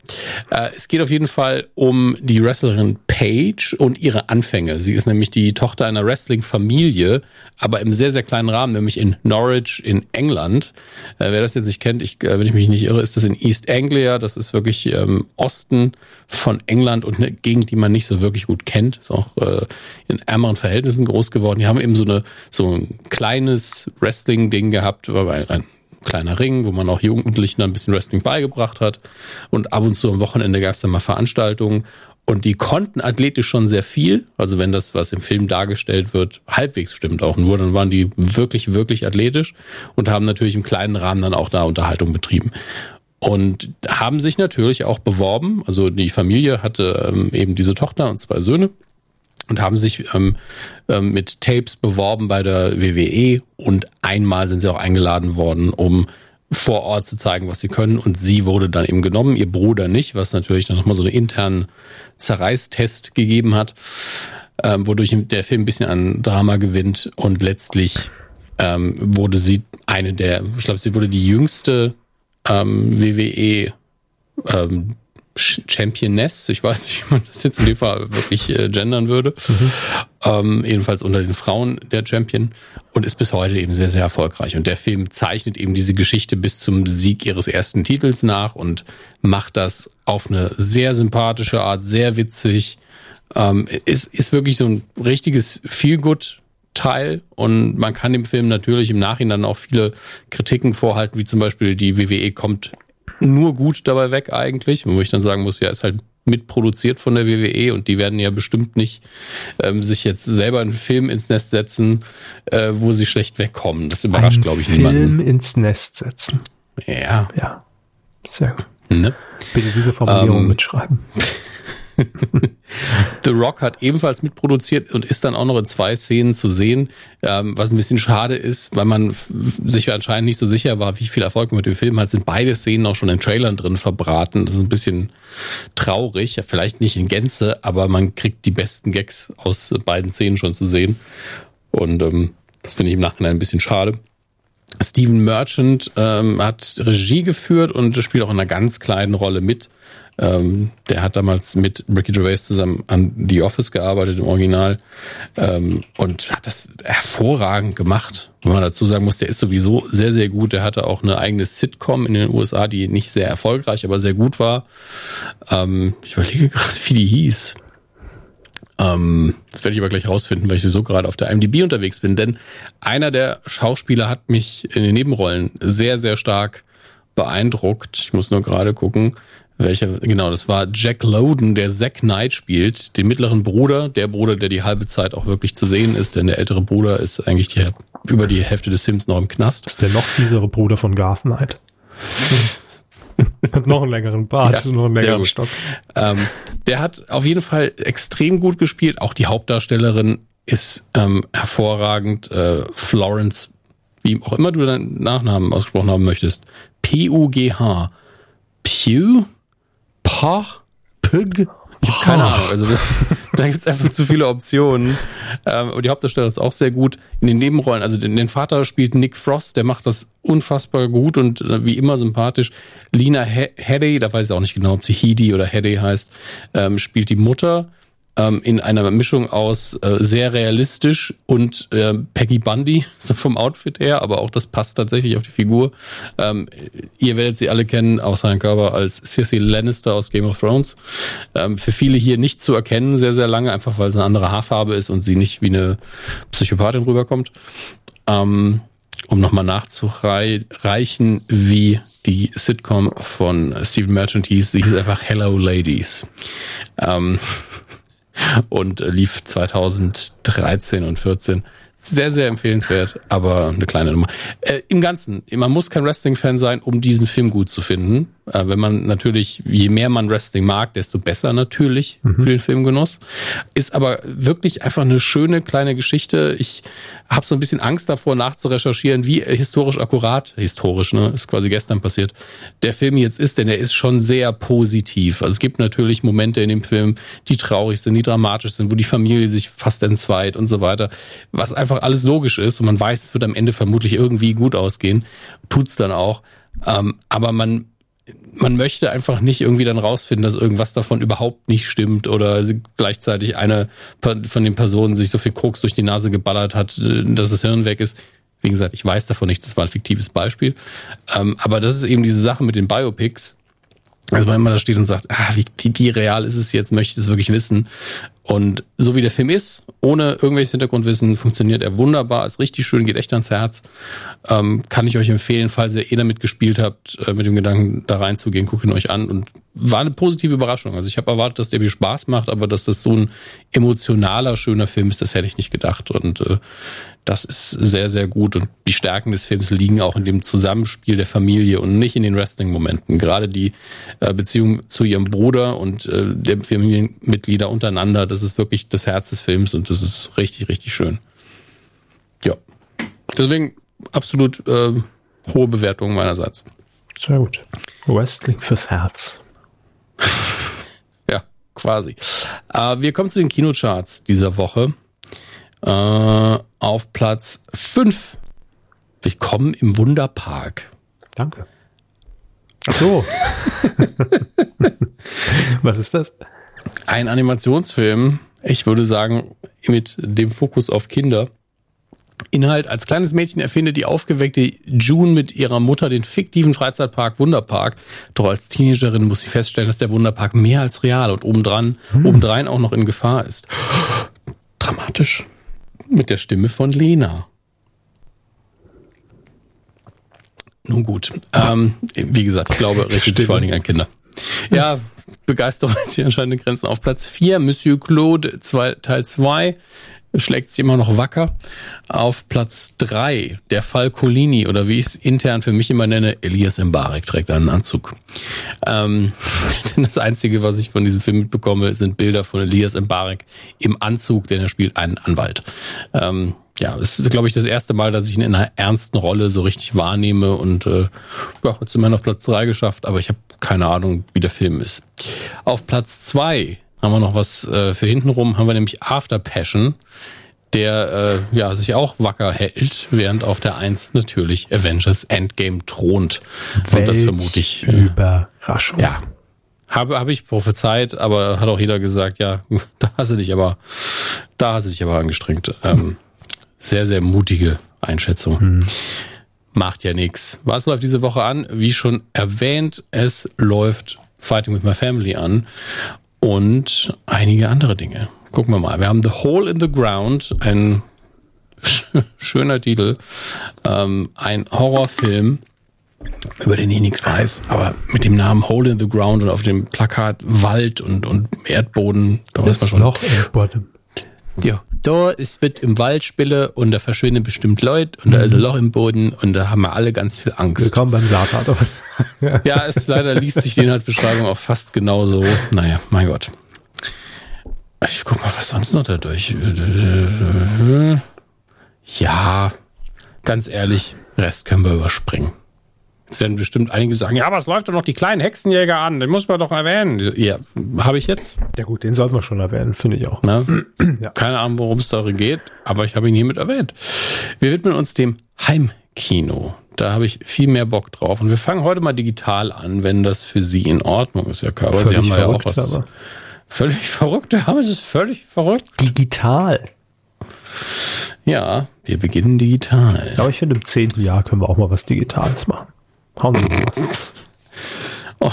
äh, es geht auf jeden Fall um die Wrestlerin Paige und ihre Anfänge. Sie ist nämlich die Tochter einer Wrestling-Familie, aber im sehr, sehr kleinen Rahmen, nämlich in Norwich in England. Äh, wer das jetzt nicht kennt, ich, äh, wenn ich mich nicht irre, ist das in East Anglia. Das ist wirklich ähm, Osten von England und eine Gegend, die man nicht so wirklich gut kennt. Ist auch äh, in ärmeren Verhältnissen groß geworden. Die haben eben so, eine, so ein kleines Wrestling-Ding gehabt, ein kleiner Ring, wo man auch Jugendlichen ein bisschen Wrestling beigebracht hat. Und ab und zu am Wochenende gab es dann mal Veranstaltungen. Und die konnten athletisch schon sehr viel. Also wenn das, was im Film dargestellt wird, halbwegs stimmt auch nur, dann waren die wirklich, wirklich athletisch und haben natürlich im kleinen Rahmen dann auch da Unterhaltung betrieben. Und haben sich natürlich auch beworben. Also die Familie hatte ähm, eben diese Tochter und zwei Söhne und haben sich ähm, ähm, mit Tapes beworben bei der WWE und einmal sind sie auch eingeladen worden, um vor Ort zu zeigen, was sie können. Und sie wurde dann eben genommen, ihr Bruder nicht, was natürlich dann nochmal so einen internen Zerreißtest gegeben hat, ähm, wodurch der Film ein bisschen an Drama gewinnt und letztlich ähm, wurde sie eine der, ich glaube, sie wurde die jüngste ähm, WWE ähm, Championess. Ich weiß nicht, wie man das jetzt in dem Fall wirklich äh, gendern würde. Ähm, jedenfalls unter den Frauen der Champion und ist bis heute eben sehr, sehr erfolgreich. Und der Film zeichnet eben diese Geschichte bis zum Sieg ihres ersten Titels nach und macht das auf eine sehr sympathische Art, sehr witzig. Ähm, ist, ist wirklich so ein richtiges Feelgood Teil und man kann dem Film natürlich im Nachhinein auch viele Kritiken vorhalten, wie zum Beispiel die WWE kommt nur gut dabei weg eigentlich, wo ich dann sagen muss, ja, ist halt mitproduziert von der WWE und die werden ja bestimmt nicht ähm, sich jetzt selber einen Film ins Nest setzen, äh, wo sie schlecht wegkommen. Das überrascht, glaube ich, Film niemanden. ins Nest setzen. Ja, Ja. Sehr gut. ne? Bitte diese Formulierung Ähm, mitschreiben. The Rock hat ebenfalls mitproduziert und ist dann auch noch in zwei Szenen zu sehen, ähm, was ein bisschen schade ist, weil man sich anscheinend nicht so sicher war, wie viel Erfolg man mit dem Film hat, sind beide Szenen auch schon in Trailern drin verbraten. Das ist ein bisschen traurig, vielleicht nicht in Gänze, aber man kriegt die besten Gags aus beiden Szenen schon zu sehen. Und ähm, das finde ich im Nachhinein ein bisschen schade. Steven Merchant ähm, hat Regie geführt und spielt auch in einer ganz kleinen Rolle mit. Ähm, der hat damals mit Ricky Gervais zusammen an The Office gearbeitet im Original ähm, und hat das hervorragend gemacht. Wenn man dazu sagen muss, der ist sowieso sehr, sehr gut. Der hatte auch eine eigene Sitcom in den USA, die nicht sehr erfolgreich, aber sehr gut war. Ähm, ich überlege gerade, wie die hieß. Ähm, das werde ich aber gleich rausfinden, weil ich so gerade auf der IMDb unterwegs bin. Denn einer der Schauspieler hat mich in den Nebenrollen sehr, sehr stark beeindruckt. Ich muss nur gerade gucken, welcher. Genau, das war Jack Loden, der Zack Knight spielt, den mittleren Bruder, der Bruder, der die halbe Zeit auch wirklich zu sehen ist, denn der ältere Bruder ist eigentlich der über die Hälfte des Films noch im Knast. Das ist der noch fiesere Bruder von Garth Knight. hat noch einen längeren Bart, Ja, noch einen längeren. Stock. Ähm, der hat auf jeden Fall extrem gut gespielt. Auch die Hauptdarstellerin ist ähm, hervorragend. Äh, Florence, wie auch immer du deinen Nachnamen ausgesprochen haben möchtest. P-U-G-H. Pew? Pach? Pig? Ich habe keine Ahnung. Also da, gibt es einfach zu viele Optionen. Ähm, aber die Hauptdarstellerin ist auch sehr gut. In den Nebenrollen, also den, den Vater spielt Nick Frost, der macht das unfassbar gut und äh, wie immer sympathisch. Lina He Headey, da weiß ich auch nicht genau, ob sie Heedy oder Headey heißt, ähm, spielt die Mutter ähm, in einer Mischung aus äh, sehr realistisch und äh, Peggy Bundy, so vom Outfit her, aber auch das passt tatsächlich auf die Figur. Ähm, ihr werdet sie alle kennen, außer Herrn Körber, als Cersei Lannister aus Game of Thrones. Ähm, für viele hier nicht zu erkennen, sehr, sehr lange, einfach weil sie eine andere Haarfarbe ist und sie nicht wie eine Psychopathin rüberkommt. Ähm, um nochmal nachzureichen, wie die Sitcom von Stephen Merchant hieß, sie hieß einfach Hello Ladies. Ähm, und äh, lief 2013 und 14. Sehr, sehr empfehlenswert, aber eine kleine Nummer. Äh, Im Ganzen, man muss kein Wrestling-Fan sein, um diesen Film gut zu finden. Äh, wenn man natürlich, je mehr man Wrestling mag, desto besser natürlich für den Filmgenuss. Ist aber wirklich einfach eine schöne kleine Geschichte. Ich habe so ein bisschen Angst davor, nachzurecherchieren, wie historisch akkurat, historisch, ne, ist quasi gestern passiert, der Film jetzt ist, denn er ist schon sehr positiv. Also es gibt natürlich Momente in dem Film, die traurig sind, die dramatisch sind, wo die Familie sich fast entzweit und so weiter, was einfach alles logisch ist und man weiß, es wird am Ende vermutlich irgendwie gut ausgehen, tut's dann auch. Ähm, aber man man möchte einfach nicht irgendwie dann rausfinden, dass irgendwas davon überhaupt nicht stimmt oder gleichzeitig eine von den Personen sich so viel Koks durch die Nase geballert hat, äh, dass das Hirn weg ist. Wie gesagt, ich weiß davon nicht, das war ein fiktives Beispiel. Ähm, aber das ist eben diese Sache mit den Biopics. Also man immer da steht und sagt, ah, wie, wie, wie real ist es jetzt, möchte ich es wirklich wissen. Und so wie der Film ist, ohne irgendwelches Hintergrundwissen, funktioniert er wunderbar, ist richtig schön, geht echt ans Herz. Ähm, kann ich euch empfehlen, falls ihr eh damit gespielt habt, äh, mit dem Gedanken da reinzugehen, guckt ihn euch an. Und war eine positive Überraschung. Also ich habe erwartet, dass der mir Spaß macht, aber dass das so ein emotionaler, schöner Film ist, das hätte ich nicht gedacht. Und äh, das ist sehr, sehr gut. Und die Stärken des Films liegen auch in dem Zusammenspiel der Familie und nicht in den Wrestling-Momenten. Gerade die äh, Beziehung zu ihrem Bruder und äh, der Familienmitglieder untereinander, das ist wirklich das Herz des Films und das ist richtig, richtig schön. Ja. Deswegen absolut äh, hohe Bewertung meinerseits. Sehr gut. Wrestling fürs Herz. Ja, quasi. Äh, wir kommen zu den Kinocharts dieser Woche. Äh, auf Platz 5. Willkommen im Wunderpark. Danke. Ach so. Was ist das? Ein Animationsfilm, ich würde sagen, mit dem Fokus auf Kinder. Inhalt, als kleines Mädchen erfindet die aufgeweckte June mit ihrer Mutter den fiktiven Freizeitpark Wunderpark. Doch als Teenagerin muss sie feststellen, dass der Wunderpark mehr als real und obendran, obendrein auch noch in Gefahr ist. Dramatisch. Mit der Stimme von Lena. Nun gut. Ähm, wie gesagt, ich glaube, richtet sich Stimme. vor allen Dingen an Kinder. Ja, Begeisterung hat sich anscheinend in Grenzen auf Platz 4. Monsieur Claude zwei, Teil 2 schlägt sich immer noch wacker. Auf Platz 3 der Fall Colini oder wie ich es intern für mich immer nenne, Elias Mbarek trägt einen Anzug. Ähm, denn das Einzige, was ich von diesem Film mitbekomme, sind Bilder von Elias Mbarek im Anzug, denn er spielt einen Anwalt. Ähm, ja, es ist, glaube ich, das erste Mal, dass ich ihn in einer ernsten Rolle so richtig wahrnehme und äh, ja, hat es immerhin auf Platz 3 geschafft, aber ich habe keine Ahnung, wie der Film ist. Auf Platz 2 haben wir noch was äh, für hintenrum, haben wir nämlich After Passion, der äh, ja sich auch wacker hält, während auf der 1 natürlich Avengers Endgame thront. Und das vermute ich. Äh, Überraschung. ja. Habe, habe ich prophezeit, aber hat auch jeder gesagt, ja, da hast du dich aber, da hast du dich aber angestrengt. Ähm, sehr, sehr mutige Einschätzung. Macht ja nichts. Was läuft diese Woche an? Wie schon erwähnt, es läuft Fighting with My Family an und einige andere Dinge. Gucken wir mal. Wir haben The Hole in the Ground, ein sch- schöner Titel, ähm, ein Horrorfilm, über den ich nichts weiß, aber mit dem Namen Hole in the Ground und auf dem Plakat Wald und, und Erdboden, da weiß man schon. Loch Bottom. Ja, da, es wird im Wald spille und da verschwinden bestimmt Leute und da ist ein Loch im Boden und da haben wir alle ganz viel Angst. Willkommen beim Saartat. Ja, es leider liest sich die Inhaltsbeschreibung auch fast genauso. Naja, mein Gott. Ich guck mal, was sonst noch dadurch. Ja, ganz ehrlich, Rest können wir überspringen. Jetzt werden bestimmt einige sagen, ja, aber es läuft doch noch die kleinen Hexenjäger an, den muss man doch erwähnen. Ja, habe ich jetzt. Ja gut, den sollten wir schon erwähnen, finde ich auch. Ne? Keine Ahnung, worum es darin geht, aber ich habe ihn hiermit erwähnt. Wir widmen uns dem Heimkino. Da habe ich viel mehr Bock drauf. Und wir fangen heute mal digital an, wenn das für Sie in Ordnung ist, Herr Körber. Sie haben Völlig ja auch verrückt, was. aber- Völlig verrückt, ja, es ist völlig verrückt. Digital. Ja, wir beginnen digital. Aber ich finde, im zehnten Jahr können wir auch mal was Digitales machen. Hauen Sie was. Oh,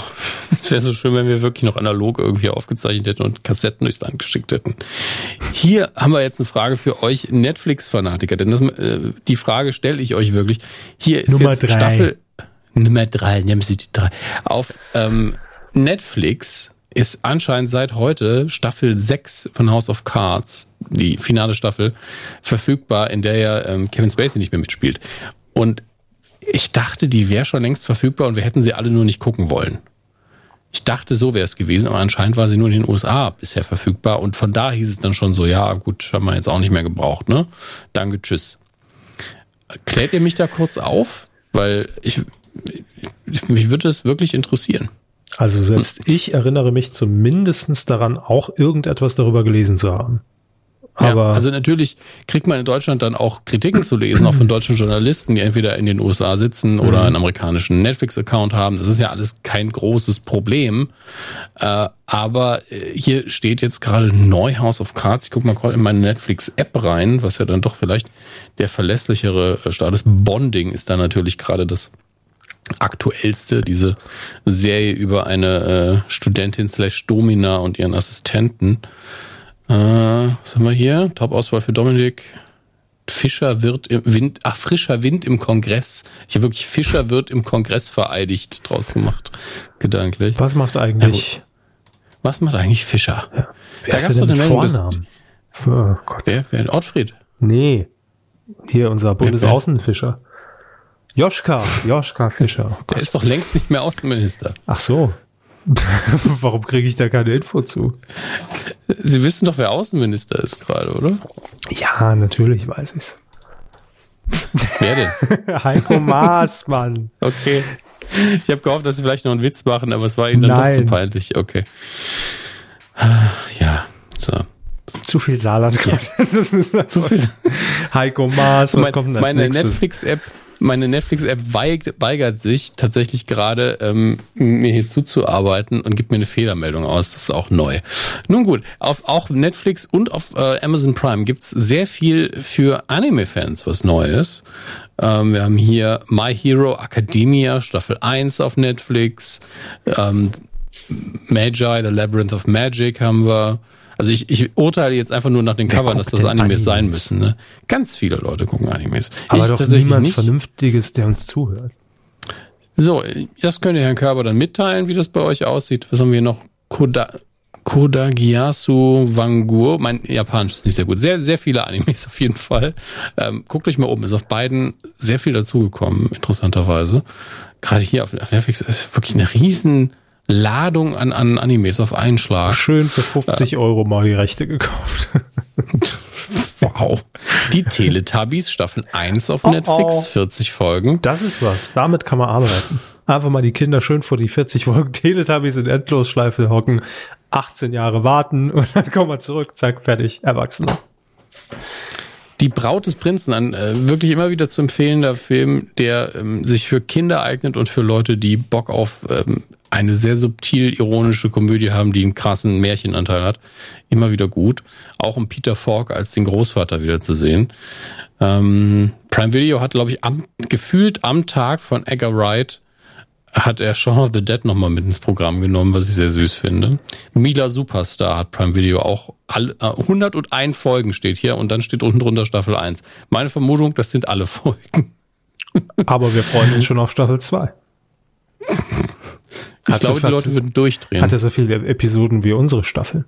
es wäre so schön, wenn wir wirklich noch analog irgendwie aufgezeichnet hätten und Kassetten durchs Land geschickt hätten. Hier haben wir jetzt eine Frage für euch Netflix-Fanatiker, denn das, äh, die Frage stelle ich euch wirklich. Hier ist Nummer jetzt drei. Staffel Nummer drei, nehmen Sie die drei. Auf ähm, Netflix ist anscheinend seit heute Staffel 6 von House of Cards, die finale Staffel, verfügbar, in der ja ähm, Kevin Spacey nicht mehr mitspielt. Und ich dachte, die wäre schon längst verfügbar und wir hätten sie alle nur nicht gucken wollen. Ich dachte, so wäre es gewesen, aber anscheinend war sie nur in den USA bisher verfügbar und von da hieß es dann schon so, ja gut, haben wir jetzt auch nicht mehr gebraucht, ne? Danke, tschüss. Klärt ihr mich da kurz auf? Weil ich, ich mich würde es wirklich interessieren. Also selbst ich erinnere mich zumindestens daran, auch irgendetwas darüber gelesen zu haben. Aber ja, also natürlich kriegt man in Deutschland dann auch Kritiken zu lesen, auch von deutschen Journalisten, die entweder in den USA sitzen oder einen amerikanischen Netflix-Account haben. Das ist ja alles kein großes Problem. Äh, aber äh, hier steht jetzt gerade neu House of Cards. Ich gucke mal gerade in meine Netflix-App rein, was ja dann doch vielleicht der verlässlichere Start ist. Bonding ist da natürlich gerade das aktuellste, diese Serie über eine äh, Studentin slash Domina und ihren Assistenten. Äh, was haben wir hier? Top-Auswahl für Dominik. Fischer wird im Wind, ach, frischer Wind im Kongress. Ich habe wirklich Fischer wird im Kongress vereidigt draus gemacht, gedanklich. was macht eigentlich? Was macht eigentlich Fischer? wer da ist gab's denn doch den eine Meldung, dass-? Oh Gott. Wer, wer? Ortfried. Nee. Hier unser Bundesaußenfischer. Joschka, Joschka Fischer. Oh Der ist doch längst nicht mehr Außenminister. Ach so. Warum kriege ich da keine Info zu? Sie wissen doch, wer Außenminister ist gerade, oder? Ja, natürlich weiß ich's. Wer denn? Heiko Maas, Mann. Okay. Ich habe gehofft, dass Sie vielleicht noch einen Witz machen, aber es war Ihnen dann Nein. doch zu peinlich. Okay. Ah, Ja, so. Zu viel Saarland. Das ist Zu viel. Heiko Maas, was Mein- kommt denn als meine? Netflix-App, meine Netflix-App weig- weigert sich tatsächlich gerade, ähm, mir hier zuzuarbeiten und gibt mir eine Fehlermeldung aus. Das ist auch neu. Nun gut, auf auch Netflix und auf äh, Amazon Prime gibt's sehr viel für Anime-Fans, was neu ist. Ähm, wir haben hier My Hero Academia, Staffel 1 auf Netflix. Ähm, Magi, The Labyrinth of Magic haben wir. Also ich, ich urteile jetzt einfach nur nach den Wer Covern, dass das denn Animes sein Animes? müssen. Ne? Ganz viele Leute gucken Animes. Aber ich doch tatsächlich niemand nicht. Vernünftiges, der uns zuhört. So, das könnt ihr Herrn Körber dann mitteilen, wie das bei euch aussieht. Was haben wir noch? Koda, Kodagiyasu Wangur. Mein Japanisch ist nicht sehr gut. Sehr, sehr viele Animes auf jeden Fall. Ähm, guckt euch mal um. Ist auf beiden sehr viel dazugekommen, interessanterweise. Gerade hier auf Netflix ist wirklich eine riesen Ladung an, an Animes auf einen Schlag. Schön für 50 Euro mal die Rechte gekauft. Wow. Die Teletubbies Staffel 1 auf Oh, Netflix, oh. 40 Folgen. Das ist was. Damit kann man arbeiten. Einfach mal die Kinder schön vor die 40 Folgen Teletubbies in Endlosschleife hocken, 18 Jahre warten und dann kommen wir zurück, zack, fertig, Erwachsene. Die Braut des Prinzen, ein äh, wirklich immer wieder zu empfehlender Film, der ähm, sich für Kinder eignet und für Leute, die Bock auf ähm, eine sehr subtil ironische Komödie haben, die einen krassen Märchenanteil hat. Immer wieder gut. Auch um Peter Falk als den Großvater wieder zu sehen. Ähm, Prime Video hat, glaube ich, am, gefühlt am Tag von Edgar Wright hat er Shaun of the Dead nochmal mit ins Programm genommen, was ich sehr süß finde. Mila Superstar hat Prime Video auch alle, äh, 101 Folgen steht hier und dann steht unten drunter Staffel 1. Meine Vermutung, das sind alle Folgen. Aber wir freuen uns schon auf Staffel 2. Ich Hat glaube, so die Leute würden durchdrehen. Hat er so viele Episoden wie unsere Staffel.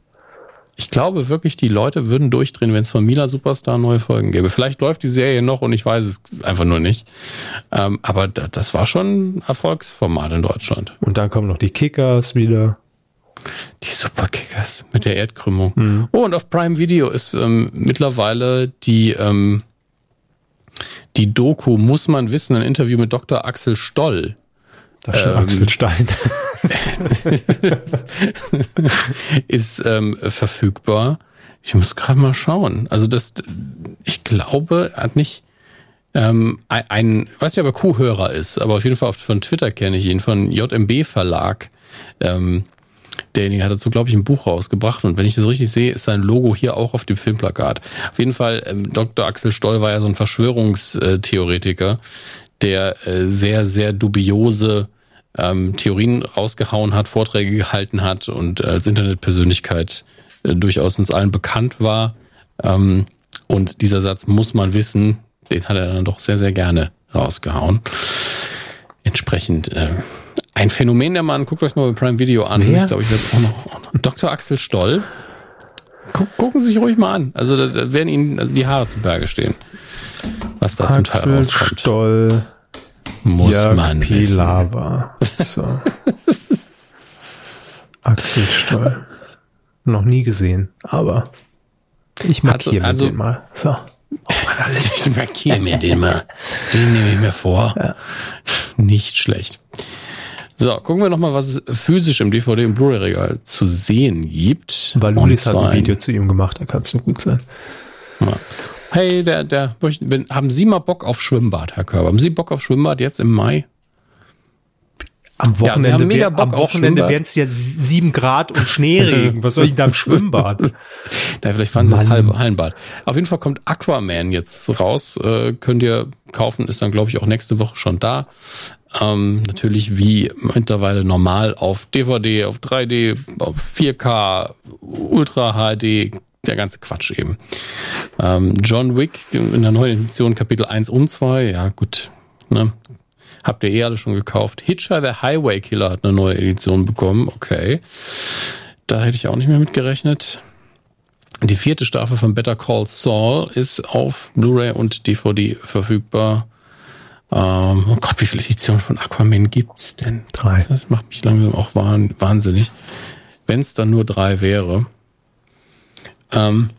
Ich glaube wirklich, die Leute würden durchdrehen, wenn es von Mila Superstar neue Folgen gäbe. Vielleicht läuft die Serie noch und ich weiß es einfach nur nicht. Ähm, aber das war schon ein Erfolgsformat in Deutschland. Und dann kommen noch die Kickers wieder. Die Superkickers mit der Erdkrümmung. Mhm. Oh, und auf Prime Video ist ähm, mittlerweile die, ähm, die Doku, muss man wissen, ein Interview mit Dr. Axel Stoll. Das ist ähm, Axel Stein. ist ähm, verfügbar. Ich muss gerade mal schauen. Also das, ich glaube, hat nicht ähm, ein, ein, weiß nicht, ob er Kuhhörer ist, aber auf jeden Fall von Twitter kenne ich ihn, von JMB Verlag. Ähm, derjenige hat dazu, glaube ich, ein Buch rausgebracht. Und wenn ich das richtig sehe, ist sein Logo hier auch auf dem Filmplakat. Auf jeden Fall, ähm, Dr. Axel Stoll war ja so ein Verschwörungstheoretiker, der äh, sehr, sehr dubiose ähm, Theorien rausgehauen hat, Vorträge gehalten hat und als Internetpersönlichkeit äh, durchaus uns allen bekannt war. Ähm, und dieser Satz muss man wissen, den hat er dann doch sehr, sehr gerne rausgehauen. Entsprechend äh, ein Phänomen der Mann, guckt euch mal bei Prime Video an. Wer? Ich glaube, ich werde auch noch. Dr. Axel Stoll. Guck, gucken Sie sich ruhig mal an. Also da, da werden Ihnen also die Haare zu Berge stehen. Was da Axel zum Teil rauskommt. Stoll. Muss Jörg man Pilawa. So. Axel Stoll. Noch nie gesehen, aber ich markiere also, also, den mal. So. Auf meiner Liste. Ich markiere mir den mal. Den nehme ich mir vor. Ja. Nicht schlecht. So, gucken wir nochmal, was es physisch im DVD- und Blu-ray-Regal zu sehen gibt. Weil Lulis hat ein Video zu ihm gemacht, da kann es nur gut sein. Ja. Hey, der, der, wenn, haben Sie mal Bock auf Schwimmbad, Herr Körber? Haben Sie Bock auf Schwimmbad jetzt im Mai? Am Wochenende, ja, am Wochenende werden es ja sieben Grad und Schneeregen. Was soll ich da im Schwimmbad? Na, vielleicht fahren Sie das halbe Hallenbad. Auf jeden Fall kommt Aquaman jetzt raus. Äh, könnt ihr kaufen, ist dann, glaube ich, auch nächste Woche schon da. Ähm, natürlich wie mittlerweile normal auf DVD, auf 3D, auf 4K, Ultra HD, der ganze Quatsch eben. Ähm, John Wick in der neuen Edition Kapitel 1 und 2, ja gut, ne? Habt ihr eh alle schon gekauft. Hitcher the Highway Killer hat eine neue Edition bekommen, okay. Da hätte ich auch nicht mehr mit gerechnet. Die vierte Staffel von Better Call Saul ist auf Blu-ray und DVD verfügbar. Ähm, oh Gott, wie viele Editionen von Aquaman gibt's denn? Drei. Das macht mich langsam auch wahnsinnig. Wenn es dann nur drei wäre. Ähm,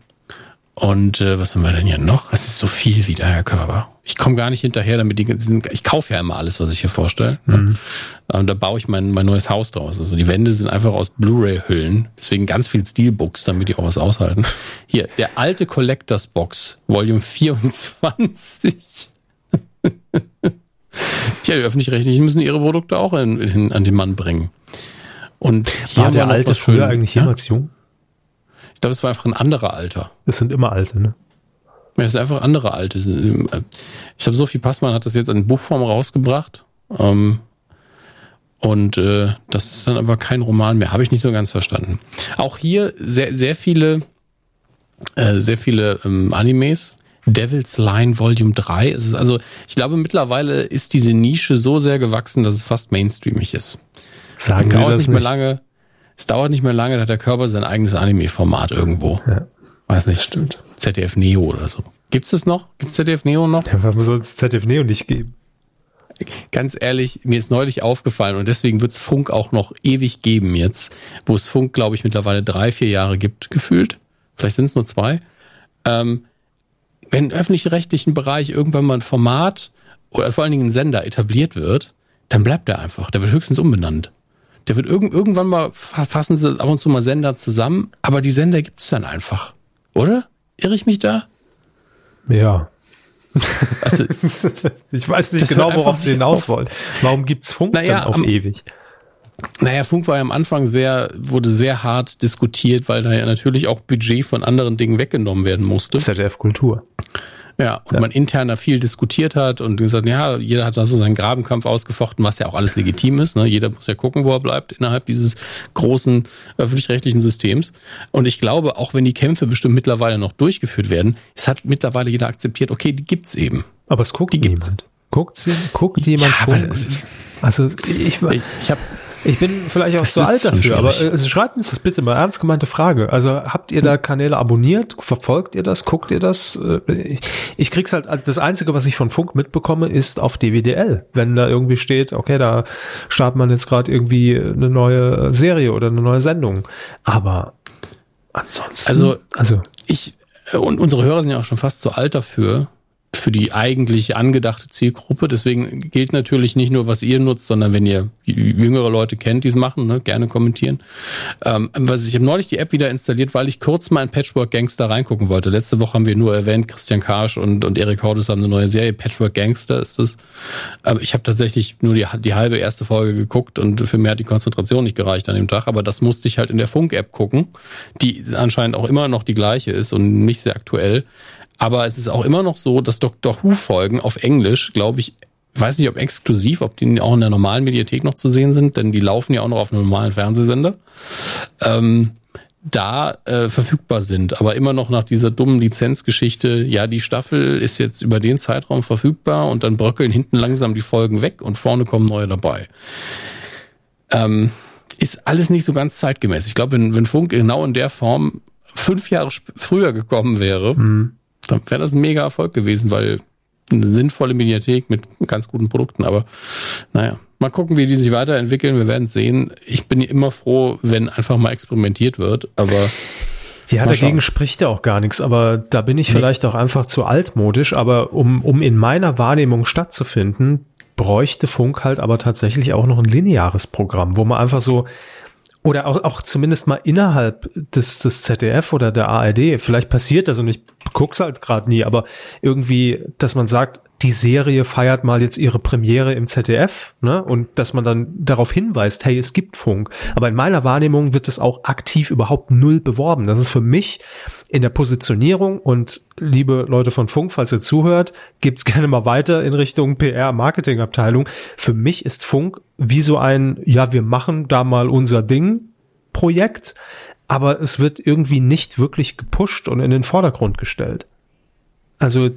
und äh, was haben wir denn hier noch? Es ist so viel wieder, Herr Körber. Ich komme gar nicht hinterher, damit die, sind, ich kaufe ja immer alles, was ich hier vorstelle. Ne? Mhm. Und da baue ich mein, mein neues Haus draus. Also die Wände sind einfach aus Blu-ray-Hüllen, deswegen ganz viel Steelbooks, damit die auch was aushalten. Hier, der alte Collectors Box, Volume 24. Tja, die öffentlich-rechtlichen müssen ihre Produkte auch in, in, an den Mann bringen. Und war der alte früher eigentlich jemals ja? jung? Ich glaube, es war einfach ein anderer Alter. Es sind immer alte, ne? Ja, es sind einfach andere alte. Ich habe Sophie Passmann hat das jetzt in Buchform rausgebracht. Ähm, und äh, das ist dann aber kein Roman mehr. Habe ich nicht so ganz verstanden. Auch hier sehr, sehr viele, äh, sehr viele ähm, Animes. Devil's Line Volume 3. Es ist also, ich glaube, mittlerweile ist diese Nische so sehr gewachsen, dass es fast mainstreamig ist. Sagen Sie das nicht mehr lange. Es dauert nicht mehr lange, da hat der Körper sein eigenes Anime-Format irgendwo. Ja. Weiß nicht. Stimmt. ZDF Neo oder so. Gibt es noch? Gibt es ZDF Neo noch? Ja, warum soll es ZDF Neo nicht geben? Ganz ehrlich, mir ist neulich aufgefallen und deswegen wird es Funk auch noch ewig geben jetzt, wo es Funk, glaube ich, mittlerweile drei, vier Jahre gibt, gefühlt. Vielleicht sind es nur zwei. Ähm, wenn im öffentlich-rechtlichen Bereich irgendwann mal ein Format oder vor allen Dingen ein Sender etabliert wird, dann bleibt er einfach. Der wird höchstens umbenannt. Der wird irg irgendwann mal fassen sie ab und zu mal Sender zusammen, aber die Sender gibt es dann einfach. Oder? Irre ich mich da? Ja. Also, ich weiß nicht genau, worauf Sie hinaus wollen. Warum gibt's Funk naja, denn auf am, ewig? Naja, Funk war ja am Anfang sehr, wurde sehr hart diskutiert, weil da ja natürlich auch Budget von anderen Dingen weggenommen werden musste. ZDF Kultur. Ja, und ja. man intern da viel diskutiert hat und gesagt, ja, jeder hat da so seinen Grabenkampf ausgefochten, was ja auch alles legitim ist. Ne? Jeder muss ja gucken, wo er bleibt innerhalb dieses großen öffentlich-rechtlichen Systems. Und ich glaube, auch wenn die Kämpfe bestimmt mittlerweile noch durchgeführt werden, es hat mittlerweile jeder akzeptiert, okay, die gibt's eben. Aber es guckt die niemand. Guckt, sie, guckt jemand ja, vor? Also ich, ich, ich habe Ich bin vielleicht auch Das zu alt dafür, aber schwierig. äh, schreibt uns das bitte mal ernst gemeinte Frage. Also habt ihr da Kanäle abonniert? Verfolgt ihr das? Guckt ihr das? Äh, Ich, ich krieg's halt, das Einzige, was ich von Funk mitbekomme, ist auf DWDL. Wenn da irgendwie steht, okay, da startet man jetzt gerade irgendwie eine neue Serie oder eine neue Sendung. Aber ansonsten. Also- also Ich, äh, und unsere Hörer sind ja auch schon fast zu alt dafür, für die eigentlich angedachte Zielgruppe. Deswegen gilt natürlich nicht nur, was ihr nutzt, sondern wenn ihr jüngere Leute kennt, die es machen, ne, gerne kommentieren. Ähm, was ich habe neulich die App wieder installiert, weil ich kurz mal in Patchwork Gangster reingucken wollte. Letzte Woche haben wir nur erwähnt, Christian Karsch und, und Erik Hordes haben eine neue Serie, Patchwork Gangster ist das. Aber ich habe tatsächlich nur die, die halbe erste Folge geguckt und für mehr hat die Konzentration nicht gereicht an dem Tag. Aber das musste ich halt in der Funk-App gucken, die anscheinend auch immer noch die gleiche ist und nicht sehr aktuell. Aber es ist auch immer noch so, dass Dr. Who-Folgen auf Englisch, glaube ich, weiß nicht, ob exklusiv, ob die auch in der normalen Mediathek noch zu sehen sind, denn die laufen ja auch noch auf einem normalen Fernsehsender, ähm, da äh, verfügbar sind. Aber immer noch nach dieser dummen Lizenzgeschichte, ja, die Staffel ist jetzt über den Zeitraum verfügbar und dann bröckeln hinten langsam die Folgen weg und vorne kommen neue dabei. Ähm, ist alles nicht so ganz zeitgemäß. Ich glaube, wenn, wenn Funk genau in der Form fünf Jahre früher gekommen wäre, dann wäre das ein mega Erfolg gewesen, weil eine sinnvolle Mediathek mit ganz guten Produkten. Aber naja, mal gucken, wie die sich weiterentwickeln. Wir werden sehen. Ich bin immer froh, wenn einfach mal experimentiert wird. Aber Ja, dagegen spricht ja auch gar nichts, aber da bin ich vielleicht auch einfach zu altmodisch, aber um, um in meiner Wahrnehmung stattzufinden, bräuchte Funk halt aber tatsächlich auch noch ein lineares Programm, wo man einfach so, oder auch, auch zumindest mal innerhalb des, des ZDF oder der ARD, vielleicht passiert das und ich guck's halt gerade nie, aber irgendwie, dass man sagt, die Serie feiert mal jetzt ihre Premiere im ZDF, ne? Und dass man dann darauf hinweist, hey, es gibt Funk. Aber in meiner Wahrnehmung wird es auch aktiv überhaupt null beworben. Das ist für mich in der Positionierung und liebe Leute von Funk, falls ihr zuhört, gebt's gerne mal weiter in Richtung PR-Marketing-Abteilung. Für mich ist Funk wie so ein, ja, wir machen da mal unser Ding Projekt, aber es wird irgendwie nicht wirklich gepusht und in den Vordergrund gestellt. Also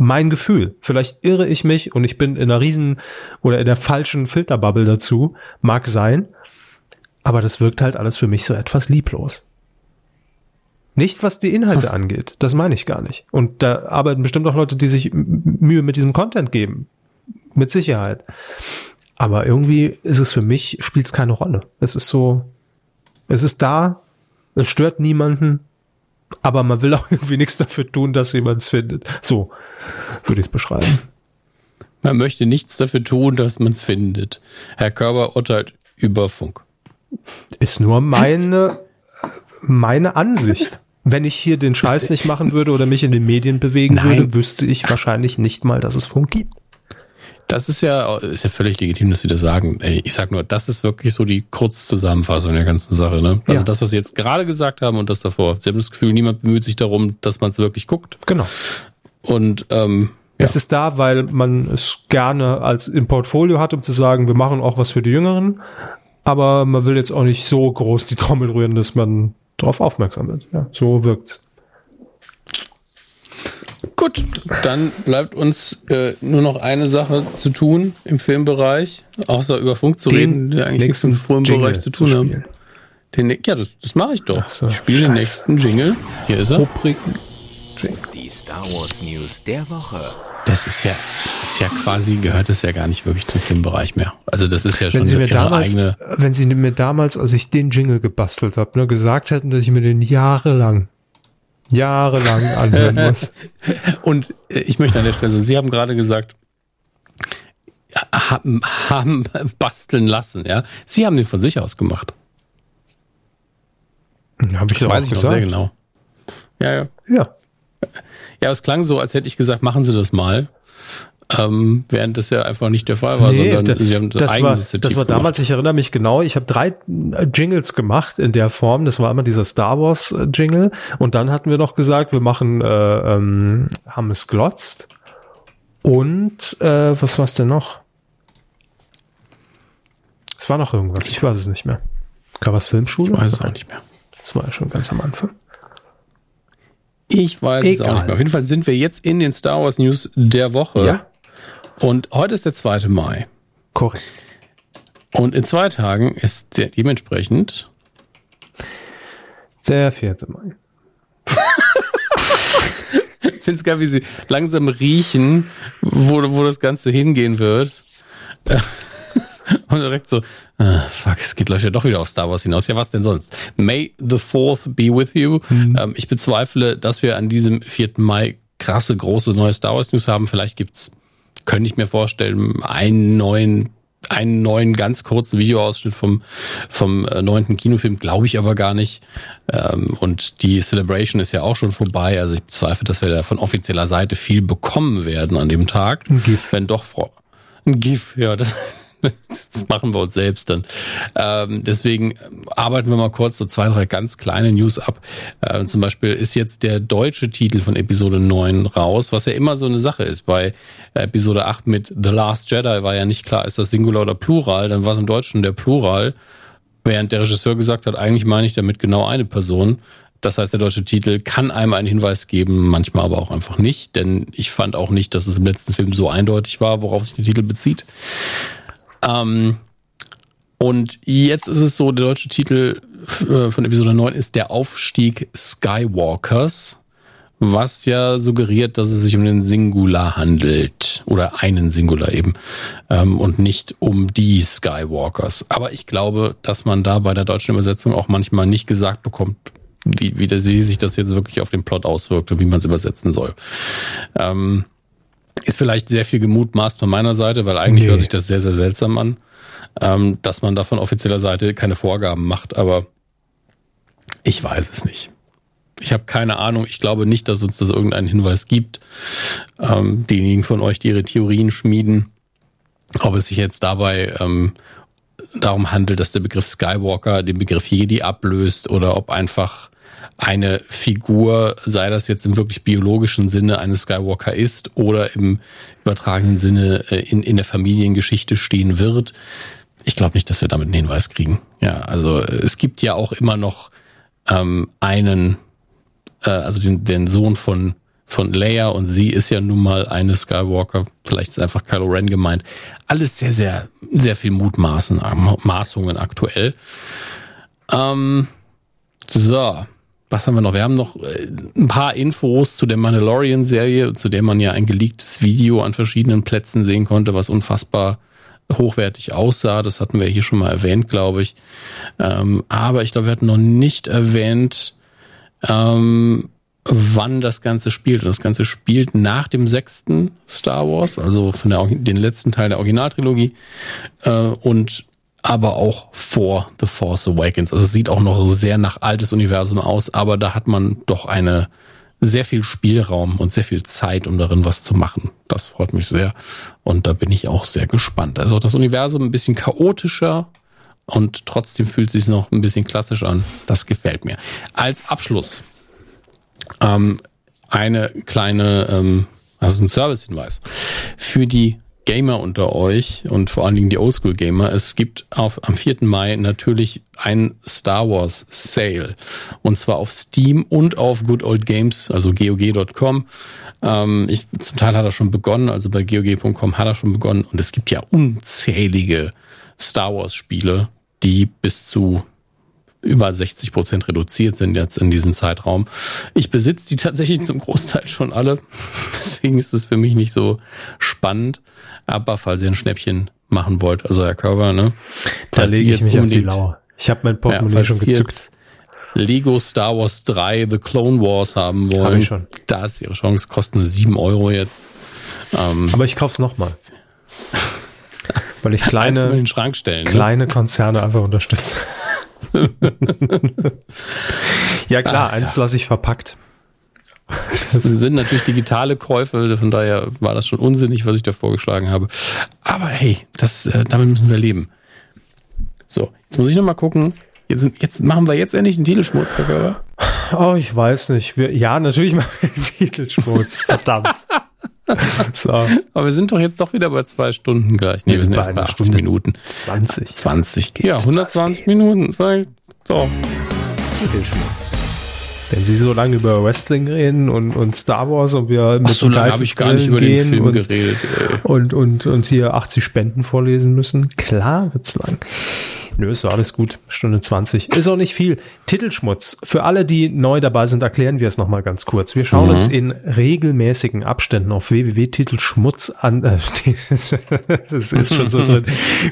mein Gefühl. Vielleicht irre ich mich und ich bin in einer riesen oder in der falschen Filterbubble dazu. Mag sein. Aber das wirkt halt alles für mich so etwas lieblos. Nicht, was die Inhalte angeht. Das meine ich gar nicht. Und da arbeiten bestimmt auch Leute, die sich Mühe mit diesem Content geben. Mit Sicherheit. Aber irgendwie ist es für mich, spielt es keine Rolle. Es ist so, es ist da, es stört niemanden, aber man will auch irgendwie nichts dafür tun, dass jemand es findet. So würde ich es beschreiben. man möchte nichts dafür tun, dass man es findet. Herr Körber urteilt über Funk. Ist nur meine, meine Ansicht. Wenn ich hier den Scheiß nicht machen würde oder mich in den Medien bewegen Nein. würde, wüsste ich wahrscheinlich nicht mal, dass es Funk gibt. Das ist ja, ist ja völlig legitim, dass Sie das sagen. Ey, Ich sag nur, das ist wirklich so die Kurzzusammenfassung der ganzen Sache. Ne? Also Ja. das, was Sie jetzt gerade gesagt haben und das davor. Sie haben das Gefühl, niemand bemüht sich darum, dass man es wirklich guckt. Genau. Und ähm, ja. Es ist da, weil man es gerne als im Portfolio hat, um zu sagen, wir machen auch was für die Jüngeren. Aber man will jetzt auch nicht so groß die Trommel rühren, dass man darauf aufmerksam wird. Ja, so wirkt's. Gut, dann bleibt uns äh, nur noch eine Sache zu tun im Filmbereich, außer über Funk zu reden, der eigentlich nichts im Filmbereich zu tun haben. Den, ja, das, das mache ich doch. So, ich spiele den nächsten Jingle. Hier ist er. Rubriken. Die Star Wars News der Woche. Das ist ja, ist ja quasi, gehört das ja gar nicht wirklich zum Filmbereich mehr. Also das ist ja schon Wenn sie, mir ihre damals, eigene. wenn sie mir damals, als ich den Jingle gebastelt habe, ne, gesagt hätten, dass ich mir den jahrelang, jahrelang anhören muss. Und äh, ich möchte an der Stelle, sagen, Sie haben gerade gesagt, haben, haben basteln lassen, ja. Sie haben den von sich aus gemacht. Habe ich Das weiß ich noch sehr genau. Ja, ja. Ja. Ja, es klang so, als hätte ich gesagt, machen Sie das mal. Ähm, während das ja einfach nicht der Fall war, sondern da- Sie haben das, war, das war damals, ich erinnere mich genau, ich habe drei äh, Jingles gemacht in der Form. Das war immer dieser Star Wars äh, Jingle. Und dann hatten wir noch gesagt, wir machen, äh, ähm, haben es glotzt. Und äh, was war's denn noch? Es war noch irgendwas, ich weiß es nicht mehr. Gab's Filmschule? Ich weiß es auch nicht mehr. Das war ja schon ganz am Anfang. Ich weiß es auch Egal. nicht mehr. Auf jeden Fall sind wir jetzt in den Star Wars News der Woche. Ja. Und heute ist der 2. Mai. Korrekt. Und in zwei Tagen ist der, dementsprechend Der 4. Mai. Ich finde es geil, wie sie langsam riechen, wo, wo das Ganze hingehen wird. Und direkt so, ah, fuck, es geht gleich ja doch wieder auf Star Wars hinaus. Ja, was denn sonst? May the 4th be with you. Ähm, ich bezweifle, dass wir an diesem 4. Mai krasse, große neue Star Wars News haben. Vielleicht gibt's, könnte ich mir vorstellen, einen neuen einen neuen ganz kurzen Videoausschnitt vom vom äh, neunten Kinofilm, glaube ich aber gar nicht. Ähm, und die Celebration ist ja auch schon vorbei. Also ich bezweifle, dass wir da von offizieller Seite viel bekommen werden an dem Tag. Ein GIF. Wenn doch Frau. Ein GIF, ja. Das, das machen wir uns selbst dann. Ähm, deswegen arbeiten wir mal kurz so zwei, drei ganz kleine News ab. Ähm, zum Beispiel ist jetzt der deutsche Titel von Episode 9 raus, was ja immer so eine Sache ist. Bei Episode 8 mit The Last Jedi war ja nicht klar, ist das Singular oder Plural, dann war es im Deutschen der Plural, während der Regisseur gesagt hat, eigentlich meine ich damit genau eine Person. Das heißt, der deutsche Titel kann einem einen Hinweis geben, manchmal aber auch einfach nicht, denn ich fand auch nicht, dass es im letzten Film so eindeutig war, worauf sich der Titel bezieht. Ähm, und jetzt ist es so, der deutsche Titel äh, von Episode 9 ist der Aufstieg Skywalkers, was ja suggeriert, dass es sich um den Singular handelt oder einen Singular eben ähm, und nicht um die Skywalkers. Aber ich glaube, dass man da bei der deutschen Übersetzung auch manchmal nicht gesagt bekommt, wie, wie, das, wie sich das jetzt wirklich auf den Plot auswirkt und wie man es übersetzen soll. Ähm, ist vielleicht sehr viel gemutmaßt von meiner Seite, weil eigentlich Nee. hört sich das sehr, sehr seltsam an, ähm, dass man da von offizieller Seite keine Vorgaben macht, aber ich weiß es nicht. Ich habe keine Ahnung. Ich glaube nicht, dass uns das irgendeinen Hinweis gibt. Ähm, diejenigen von euch, die ihre Theorien schmieden, ob es sich jetzt dabei ähm, darum handelt, dass der Begriff Skywalker den Begriff Jedi ablöst oder ob einfach eine Figur, sei das jetzt im wirklich biologischen Sinne eine Skywalker ist oder im übertragenen Sinne äh, in, in der Familiengeschichte stehen wird. Ich glaube nicht, dass wir damit einen Hinweis kriegen. Ja, also äh, es gibt ja auch immer noch ähm, einen, äh, also den, den Sohn von von Leia und sie ist ja nun mal eine Skywalker. Vielleicht ist einfach Kylo Ren gemeint. Alles sehr, sehr, sehr viel Mutmaßen, Maßungen aktuell. Ähm, so, was haben wir noch? Wir haben noch äh, ein paar Infos zu der Mandalorian-Serie, zu der man ja ein geleaktes Video an verschiedenen Plätzen sehen konnte, was unfassbar hochwertig aussah. Das hatten wir hier schon mal erwähnt, glaube ich. Ähm, aber ich glaube, wir hatten noch nicht erwähnt, ähm, wann das Ganze spielt. Und das Ganze spielt nach dem sechsten Star Wars, also von der, den letzten Teil der Originaltrilogie. Äh, und aber auch vor The Force Awakens. Also es sieht auch noch sehr nach altes Universum aus, aber da hat man doch eine sehr viel Spielraum und sehr viel Zeit, um darin was zu machen. Das freut mich sehr. Und da bin ich auch sehr gespannt. Also das Universum ein bisschen chaotischer und trotzdem fühlt sich noch ein bisschen klassisch an. Das gefällt mir. Als Abschluss ähm, eine kleine, ähm, also ein Service-Hinweis für die Gamer unter euch und vor allen Dingen die Oldschool-Gamer. Es gibt auf, am 4. Mai natürlich ein Star Wars Sale. Und zwar auf Steam und auf Good Old Games, also GOG.com. Ähm, ich, zum Teil hat er schon begonnen, also bei GOG.com hat er schon begonnen. Und es gibt ja unzählige Star Wars Spiele, die bis zu über 60 Prozent reduziert sind jetzt in diesem Zeitraum. Ich besitze die tatsächlich zum Großteil schon alle. Deswegen ist es für mich nicht so spannend. Aber falls ihr ein Schnäppchen machen wollt, also Herr Körber, ne? Da lege ich mich auf die unbedingt- Lauer. Ich habe mein Ja, Portemonnaie falls schon gezückt. Lego Star Wars 3 The Clone Wars haben wollen, Hab ich schon. da ist ihre Chance, kostet nur 7 Euro jetzt. Ähm, Aber ich kauf's nochmal. Weil ich kleine, den Schrank stellen. Ne? kleine Konzerne einfach unterstütze. ja klar, Ach, eins lasse ich verpackt. Das sind natürlich digitale Käufe, von daher war das schon unsinnig, was ich da vorgeschlagen habe. Aber hey, das, äh, damit müssen wir leben. So, jetzt muss ich noch mal gucken. Jetzt, sind- jetzt machen wir jetzt endlich einen Titelschmutz, Herr Körber. Oh, ich weiß nicht. Wir, ja, natürlich machen wir den Titelschmutz. Verdammt. so, Aber wir sind doch jetzt doch wieder bei zwei Stunden gleich. Nee, wir sind, erst bei 80 Minuten. 20. 20. Ja, 120 Minuten. Sag. So. Titelschmutz. Wenn Sie so lange über Wrestling reden und, und Star Wars und wir mit Ach, so lange habe ich gar nicht über den Film und, geredet. Ey. Und, und, und hier 80 Spenden vorlesen müssen. Klar wird's lang. Nö, ist alles gut. Stunde 20. Ist auch nicht viel. Titelschmutz. Für alle, die neu dabei sind, erklären wir es nochmal ganz kurz. Wir schauen mhm. uns in regelmäßigen Abständen auf www.titelschmutz an, äh, das ist schon so drin,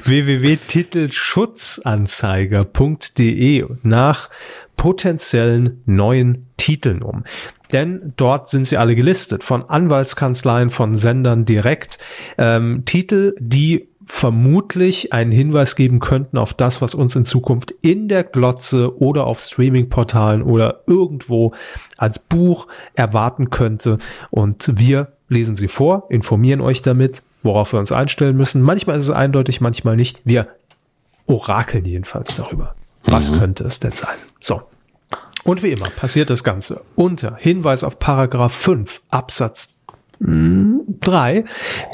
www.titelschutzanzeiger.de nach potenziellen neuen Titeln um. Denn dort sind sie alle gelistet, von Anwaltskanzleien, von Sendern direkt. Ähm, Titel, die vermutlich einen Hinweis geben könnten auf das, was uns in Zukunft in der Glotze oder auf Streaming-Portalen oder irgendwo als Buch erwarten könnte. Und wir lesen sie vor, informieren euch damit, worauf wir uns einstellen müssen. Manchmal ist es eindeutig, manchmal nicht. Wir orakeln jedenfalls darüber. Was mhm. könnte es denn sein? So. Und wie immer passiert das Ganze unter Hinweis auf Paragraph 5 Absatz 3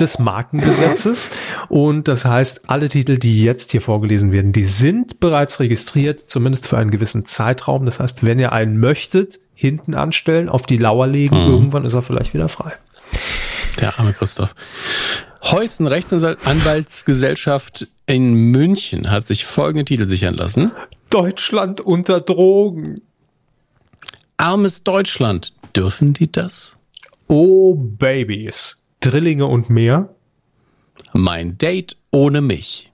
des Markengesetzes. Und das heißt, alle Titel, die jetzt hier vorgelesen werden, die sind bereits registriert, zumindest für einen gewissen Zeitraum. Das heißt, wenn ihr einen möchtet, hinten anstellen, auf die Lauer legen, hm. irgendwann ist er vielleicht wieder frei. Der arme Christoph. Heusen Rechtsanwaltsgesellschaft in München hat sich folgende Titel sichern lassen. Deutschland unter Drogen. Armes Deutschland. Dürfen die das? Oh Babies, Drillinge und mehr. Mein Date ohne mich.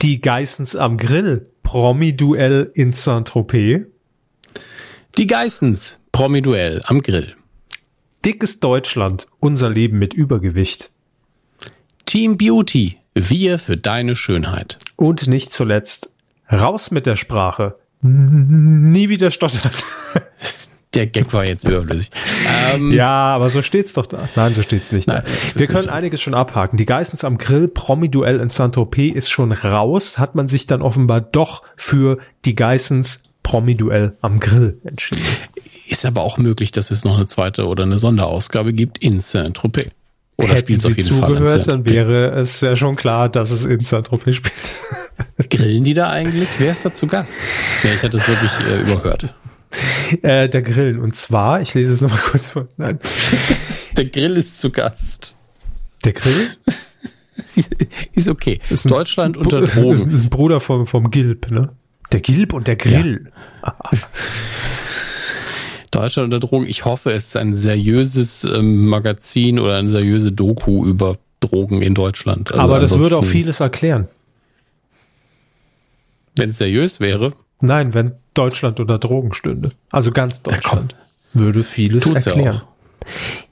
Die Geissens am Grill, Promi-Duell in Saint-Tropez. Die Geissens, Promi-Duell am Grill. Dickes Deutschland, unser Leben mit Übergewicht. Team Beauty, wir für deine Schönheit. Und nicht zuletzt, raus mit der Sprache. Nie wieder stottern. Der Gag war jetzt überflüssig. Ähm, ja, aber so steht's doch da. Nein, so steht's nicht. Nein, Wir können einiges schon abhaken. Die Geistens am Grill Promi-Duell in Saint-Tropez ist schon raus. Hat man sich dann offenbar doch für die Geistens Promi-Duell am Grill entschieden. Ist aber auch möglich, dass es noch eine zweite oder eine Sonderausgabe gibt in Saint-Tropez. Oder spielt es auf jeden zugehört, Fall dann wäre es ja schon klar, dass es in Saint-Tropez spielt. Grillen die da eigentlich? Wer ist da zu Gast? Ja, ich hatte es wirklich äh, überhört. Äh, der Grillen. Und zwar, ich lese es nochmal kurz vor. Nein. Der Grill ist zu Gast. Der Grill? ist okay. Ist Deutschland unter Drogen. Ist, ist ein Bruder vom, vom Gilb, ne? Der Gilb und der Grill. Ja. Deutschland unter Drogen. Ich hoffe, es ist ein seriöses ähm, Magazin oder eine seriöse Doku über Drogen in Deutschland. Also Aber das würde auch vieles erklären. Wenn es seriös wäre. Nein, wenn Deutschland unter Drogen stünde. Also ganz Deutschland. Würde vieles Tut's erklären. Ja,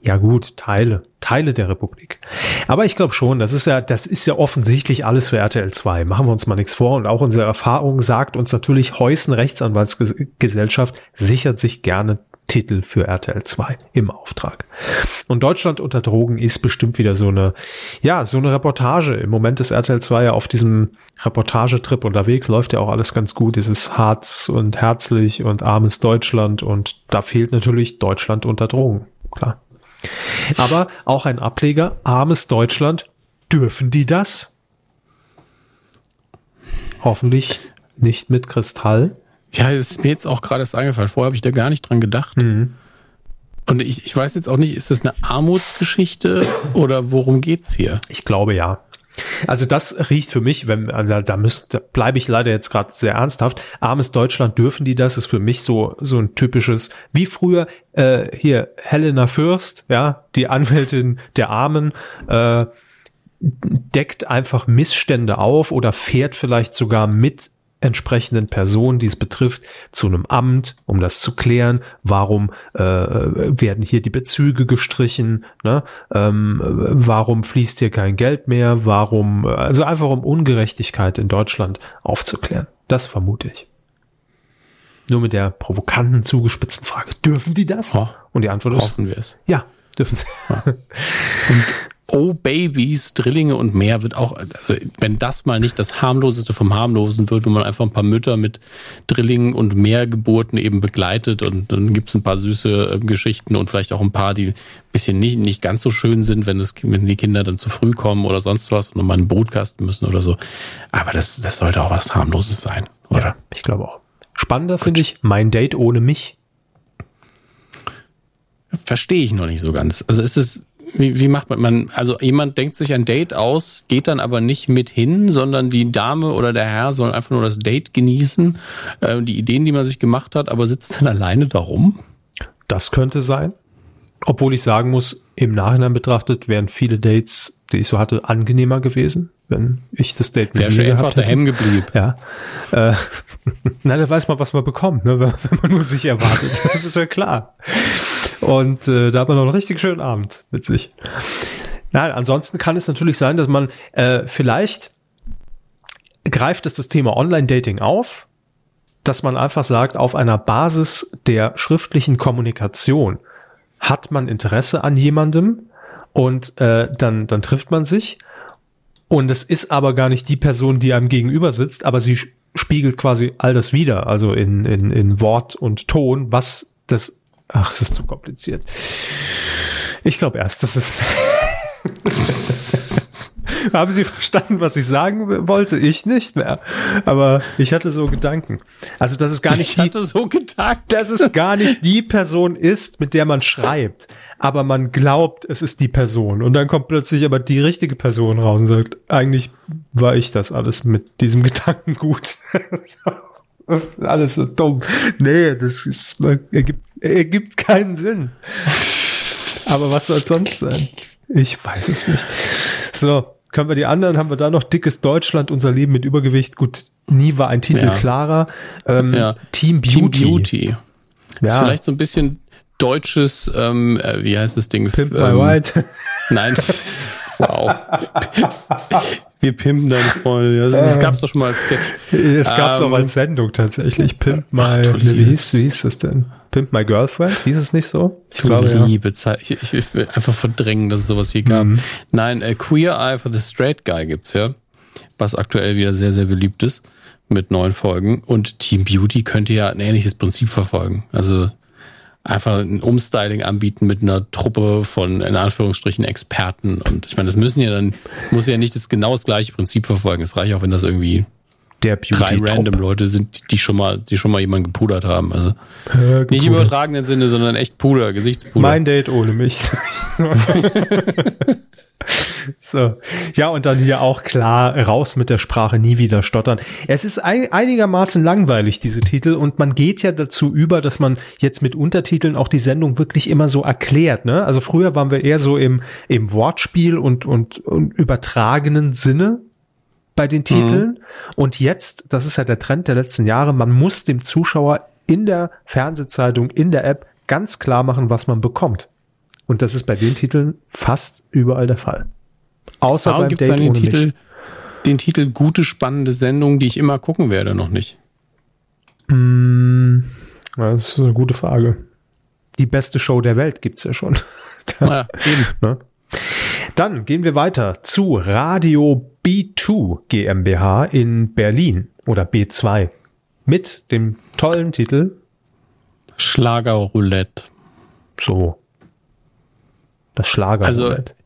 ja gut, Teile, Teile der Republik. Aber ich glaube schon, das ist ja, das ist ja offensichtlich alles für RTL 2. Machen wir uns mal nichts vor. Und auch unsere Erfahrung sagt uns natürlich, Heusen Rechtsanwaltsgesellschaft sichert sich gerne Titel für RTL 2 im Auftrag. Und Deutschland unter Drogen ist bestimmt wieder so eine, ja, so eine Reportage. Im Moment ist RTL 2 ja auf diesem Reportagetrip unterwegs, läuft ja auch alles ganz gut. Dieses Harz und herzlich und armes Deutschland und da fehlt natürlich Deutschland unter Drogen. Klar. Aber auch ein Ableger, armes Deutschland, dürfen die das? Hoffentlich nicht mit Kristall. Ja, ist mir jetzt auch gerade erst eingefallen. Vorher habe ich da gar nicht dran gedacht. Mhm. Und ich, ich weiß jetzt auch nicht, ist das eine Armutsgeschichte oder worum geht's hier? Ich glaube ja. Also das riecht für mich, wenn da, da müsste, da bleibe ich leider jetzt gerade sehr ernsthaft. Armes Deutschland dürfen die das? Ist für mich so so ein typisches wie früher äh, hier Helena Fürst, ja, die Anwältin der Armen. Äh, deckt einfach Missstände auf oder fährt vielleicht sogar mit entsprechenden Person, die es betrifft, zu einem Amt, um das zu klären. Warum äh, werden hier die Bezüge gestrichen? Ne? Ähm, warum fließt hier kein Geld mehr? Warum? Also einfach um Ungerechtigkeit in Deutschland aufzuklären. Das vermute ich. Nur mit der provokanten, zugespitzten Frage: Dürfen die das? Oh, Und die Antwort ist: Hoffen wir es. Ja, dürfen sie. Und Oh Babies, Drillinge und mehr wird auch, also wenn das mal nicht das harmloseste vom harmlosen wird, wo man einfach ein paar Mütter mit Drillingen und mehr Geburten eben begleitet und dann gibt's ein paar süße äh, Geschichten und vielleicht auch ein paar, die ein bisschen nicht, nicht ganz so schön sind, wenn, das, wenn die Kinder dann zu früh kommen oder sonst was und nochmal einen Brutkasten müssen oder so. Aber das, das sollte auch was harmloses sein, oder? Ja, ich glaube auch. Spannender finde ich mein Date ohne mich. verstehe ich noch nicht so ganz. Also ist es, wie, wie macht man, man, also jemand denkt sich ein Date aus, geht dann aber nicht mit hin, sondern die Dame oder der Herr soll einfach nur das Date genießen, äh, die Ideen, die man sich gemacht hat, aber sitzt dann alleine darum? Das könnte sein. Obwohl ich sagen muss, im Nachhinein betrachtet wären viele Dates, die ich so hatte, angenehmer gewesen, wenn ich das Date mit Wäre schon einfach daheim geblieben. Ja. Äh, na, da weiß man, was man bekommt, ne, wenn man nur sich erwartet. Das ist ja klar. Und äh, da hat man noch einen richtig schönen Abend mit sich. Na, ansonsten kann es natürlich sein, dass man äh, vielleicht greift es das Thema Online-Dating auf, dass man einfach sagt, auf einer Basis der schriftlichen Kommunikation hat man Interesse an jemandem und äh, dann, dann trifft man sich. Und es ist aber gar nicht die Person, die einem gegenüber sitzt, aber sie spiegelt quasi all das wieder, also in, in, in Wort und Ton, was das. Ach, es ist zu kompliziert. Ich glaube erst, das ist. Haben Sie verstanden, was ich sagen wollte? Ich nicht mehr. Aber ich hatte so Gedanken. Also, dass es gar nicht ich hatte die, so gedacht. dass es gar nicht die Person ist, mit der man schreibt. Aber man glaubt, es ist die Person. Und dann kommt plötzlich aber die richtige Person raus und sagt, eigentlich war ich das alles mit diesem Gedanken gut. alles so dumm. Nee, das ist, ergibt, ergibt keinen Sinn. Aber was soll sonst sein? Ich weiß es nicht. So, können wir die anderen, haben wir da noch Dickes Deutschland, unser Leben mit Übergewicht. Gut, nie war ein Titel ja. klarer. Ähm, ja. Team Beauty. Team Beauty. Ja. Ist vielleicht so ein bisschen deutsches, ähm, äh, wie heißt das Ding? Pimp ähm, my White. Nein. wow. Wir pimpen deine Freunde. Das, das gab's doch schon mal als Sketch. Es gab's ähm, auch als Sendung tatsächlich. Pimp my, ach, wie hieß, wie hieß das denn? Pimp My Girlfriend, hieß es nicht so? Ich glaube, liebe ja. Zeit. Ich, ich, ich, will einfach verdrängen, dass es sowas hier gab. Mhm. Nein, äh, Queer Eye for the Straight Guy gibt's ja, was aktuell wieder sehr, sehr beliebt ist mit neuen Folgen. Und Team Beauty könnte ja ein ähnliches Prinzip verfolgen. Also einfach ein Umstyling anbieten mit einer Truppe von, in Anführungsstrichen, Experten. Und ich meine, das müssen ja dann, muss ja nicht das genau das gleiche Prinzip verfolgen. Es reicht auch, wenn das irgendwie der Beauty drei random Leute sind, die schon mal, die schon mal jemanden gepudert haben. Also äh, nicht im übertragenen Sinne, sondern echt Puder, Gesichtspuder. Mein Date ohne mich. so. Ja, und dann hier auch klar raus mit der Sprache, nie wieder stottern. Es ist ein, einigermaßen langweilig, diese Titel, und man geht ja dazu über, dass man jetzt mit Untertiteln auch die Sendung wirklich immer so erklärt, ne? Also früher waren wir eher so im, im Wortspiel und, und, und übertragenen Sinne bei den Titeln. Mhm. Und jetzt, das ist ja der Trend der letzten Jahre, man muss dem Zuschauer in der Fernsehzeitung, in der App ganz klar machen, was man bekommt. Und das ist bei den Titeln fast überall der Fall. Außer Warum beim Date ohne Titel, mich. den Titel gute, spannende Sendung, die ich immer gucken werde, noch nicht? Mm, das ist eine gute Frage. Die beste Show der Welt gibt's ja schon. ja, eben. Ne? Dann gehen wir weiter zu Radio B2 GmbH in Berlin oder B2 mit dem tollen Titel Schlagerroulette. So. Das Schlagerroulette. Also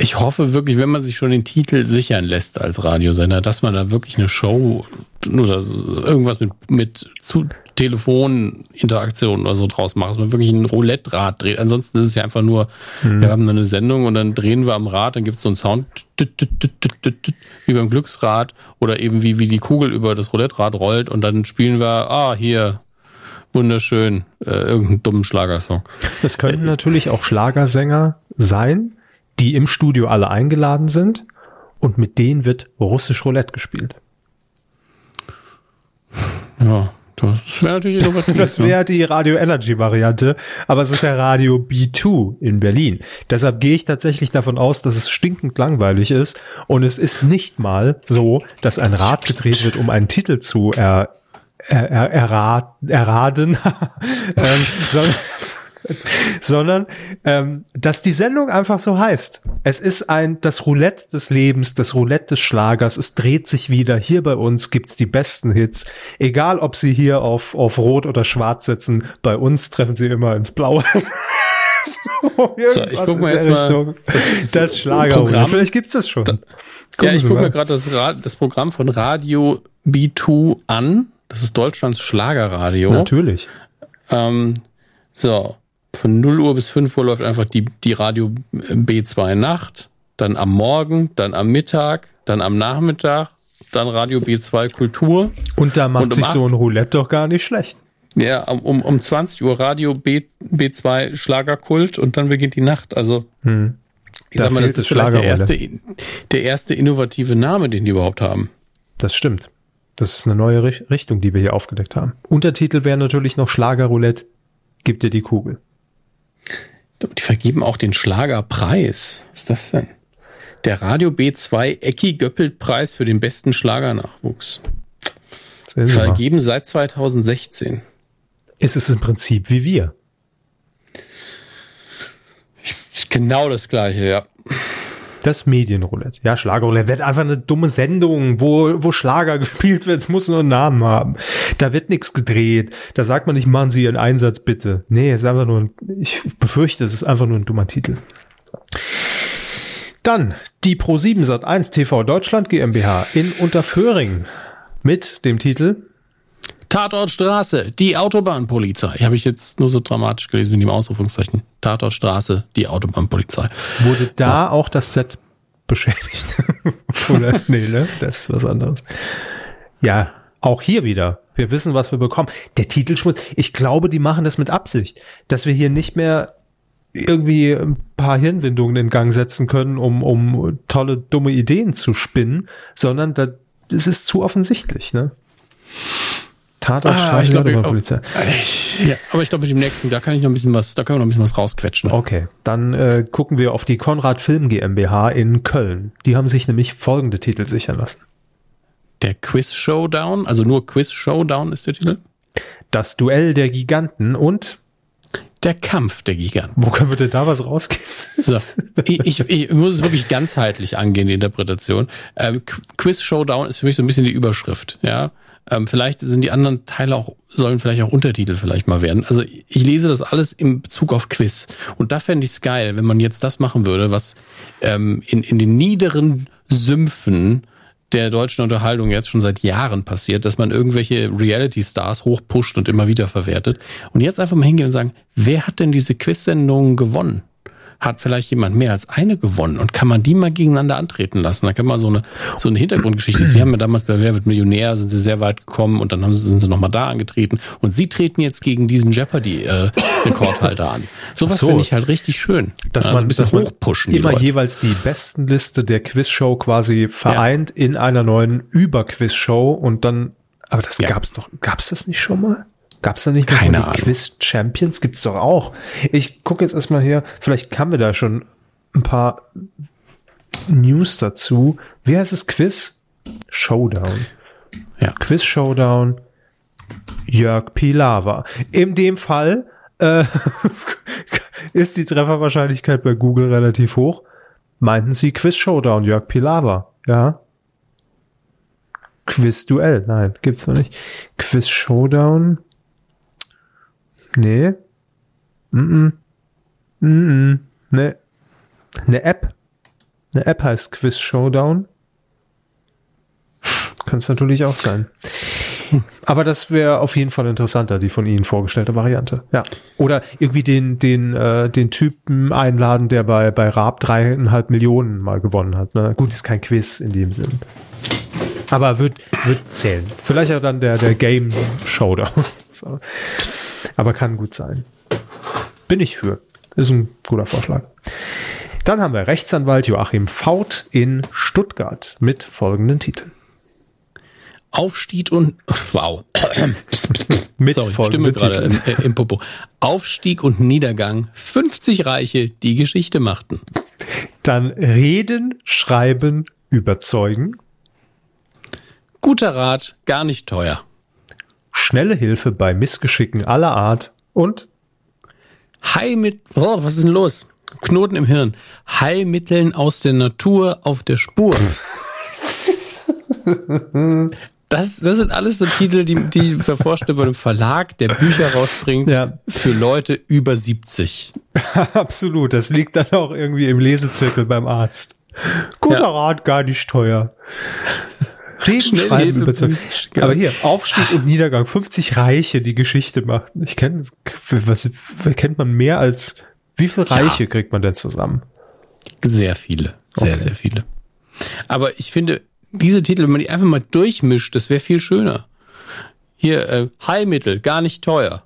ich hoffe wirklich, wenn man sich schon den Titel sichern lässt als Radiosender, dass man da wirklich eine Show oder irgendwas mit, mit zu Telefoninteraktion oder so draus macht, dass man wirklich ein Roulette-Rad dreht. Ansonsten ist es ja einfach nur, mhm. wir haben eine Sendung und dann drehen wir am Rad, dann gibt es so einen Sound wie beim Glücksrad oder eben wie, wie die Kugel über das Roulette-Rad rollt und dann spielen wir, ah, hier, wunderschön, äh, irgendeinen dummen Schlagersong. Es könnten äh, natürlich auch Schlagersänger sein, die im Studio alle eingeladen sind und mit denen wird russisch Roulette gespielt. Ja, das wäre natürlich innovativ. Das wäre die Radio Energy Variante, aber es ist ja Radio B2 in Berlin. Deshalb gehe ich tatsächlich davon aus, dass es stinkend langweilig ist und es ist nicht mal so, dass ein Rad gedreht wird, um einen Titel zu er, er, er, errat, erraten, ähm, sondern sondern ähm, dass die Sendung einfach so heißt. Es ist ein das Roulette des Lebens, das Roulette des Schlagers. Es dreht sich wieder. Hier bei uns gibt's die besten Hits. Egal, ob sie hier auf auf Rot oder Schwarz sitzen, bei uns treffen sie immer ins Blaue. so, so, ich guck mal jetzt mal das, das Schlager. Vielleicht gibt's das schon. Da, ja, ich gucke mir gerade das, das Programm von Radio B2 an. Das ist Deutschlands Schlagerradio. Natürlich. Ähm, so, Von 0 Uhr bis 5 Uhr läuft einfach die, die Radio B2 Nacht, dann am Morgen, dann am Mittag, dann am Nachmittag, dann Radio B2 Kultur. Und da macht Und um sich so ein Roulette doch gar nicht schlecht. Ja, um, um, um 20 Uhr Radio B, B2 Schlagerkult und dann beginnt die Nacht. Also, ich Hm. Da sag mal, das ist vielleicht der erste, der erste innovative Name, den die überhaupt haben. Das stimmt. Das ist eine neue Rich- Richtung, die wir hier aufgedeckt haben. Untertitel wäre natürlich noch Schlagerroulette. Gib dir die Kugel. Die vergeben auch den Schlagerpreis. Was ist das denn? Der Radio B2 Ecki Göppelt Preis für den besten Schlagernachwuchs. Vergeben seit 2016. Es ist im Prinzip wie wir. Ist genau das gleiche, ja. Das Medienroulette. Ja, Schlagerroulette wird einfach eine dumme Sendung, wo, wo Schlager gespielt wird. Es muss nur einen Namen haben. Da wird nichts gedreht. Da sagt man nicht, machen Sie Ihren Einsatz bitte. Nee, es ist einfach nur ein, ich befürchte, es ist einfach nur ein dummer Titel. Dann die Pro7 Sat1 TV Deutschland GmbH in Unterföhring mit dem Titel Tatortstraße, die Autobahnpolizei. Habe ich jetzt nur so dramatisch gelesen mit dem Ausrufungszeichen. Tatortstraße, die Autobahnpolizei. Wurde da auch das Set beschädigt? Oder? Nee, ne? Das ist was anderes. Ja, auch hier wieder. Wir wissen, was wir bekommen. Der Titelschmutz, ich glaube, die machen das mit Absicht, dass wir hier nicht mehr irgendwie ein paar Hirnwindungen in Gang setzen können, um, um tolle, dumme Ideen zu spinnen, sondern da, das ist zu offensichtlich, ne? Tatort, Ah, Straße, ich glaub, Autobahnpolizei. Ja, aber ich glaube, mit dem nächsten, da kann ich noch ein bisschen was, da können wir noch ein bisschen was rausquetschen. Okay, dann äh, gucken wir auf die Konrad Film GmbH in Köln. Die haben sich nämlich folgende Titel sichern lassen. Der Quiz Showdown, also nur Quiz Showdown ist der Titel. Das Duell der Giganten und Der Kampf der Giganten. wo können wir denn da was rausgehen? So, ich, ich, ich muss es wirklich ganzheitlich angehen, die Interpretation. Ähm, Qu- Quiz Showdown ist für mich so ein bisschen die Überschrift, ja. Ähm, vielleicht sind die anderen Teile auch, sollen vielleicht auch Untertitel vielleicht mal werden. Also ich lese das alles in Bezug auf Quiz. Und da fände ich es geil, wenn man jetzt das machen würde, was ähm, in, in den niederen Sümpfen der deutschen Unterhaltung jetzt schon seit Jahren passiert, dass man irgendwelche Reality-Stars hochpusht und immer wieder verwertet. Und jetzt einfach mal hingehen und sagen, wer hat denn diese Quiz-Sendungen gewonnen? Hat vielleicht jemand mehr als eine gewonnen und kann man die mal gegeneinander antreten lassen? Da kann man so eine, so eine Hintergrundgeschichte. Sie haben ja damals bei Wer wird Millionär, sind sie sehr weit gekommen und dann haben, sie- sind sie nochmal da angetreten und sie treten jetzt gegen diesen Jeopardy-Rekordhalter an. Sowas so. finde ich halt richtig schön. Dass Also man, ein bisschen dass man hochpushen die immer Leute. jeweils die besten Liste der Quizshow quasi vereint in einer neuen Über-Quizshow und dann, aber das Ja. gab's doch, gab's das nicht schon mal? Gab's da nicht noch Keine Ahnung. Quiz Champions? Gibt's doch auch. Ich gucke jetzt erstmal hier, vielleicht haben wir da schon ein paar News dazu. Wie heißt es? Quiz Showdown. Ja. Quiz Showdown. Jörg Pilawa. In dem Fall äh, ist die Trefferwahrscheinlichkeit bei Google relativ hoch. Meinten Sie Quiz Showdown, Jörg Pilawa? Ja. Quiz Duell, nein, gibt's noch nicht. Quiz Showdown. Nee. Mm -mm. Mm. Nee. Eine App. Eine App heißt Quiz Showdown. Kann es natürlich auch sein. Aber das wäre auf jeden Fall interessanter, die von Ihnen vorgestellte Variante. Ja. Oder irgendwie den, den, äh, den Typen einladen, der bei, bei Raab dreieinhalb Millionen mal gewonnen hat. Ne? Gut, ist kein Quiz in dem Sinn. Aber wird, wird zählen. Vielleicht auch dann der, der Game Showdown. so. Aber kann gut sein. Bin ich für. Ist ein guter Vorschlag. Dann haben wir Rechtsanwalt Joachim Faut in Stuttgart mit folgenden Titeln. Aufstieg und wow. Mit Sorry, Stimme gerade im, äh, im Popo. Aufstieg und Niedergang. 50 Reiche, die Geschichte machten. Dann reden, schreiben, überzeugen. Guter Rat, gar nicht teuer. Schnelle Hilfe bei Missgeschicken aller Art und Heilmittel. Oh, was ist denn los? Knoten im Hirn. Heilmitteln aus der Natur auf der Spur. Das, das sind alles so Titel, die, die ich mir vorstelle bei einem Verlag, der Bücher rausbringt Ja. für Leute über 70. absolut, das liegt dann auch irgendwie im Lesezirkel beim Arzt. Guter Ja. Rat, gar nicht teuer. Regenschreiben bitte. Aber hier, Aufstieg und Niedergang, 50 Reiche, die Geschichte machten. Ich kenne, was, kennt man mehr als, wie viele Reiche ja. kriegt man denn zusammen? Sehr viele. Sehr, okay. sehr viele. Aber ich finde, diese Titel, wenn man die einfach mal durchmischt, das wäre viel schöner. Hier, äh, Heilmittel, gar nicht teuer.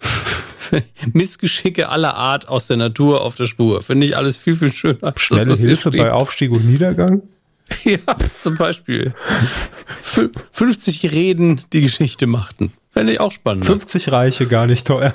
Missgeschicke aller Art aus der Natur auf der Spur. Finde ich alles viel, viel schöner. Schnelle das, Hilfe bei Aufstieg und Niedergang? Ja, zum Beispiel. 50 Reden, die Geschichte machten. Fände ich auch spannend. 50 Reiche, gar nicht teuer.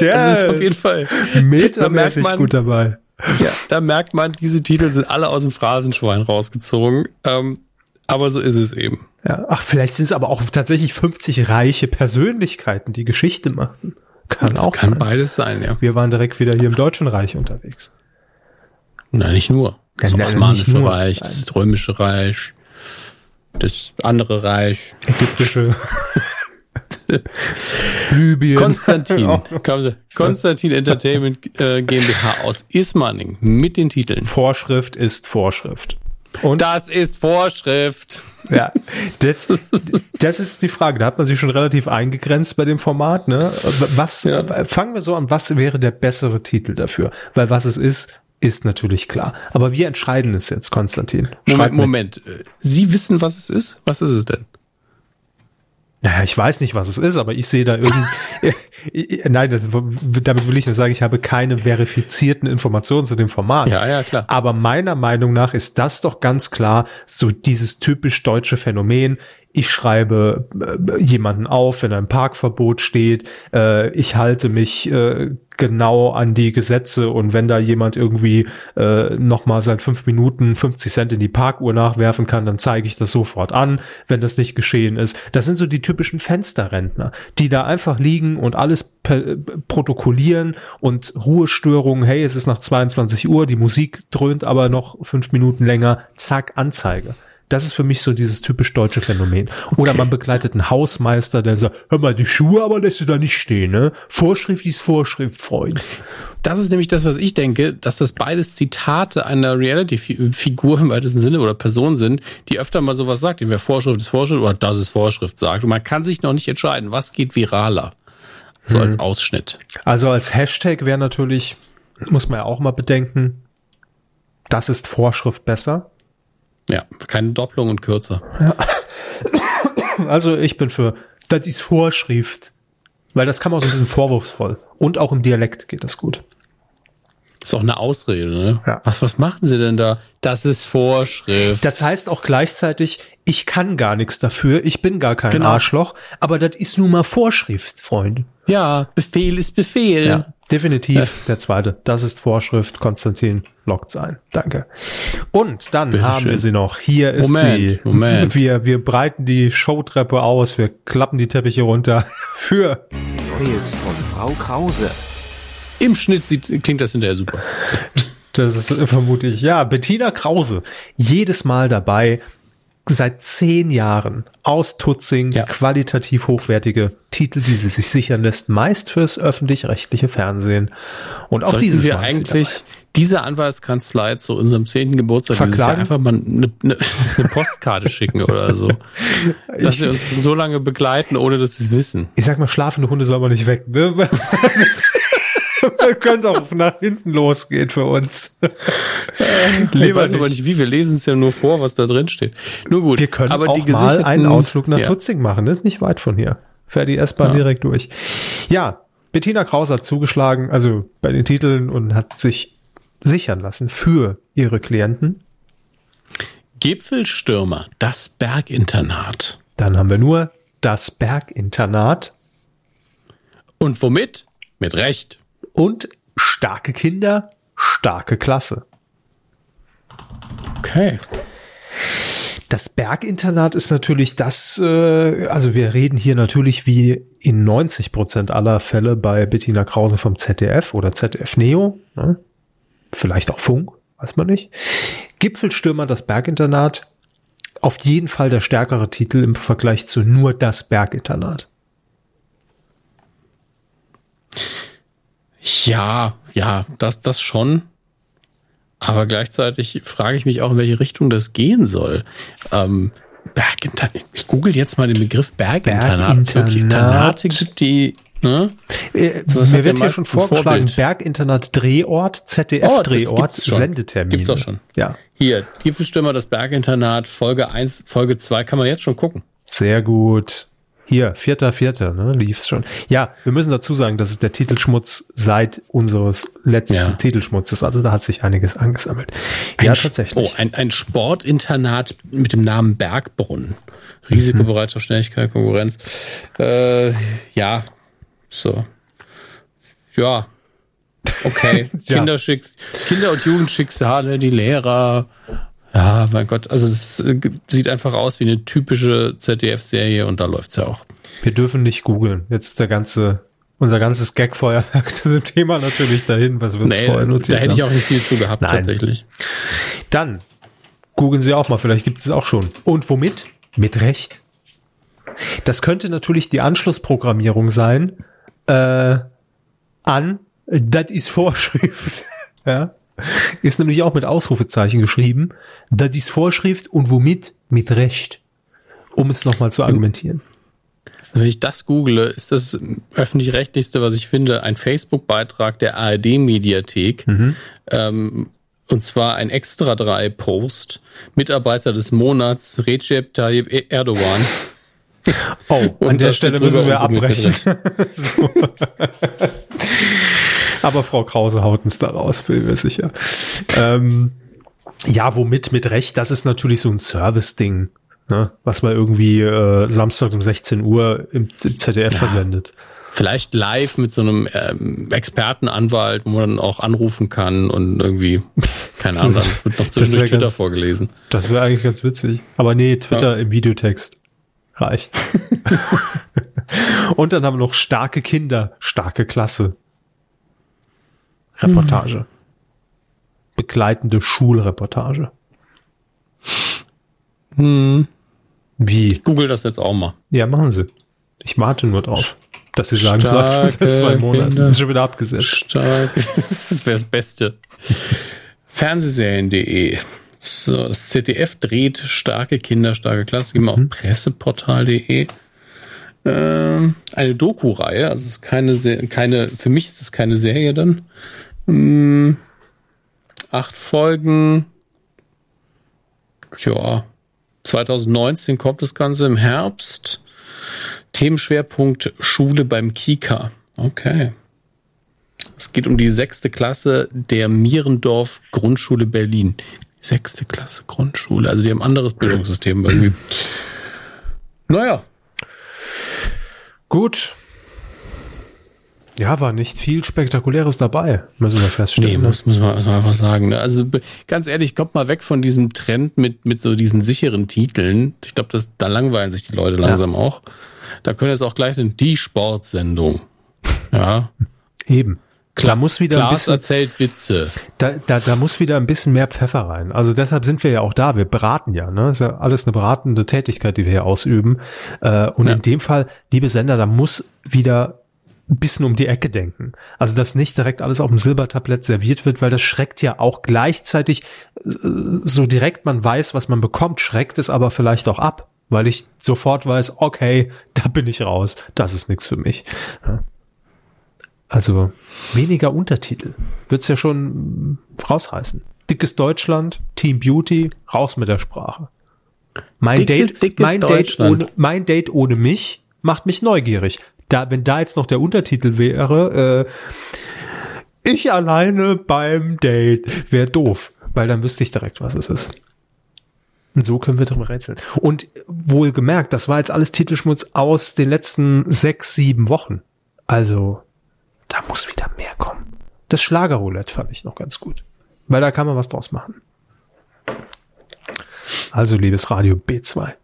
Der das ist auf jeden Fall metermäßig man, gut dabei. Ja, da merkt man, diese Titel sind alle aus dem Phrasenschwein rausgezogen. Ähm, aber so ist es eben. Ja, ach, vielleicht sind es aber auch tatsächlich 50 reiche Persönlichkeiten, die Geschichte machten. Kann das auch kann sein. beides sein, ja. Wir waren direkt wieder hier im Deutschen Reich unterwegs. Nein, nicht nur. Das ja, Osmanische nur. Reich, Nein. das Römische Reich, das andere Reich. Ägyptische. Libyen. Konstantin. Konstantin Entertainment äh, GmbH aus Ismaning mit den Titeln. Vorschrift ist Vorschrift. Und? Das ist Vorschrift. Ja, das, das ist die Frage. Da hat man sich schon relativ eingegrenzt bei dem Format. Ne? Was ja. fangen wir so an? Was wäre der bessere Titel dafür? Weil was es ist, ist natürlich klar. Aber wir entscheiden es jetzt, Konstantin. Moment, Moment. Sie wissen, was es ist? Was ist es denn? Naja, ich weiß nicht, was es ist, aber ich sehe da irgendwie. Nein, das, damit will ich nicht sagen, ich habe keine verifizierten Informationen zu dem Format. Ja, ja, klar. Aber meiner Meinung nach ist das doch ganz klar so dieses typisch deutsche Phänomen ich schreibe äh, jemanden auf, wenn ein Parkverbot steht, äh, ich halte mich äh, genau an die Gesetze und wenn da jemand irgendwie äh, nochmal seit fünf Minuten 50 Cent in die Parkuhr nachwerfen kann, dann zeige ich das sofort an, wenn das nicht geschehen ist. Das sind so die typischen Fensterrentner, die da einfach liegen und alles protokollieren und Ruhestörungen, hey, es ist nach 22 Uhr, die Musik dröhnt aber noch fünf Minuten länger, zack, Anzeige. Das ist für mich so dieses typisch deutsche Phänomen. Oder okay. man begleitet einen Hausmeister, der sagt, hör mal, die Schuhe aber lässt du da nicht stehen, ne? Vorschrift ist Vorschrift, Freund. Das ist nämlich das, was ich denke, dass das beides Zitate einer Reality-Figur im weitesten Sinne oder Person sind, die öfter mal sowas sagt, wer Vorschrift ist Vorschrift oder das ist Vorschrift sagt. Und man kann sich noch nicht entscheiden, was geht viraler. So hm. als Ausschnitt. Also als Hashtag wäre natürlich, muss man ja auch mal bedenken, das ist Vorschrift besser. Ja, keine Doppelung und kürzer. Ja. Also ich bin für, das ist Vorschrift. Weil das kann man auch so ein bisschen vorwurfsvoll. Und auch im Dialekt geht das gut. Ist auch eine Ausrede, ne? Ja. Was, was machen sie denn da? Das ist Vorschrift. Das heißt auch gleichzeitig, ich kann gar nichts dafür, ich bin gar kein genau. Arschloch, aber das ist nun mal Vorschrift, Freunde. Ja, Befehl ist Befehl. Ja, definitiv ja. der zweite. Das ist Vorschrift. Konstantin loggt ein. Danke. Und dann Bitte haben schön. wir sie noch. Hier ist Moment, sie. Moment. Wir, wir breiten die Showtreppe aus. Wir klappen die Teppiche runter für Neues von Frau Krause. Im Schnitt sieht, klingt das hinterher super. Das ist vermutlich, ja, Bettina Krause. Jedes Mal dabei seit zehn Jahren aus Tutzing ja. qualitativ hochwertige Titel, die sie sich sichern lässt, meist fürs öffentlich-rechtliche Fernsehen. Und auch Sollten dieses wir eigentlich diese Anwaltskanzlei zu unserem zehnten Geburtstag Verklagen? einfach mal eine, eine, eine Postkarte schicken oder so. Dass sie uns so lange begleiten, ohne dass sie es wissen. Ich sag mal, schlafende Hunde soll man nicht weg. Ne? könnte auch nach hinten losgehen für uns. ich weiß aber nicht wie, wir lesen es ja nur vor, was da drin steht. Nur gut. Wir können aber auch mal einen Ausflug nach ja. Tutzing machen, das ist nicht weit von hier. Fährt die S-Bahn ja. direkt durch. Ja, Bettina Kraus hat zugeschlagen, also bei den Titeln und hat sich sichern lassen für ihre Klienten. Gipfelstürmer, das Berginternat. Dann haben wir nur das Berginternat. Und womit? Mit Recht und starke Kinder, starke Klasse. Okay. Das Berginternat ist natürlich das, äh, also wir reden hier natürlich wie in 90 Prozent aller Fälle bei Bettina Krause vom ZDF oder ZDF Neo, ne? vielleicht auch Funk, weiß man nicht. Gipfelstürmer, das Berginternat, auf jeden Fall der stärkere Titel im Vergleich zu nur das Berginternat. Ja, ja, das, das schon. Aber gleichzeitig frage ich mich auch, in welche Richtung das gehen soll. Ähm, Berginternat. Ich google jetzt mal den Begriff Berginternat. Berginternat. Gibt die, ne? Äh, Sowas mir wird ja hier schon vorgeschlagen. Berginternat Drehort, Oh, ZDF-Drehort, schon. Sendetermin. Gibt's auch schon. Ja, Hier, Gipfelstürmer, das Berginternat, Folge 1, Folge 2, kann man jetzt schon gucken. sehr gut. Hier, vierter, vierter, ne, lief's schon. Ja, wir müssen dazu sagen, das ist der Titelschmutz seit unseres letzten Ja. Titelschmutzes. Also da hat sich einiges angesammelt. ja, Ein Sch- tatsächlich. Oh, ein, ein Sportinternat mit dem Namen Bergbrunn. Mhm. Risikobereitschaft, Schnelligkeit, Konkurrenz. Äh, ja, so. Ja. Okay. Ja. Kinderschicks, Kinder- und Jugendschicksale, die Lehrer. Ja, mein Gott. Also es sieht einfach aus wie eine typische ZDF-Serie und da läuft's ja auch. Wir dürfen nicht googeln. Jetzt ist der ganze, unser ganzes Gag-Feuerwerk zu dem Thema natürlich dahin, was wir uns Nee, vorher notiert da hätte ich haben. auch nicht viel zu gehabt, Nein. tatsächlich. Dann googeln Sie auch mal, vielleicht gibt es es auch schon. Und womit? Mit Recht. Das könnte natürlich die Anschlussprogrammierung sein äh, an das ist Vorschrift. ja. Ist nämlich auch mit Ausrufezeichen geschrieben. Das ist Vorschrift und womit? Mit Recht. Um es nochmal zu argumentieren. Also wenn ich das google, ist das öffentlich-rechtlichste, was ich finde, ein Facebook-Beitrag der ARD-Mediathek. Ähm, und zwar ein extra drei Post. Mitarbeiter des Monats, Recep Tayyip Erdogan. Oh, an der da Stelle müssen wir abbrechen. so. Aber Frau Krause haut uns da raus, bin mir sicher. Ähm, ja, womit mit Recht? Das ist natürlich so ein Service-Ding, ne? was man irgendwie äh, Samstag um 16 Uhr im Z- ZDF versendet. Vielleicht live mit so einem ähm, Expertenanwalt, wo man dann auch anrufen kann und irgendwie, keine Ahnung, dann wird noch zwischendurch Twitter ganz- vorgelesen. Das wäre eigentlich ganz witzig. Aber nee, Twitter im Videotext reicht. Und dann haben wir noch starke Kinder, starke Klasse. Reportage. Begleitende Schulreportage. Hm. Wie? Google das jetzt auch mal. Ja, machen Sie. Ich warte nur drauf, dass Sie sagen, es läuft schon seit Starke zwei Monaten. Kinder. Ist schon wieder abgesetzt. Stark. Das wäre das Beste. Fernsehserien.de. So, das ZDF dreht starke Kinder, starke Klasse. Gehen wir auf presseportal.de. Ähm, eine Doku-Reihe, also es ist keine, Se- keine, für mich ist es keine Serie dann. Hm, acht Folgen. Ja, 2019 kommt das Ganze im Herbst. Themenschwerpunkt Schule beim Kika. Okay. Es geht um die sechste Klasse der Mierendorf Grundschule Berlin. Sechste Klasse Grundschule. Also die haben ein anderes Bildungssystem irgendwie. Naja, Gut. Ja, war nicht viel Spektakuläres dabei, müssen wir nee, feststellen. ne? muss, muss, man, muss man einfach sagen. Ne? Also ganz ehrlich, kommt mal weg von diesem Trend mit, mit so diesen sicheren Titeln. Ich glaube, das da langweilen sich die Leute langsam auch. Da können es auch gleich sein, die Sportsendung. Ja. Eben. Da muss wieder ein Klaas bisschen, erzählt Witze. da, da, da muss wieder ein bisschen mehr Pfeffer rein. Also deshalb sind wir ja auch da. Wir beraten ja, ne? ist ja alles eine beratende Tätigkeit, die wir hier ausüben. Äh, und Ja. in dem Fall, liebe Sender, da muss wieder ein bisschen um die Ecke denken. Also, dass nicht direkt alles auf dem Silbertablett serviert wird, weil das schreckt ja auch gleichzeitig, äh, so direkt man weiß, was man bekommt, schreckt es aber vielleicht auch ab, weil ich sofort weiß, okay, da bin ich raus, das ist nichts für mich. Also weniger Untertitel wird's ja schon rausreißen. Dickes Deutschland, Team Beauty, raus mit der Sprache. Mein Dickes, Date, dickes mein Date ohne, mein Date ohne mich macht mich neugierig. Da, wenn da jetzt noch der Untertitel wäre, äh, ich alleine beim Date, wäre doof, weil dann wüsste ich direkt, was es ist. Und so können wir drüber rätseln. Und wohl gemerkt, das war jetzt alles Titelschmutz aus den letzten sechs, sieben Wochen. Also, da muss wieder mehr kommen. Das Schlagerroulette fand ich noch ganz gut. Weil da kann man was draus machen. Also, liebes Radio B2.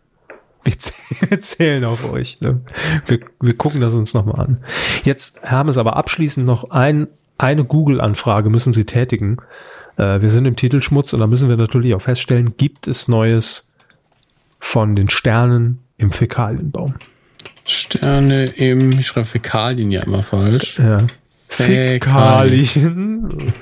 Wir zäh- wir zählen auf euch. Ne? Wir, wir gucken das uns nochmal an. Jetzt haben es aber abschließend noch ein, eine Google-Anfrage müssen Sie tätigen. Äh, wir sind im Titelschmutz und da müssen wir natürlich auch feststellen, gibt es Neues von den Sternen im Fäkalienbaum? Sterne im, ich schreibe Fäkalien ja immer falsch. Ja. Fäkalien. Fäkalien.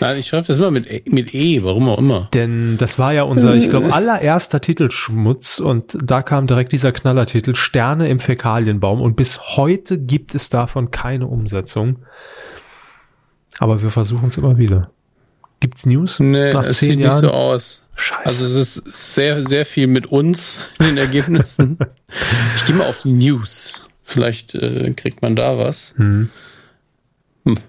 Nein, ich schreibe das immer mit, E- mit E, warum auch immer. Denn das war ja unser, ich glaube, allererster Titelschmutz und da kam direkt dieser Knallertitel Sterne im Fäkalienbaum und bis heute gibt es davon keine Umsetzung. Aber wir versuchen es immer wieder. Gibt's News Nee, nach es zehn sieht Jahren? nicht so aus. Scheiße. Also es ist sehr, sehr viel mit uns in den Ergebnissen. ich gehe mal auf die News. Vielleicht äh, kriegt man da was. Hm,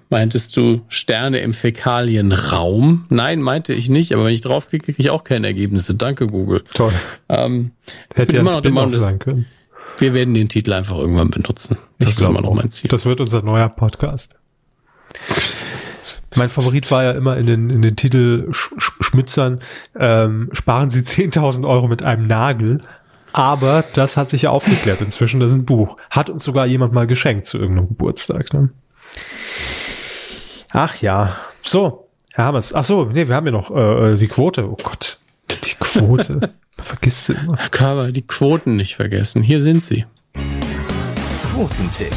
Meintest du Sterne im Fäkalienraum? Nein, meinte ich nicht, aber wenn ich draufklicke, kriege ich auch keine Ergebnisse. Danke, Google. Toll. Ähm, Hätte ja ein dass- sein können. wir werden den Titel einfach irgendwann benutzen. Das ist glaub immer noch mein Ziel. Das wird unser neuer Podcast. Mein Favorit war ja immer in den, in den Titel Sch Sch Schmitzern, ähm, sparen Sie 10.000 Euro mit einem Nagel. Aber das hat sich ja aufgeklärt inzwischen. Das ist ein Buch. Hat uns sogar jemand mal geschenkt zu irgendeinem Geburtstag. Ne? Ach ja. So, Herr Hammers. Ach so, nee, wir haben ja noch äh, die Quote. Oh Gott, die Quote. Vergisst sie immer. Herr Körber, die Quoten nicht vergessen. Hier sind sie. Quotentipp.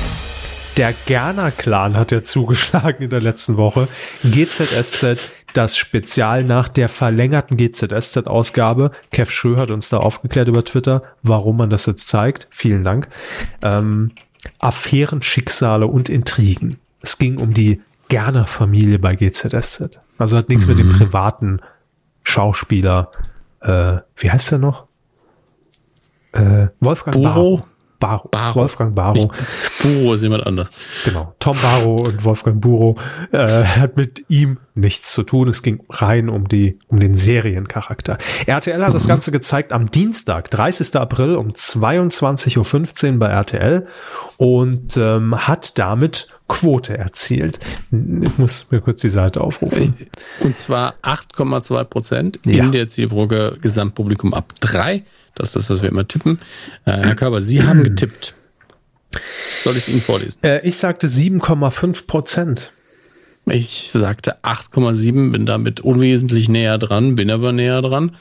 Der Gerner-Clan hat ja zugeschlagen in der letzten Woche. GZSZ, das Spezial nach der verlängerten GZSZ-Ausgabe. Kev Schö hat uns da aufgeklärt über Twitter, warum man das jetzt zeigt. Vielen Dank. Ähm, Affären, Schicksale und Intrigen. Es ging um die Gerner-Familie bei GZSZ. Also hat nichts mit dem privaten Schauspieler, äh, wie heißt der noch? Äh, Wolfgang Buro? Barrow. Barrow. Barrow. Wolfgang Barrow. Buro ist jemand anders. Genau. Tom Barrow und Wolfgang Buro äh, hat mit ihm nichts zu tun. Es ging rein um die um den Seriencharakter. RTL hat das Ganze gezeigt am Dienstag, 30. April um 22.15 Uhr bei RTL und ähm, hat damit Quote erzielt. Ich muss mir kurz die Seite aufrufen. Und zwar 8,2 Prozent Ja. in der Zielgruppe Gesamtpublikum ab 3. Das ist das, was wir immer tippen. Äh, Herr Körber, Sie haben getippt. Soll ich es Ihnen vorlesen? Äh, ich sagte 7,5 Prozent. Ich sagte 8,7, bin damit unwesentlich näher dran, bin aber näher dran.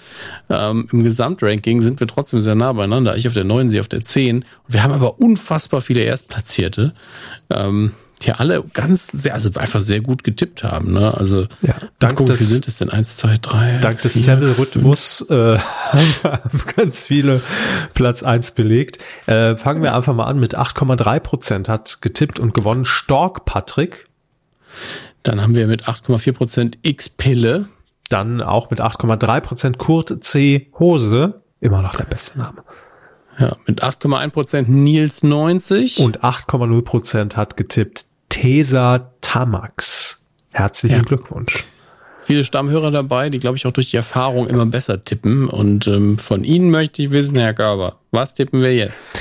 Ähm, Im Gesamtranking sind wir trotzdem sehr nah beieinander. Ich auf der 9, Sie auf der 10. Und wir haben aber unfassbar viele Erstplatzierte, ähm, die alle ganz sehr, also einfach sehr gut getippt haben. Ne? Also, Ja, dank gucken, wie des- viel sind es denn? 1, 2, 3. Dank des vier, Seville-Rhythmus äh, haben ganz viele Platz 1 belegt. Äh, fangen wir einfach mal an mit 8,3 Prozent hat getippt und gewonnen Stork Patrick. Dann haben wir mit 8,4 Prozent X-Pille. Dann auch mit 8,3 Prozent Kurt C. Hose. Immer noch der beste Name. Ja, mit 8,1 Prozent Nils 90. Und 8,0 Prozent hat getippt Tesa Tamax. Herzlichen Ja. Glückwunsch. viele Stammhörer dabei, die, glaube ich, auch durch die Erfahrung immer besser tippen. Und ähm, von Ihnen möchte ich wissen, Herr Körber, was tippen wir jetzt?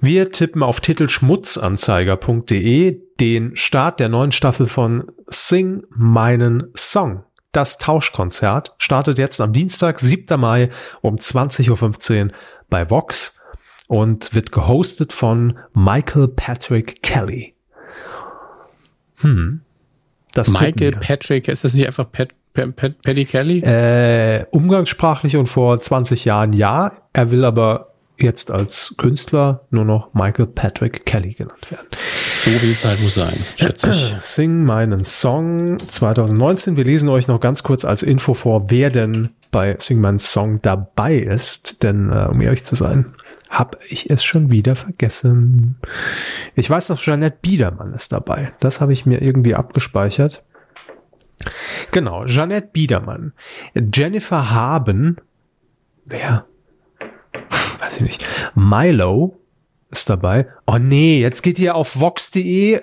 Wir tippen auf titelschmutzanzeiger.de den Start der neuen Staffel von Sing meinen Song. Das Tauschkonzert startet jetzt am Dienstag, 7. Mai um 20.15 Uhr bei Vox und wird gehostet von Michael Patrick Kelly. Hm. Das Michael. Patrick, ist das nicht einfach Pat, Pat, Pat, Paddy Kelly? Äh, umgangssprachlich und vor 20 Jahren ja. Er will aber jetzt als Künstler nur noch Michael Patrick Kelly genannt werden. So wie es halt muss sein, schätze ich. Sing meinen Song 2019. Wir lesen euch noch ganz kurz als Info vor, wer denn bei Sing meinen Song dabei ist. Denn, äh, um ehrlich zu sein, habe ich es schon wieder vergessen. Ich weiß noch, Jeanette Biedermann ist dabei. Das habe ich mir irgendwie abgespeichert. Genau, Jeanette Biedermann. Jennifer Haben. Wer? Weiß ich nicht. Milo ist dabei. Oh nee, jetzt geht ihr auf vox.de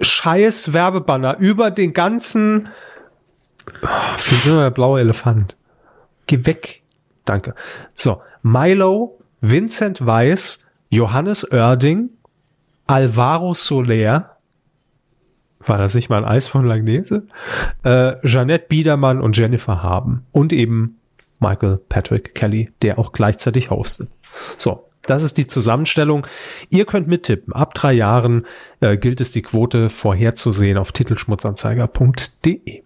scheiß Werbebanner über den ganzen oh, nur der blaue Elefant. Geh weg. Danke. So, Milo, Vincent Weiss, Johannes Oerding, Alvaro Soler, war das nicht mal ein Eis von Langnese? Äh, Jeanette Biedermann und Jennifer Haben. Und eben Michael Patrick Kelly, der auch gleichzeitig hostet. So, das ist die Zusammenstellung. Ihr könnt mittippen. Ab drei Jahren äh, gilt es, die Quote vorherzusehen auf titelschmutzanzeiger.de.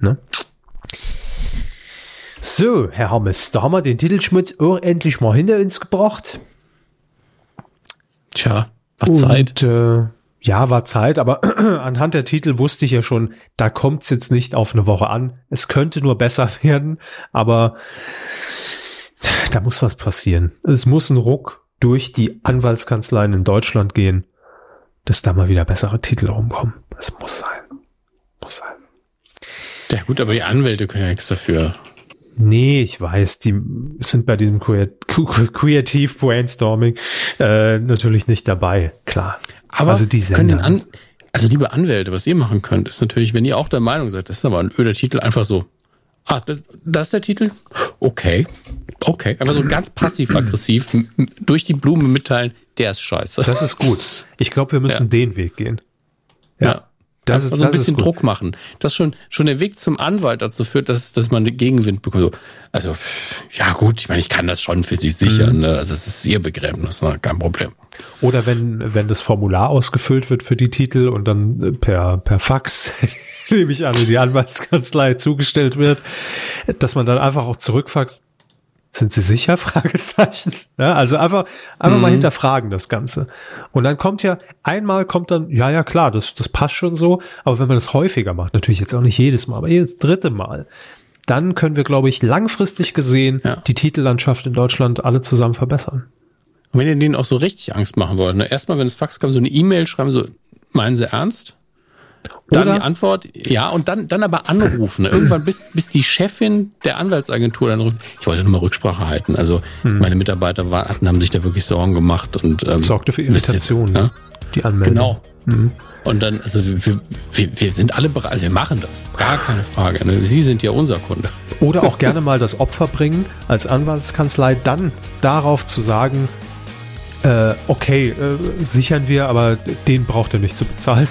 Ne? So, Herr Hammes, da haben wir den Titelschmutz auch endlich mal hinter uns gebracht. Tja, war Zeit. Und äh, ja, war Zeit, aber anhand der Titel wusste ich ja schon, da kommt es jetzt nicht auf eine Woche an. Es könnte nur besser werden, aber da muss was passieren. Es muss ein Ruck durch die Anwaltskanzleien in Deutschland gehen, dass da mal wieder bessere Titel rumkommen. Das muss sein. Muss sein. Ja gut, aber die Anwälte können ja nichts dafür. Nee, ich weiß, die sind bei diesem Creative Brainstorming äh, natürlich nicht dabei, klar. Aber also die können an, also liebe Anwälte, was ihr machen könnt, ist natürlich, wenn ihr auch der Meinung seid, das ist aber ein öder Titel, einfach so, ah, das, das ist der Titel? Okay. Okay. Einfach so ganz passiv-aggressiv durch die Blume mitteilen, der ist scheiße. Das ist gut. Ich glaube, wir müssen ja. den Weg gehen. Ja. ja. Das ist, also ein bisschen Druck machen. Dass schon, schon der Weg zum Anwalt dazu führt, dass, dass man den Gegenwind bekommt. Also, ja gut, ich meine, ich kann das schon für sich sichern. Mhm. Ne? Also es ist ihr Begräbnis, ne? kein Problem. Oder wenn, wenn das Formular ausgefüllt wird für die Titel und dann äh, per, per Fax, nehme ich an, in die Anwaltskanzlei zugestellt wird, dass man dann einfach auch zurückfaxt, sind Sie sicher? Fragezeichen. Ja, also einfach, einfach mhm. mal hinterfragen das Ganze. Und dann kommt ja, einmal kommt dann, ja, ja, klar, das, das passt schon so. Aber wenn man das häufiger macht, natürlich jetzt auch nicht jedes Mal, aber jedes dritte Mal, dann können wir, glaube ich, langfristig gesehen ja. die Titellandschaft in Deutschland alle zusammen verbessern. Und wenn ihr denen auch so richtig Angst machen wollt, ne? erstmal, wenn es Fax kam, so eine E-Mail schreiben, so, meinen Sie ernst? Dann Oder? die Antwort, ja, und dann, dann aber anrufen. Ne? Irgendwann bis, bis die Chefin der Anwaltsagentur dann ruft. Ich wollte nochmal Rücksprache halten. Also hm. meine Mitarbeiter war, hatten, haben sich da wirklich Sorgen gemacht und ähm, sorgte für Irritation, ne? die Anmeldung. Genau. Hm. Und dann, also wir, wir, wir sind alle bereit, also wir machen das, gar keine Frage. Ne? Sie sind ja unser Kunde. Oder auch gerne mal das Opfer bringen, als Anwaltskanzlei dann darauf zu sagen, äh, okay, äh, sichern wir, aber den braucht er nicht zu bezahlen.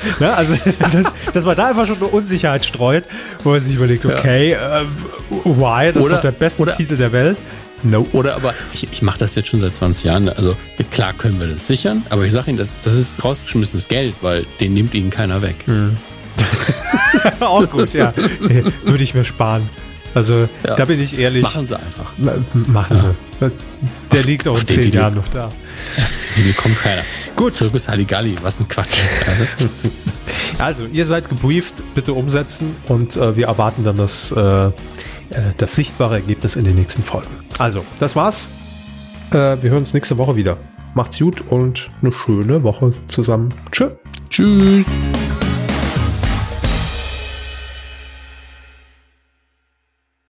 Ne? Also, dass, dass man da einfach schon eine Unsicherheit streut, wo man sich überlegt, okay, ja. äh, why? Das oder, ist doch der beste oder, Titel der Welt. No. Oder aber, ich, ich mache das jetzt schon seit 20 Jahren. Also klar können wir das sichern, aber ich sage Ihnen, das, das ist rausgeschmissenes Geld, weil den nimmt Ihnen keiner weg. Hm. Auch gut, ja. Würde ich mir sparen. Also ja. da bin ich ehrlich. Machen Sie einfach. Machen Sie. Der liegt auch in zehn Jahren noch da. Die bekommt keiner. Gut. Zirkus Halligalli, was ein Quatsch. Also, also ihr seid gebrieft, bitte umsetzen und äh, wir erwarten dann das, äh, äh, das sichtbare Ergebnis in den nächsten Folgen. Also, das war's. Äh, wir hören uns nächste Woche wieder. Macht's gut und eine schöne Woche zusammen. Tschö. Tschüss.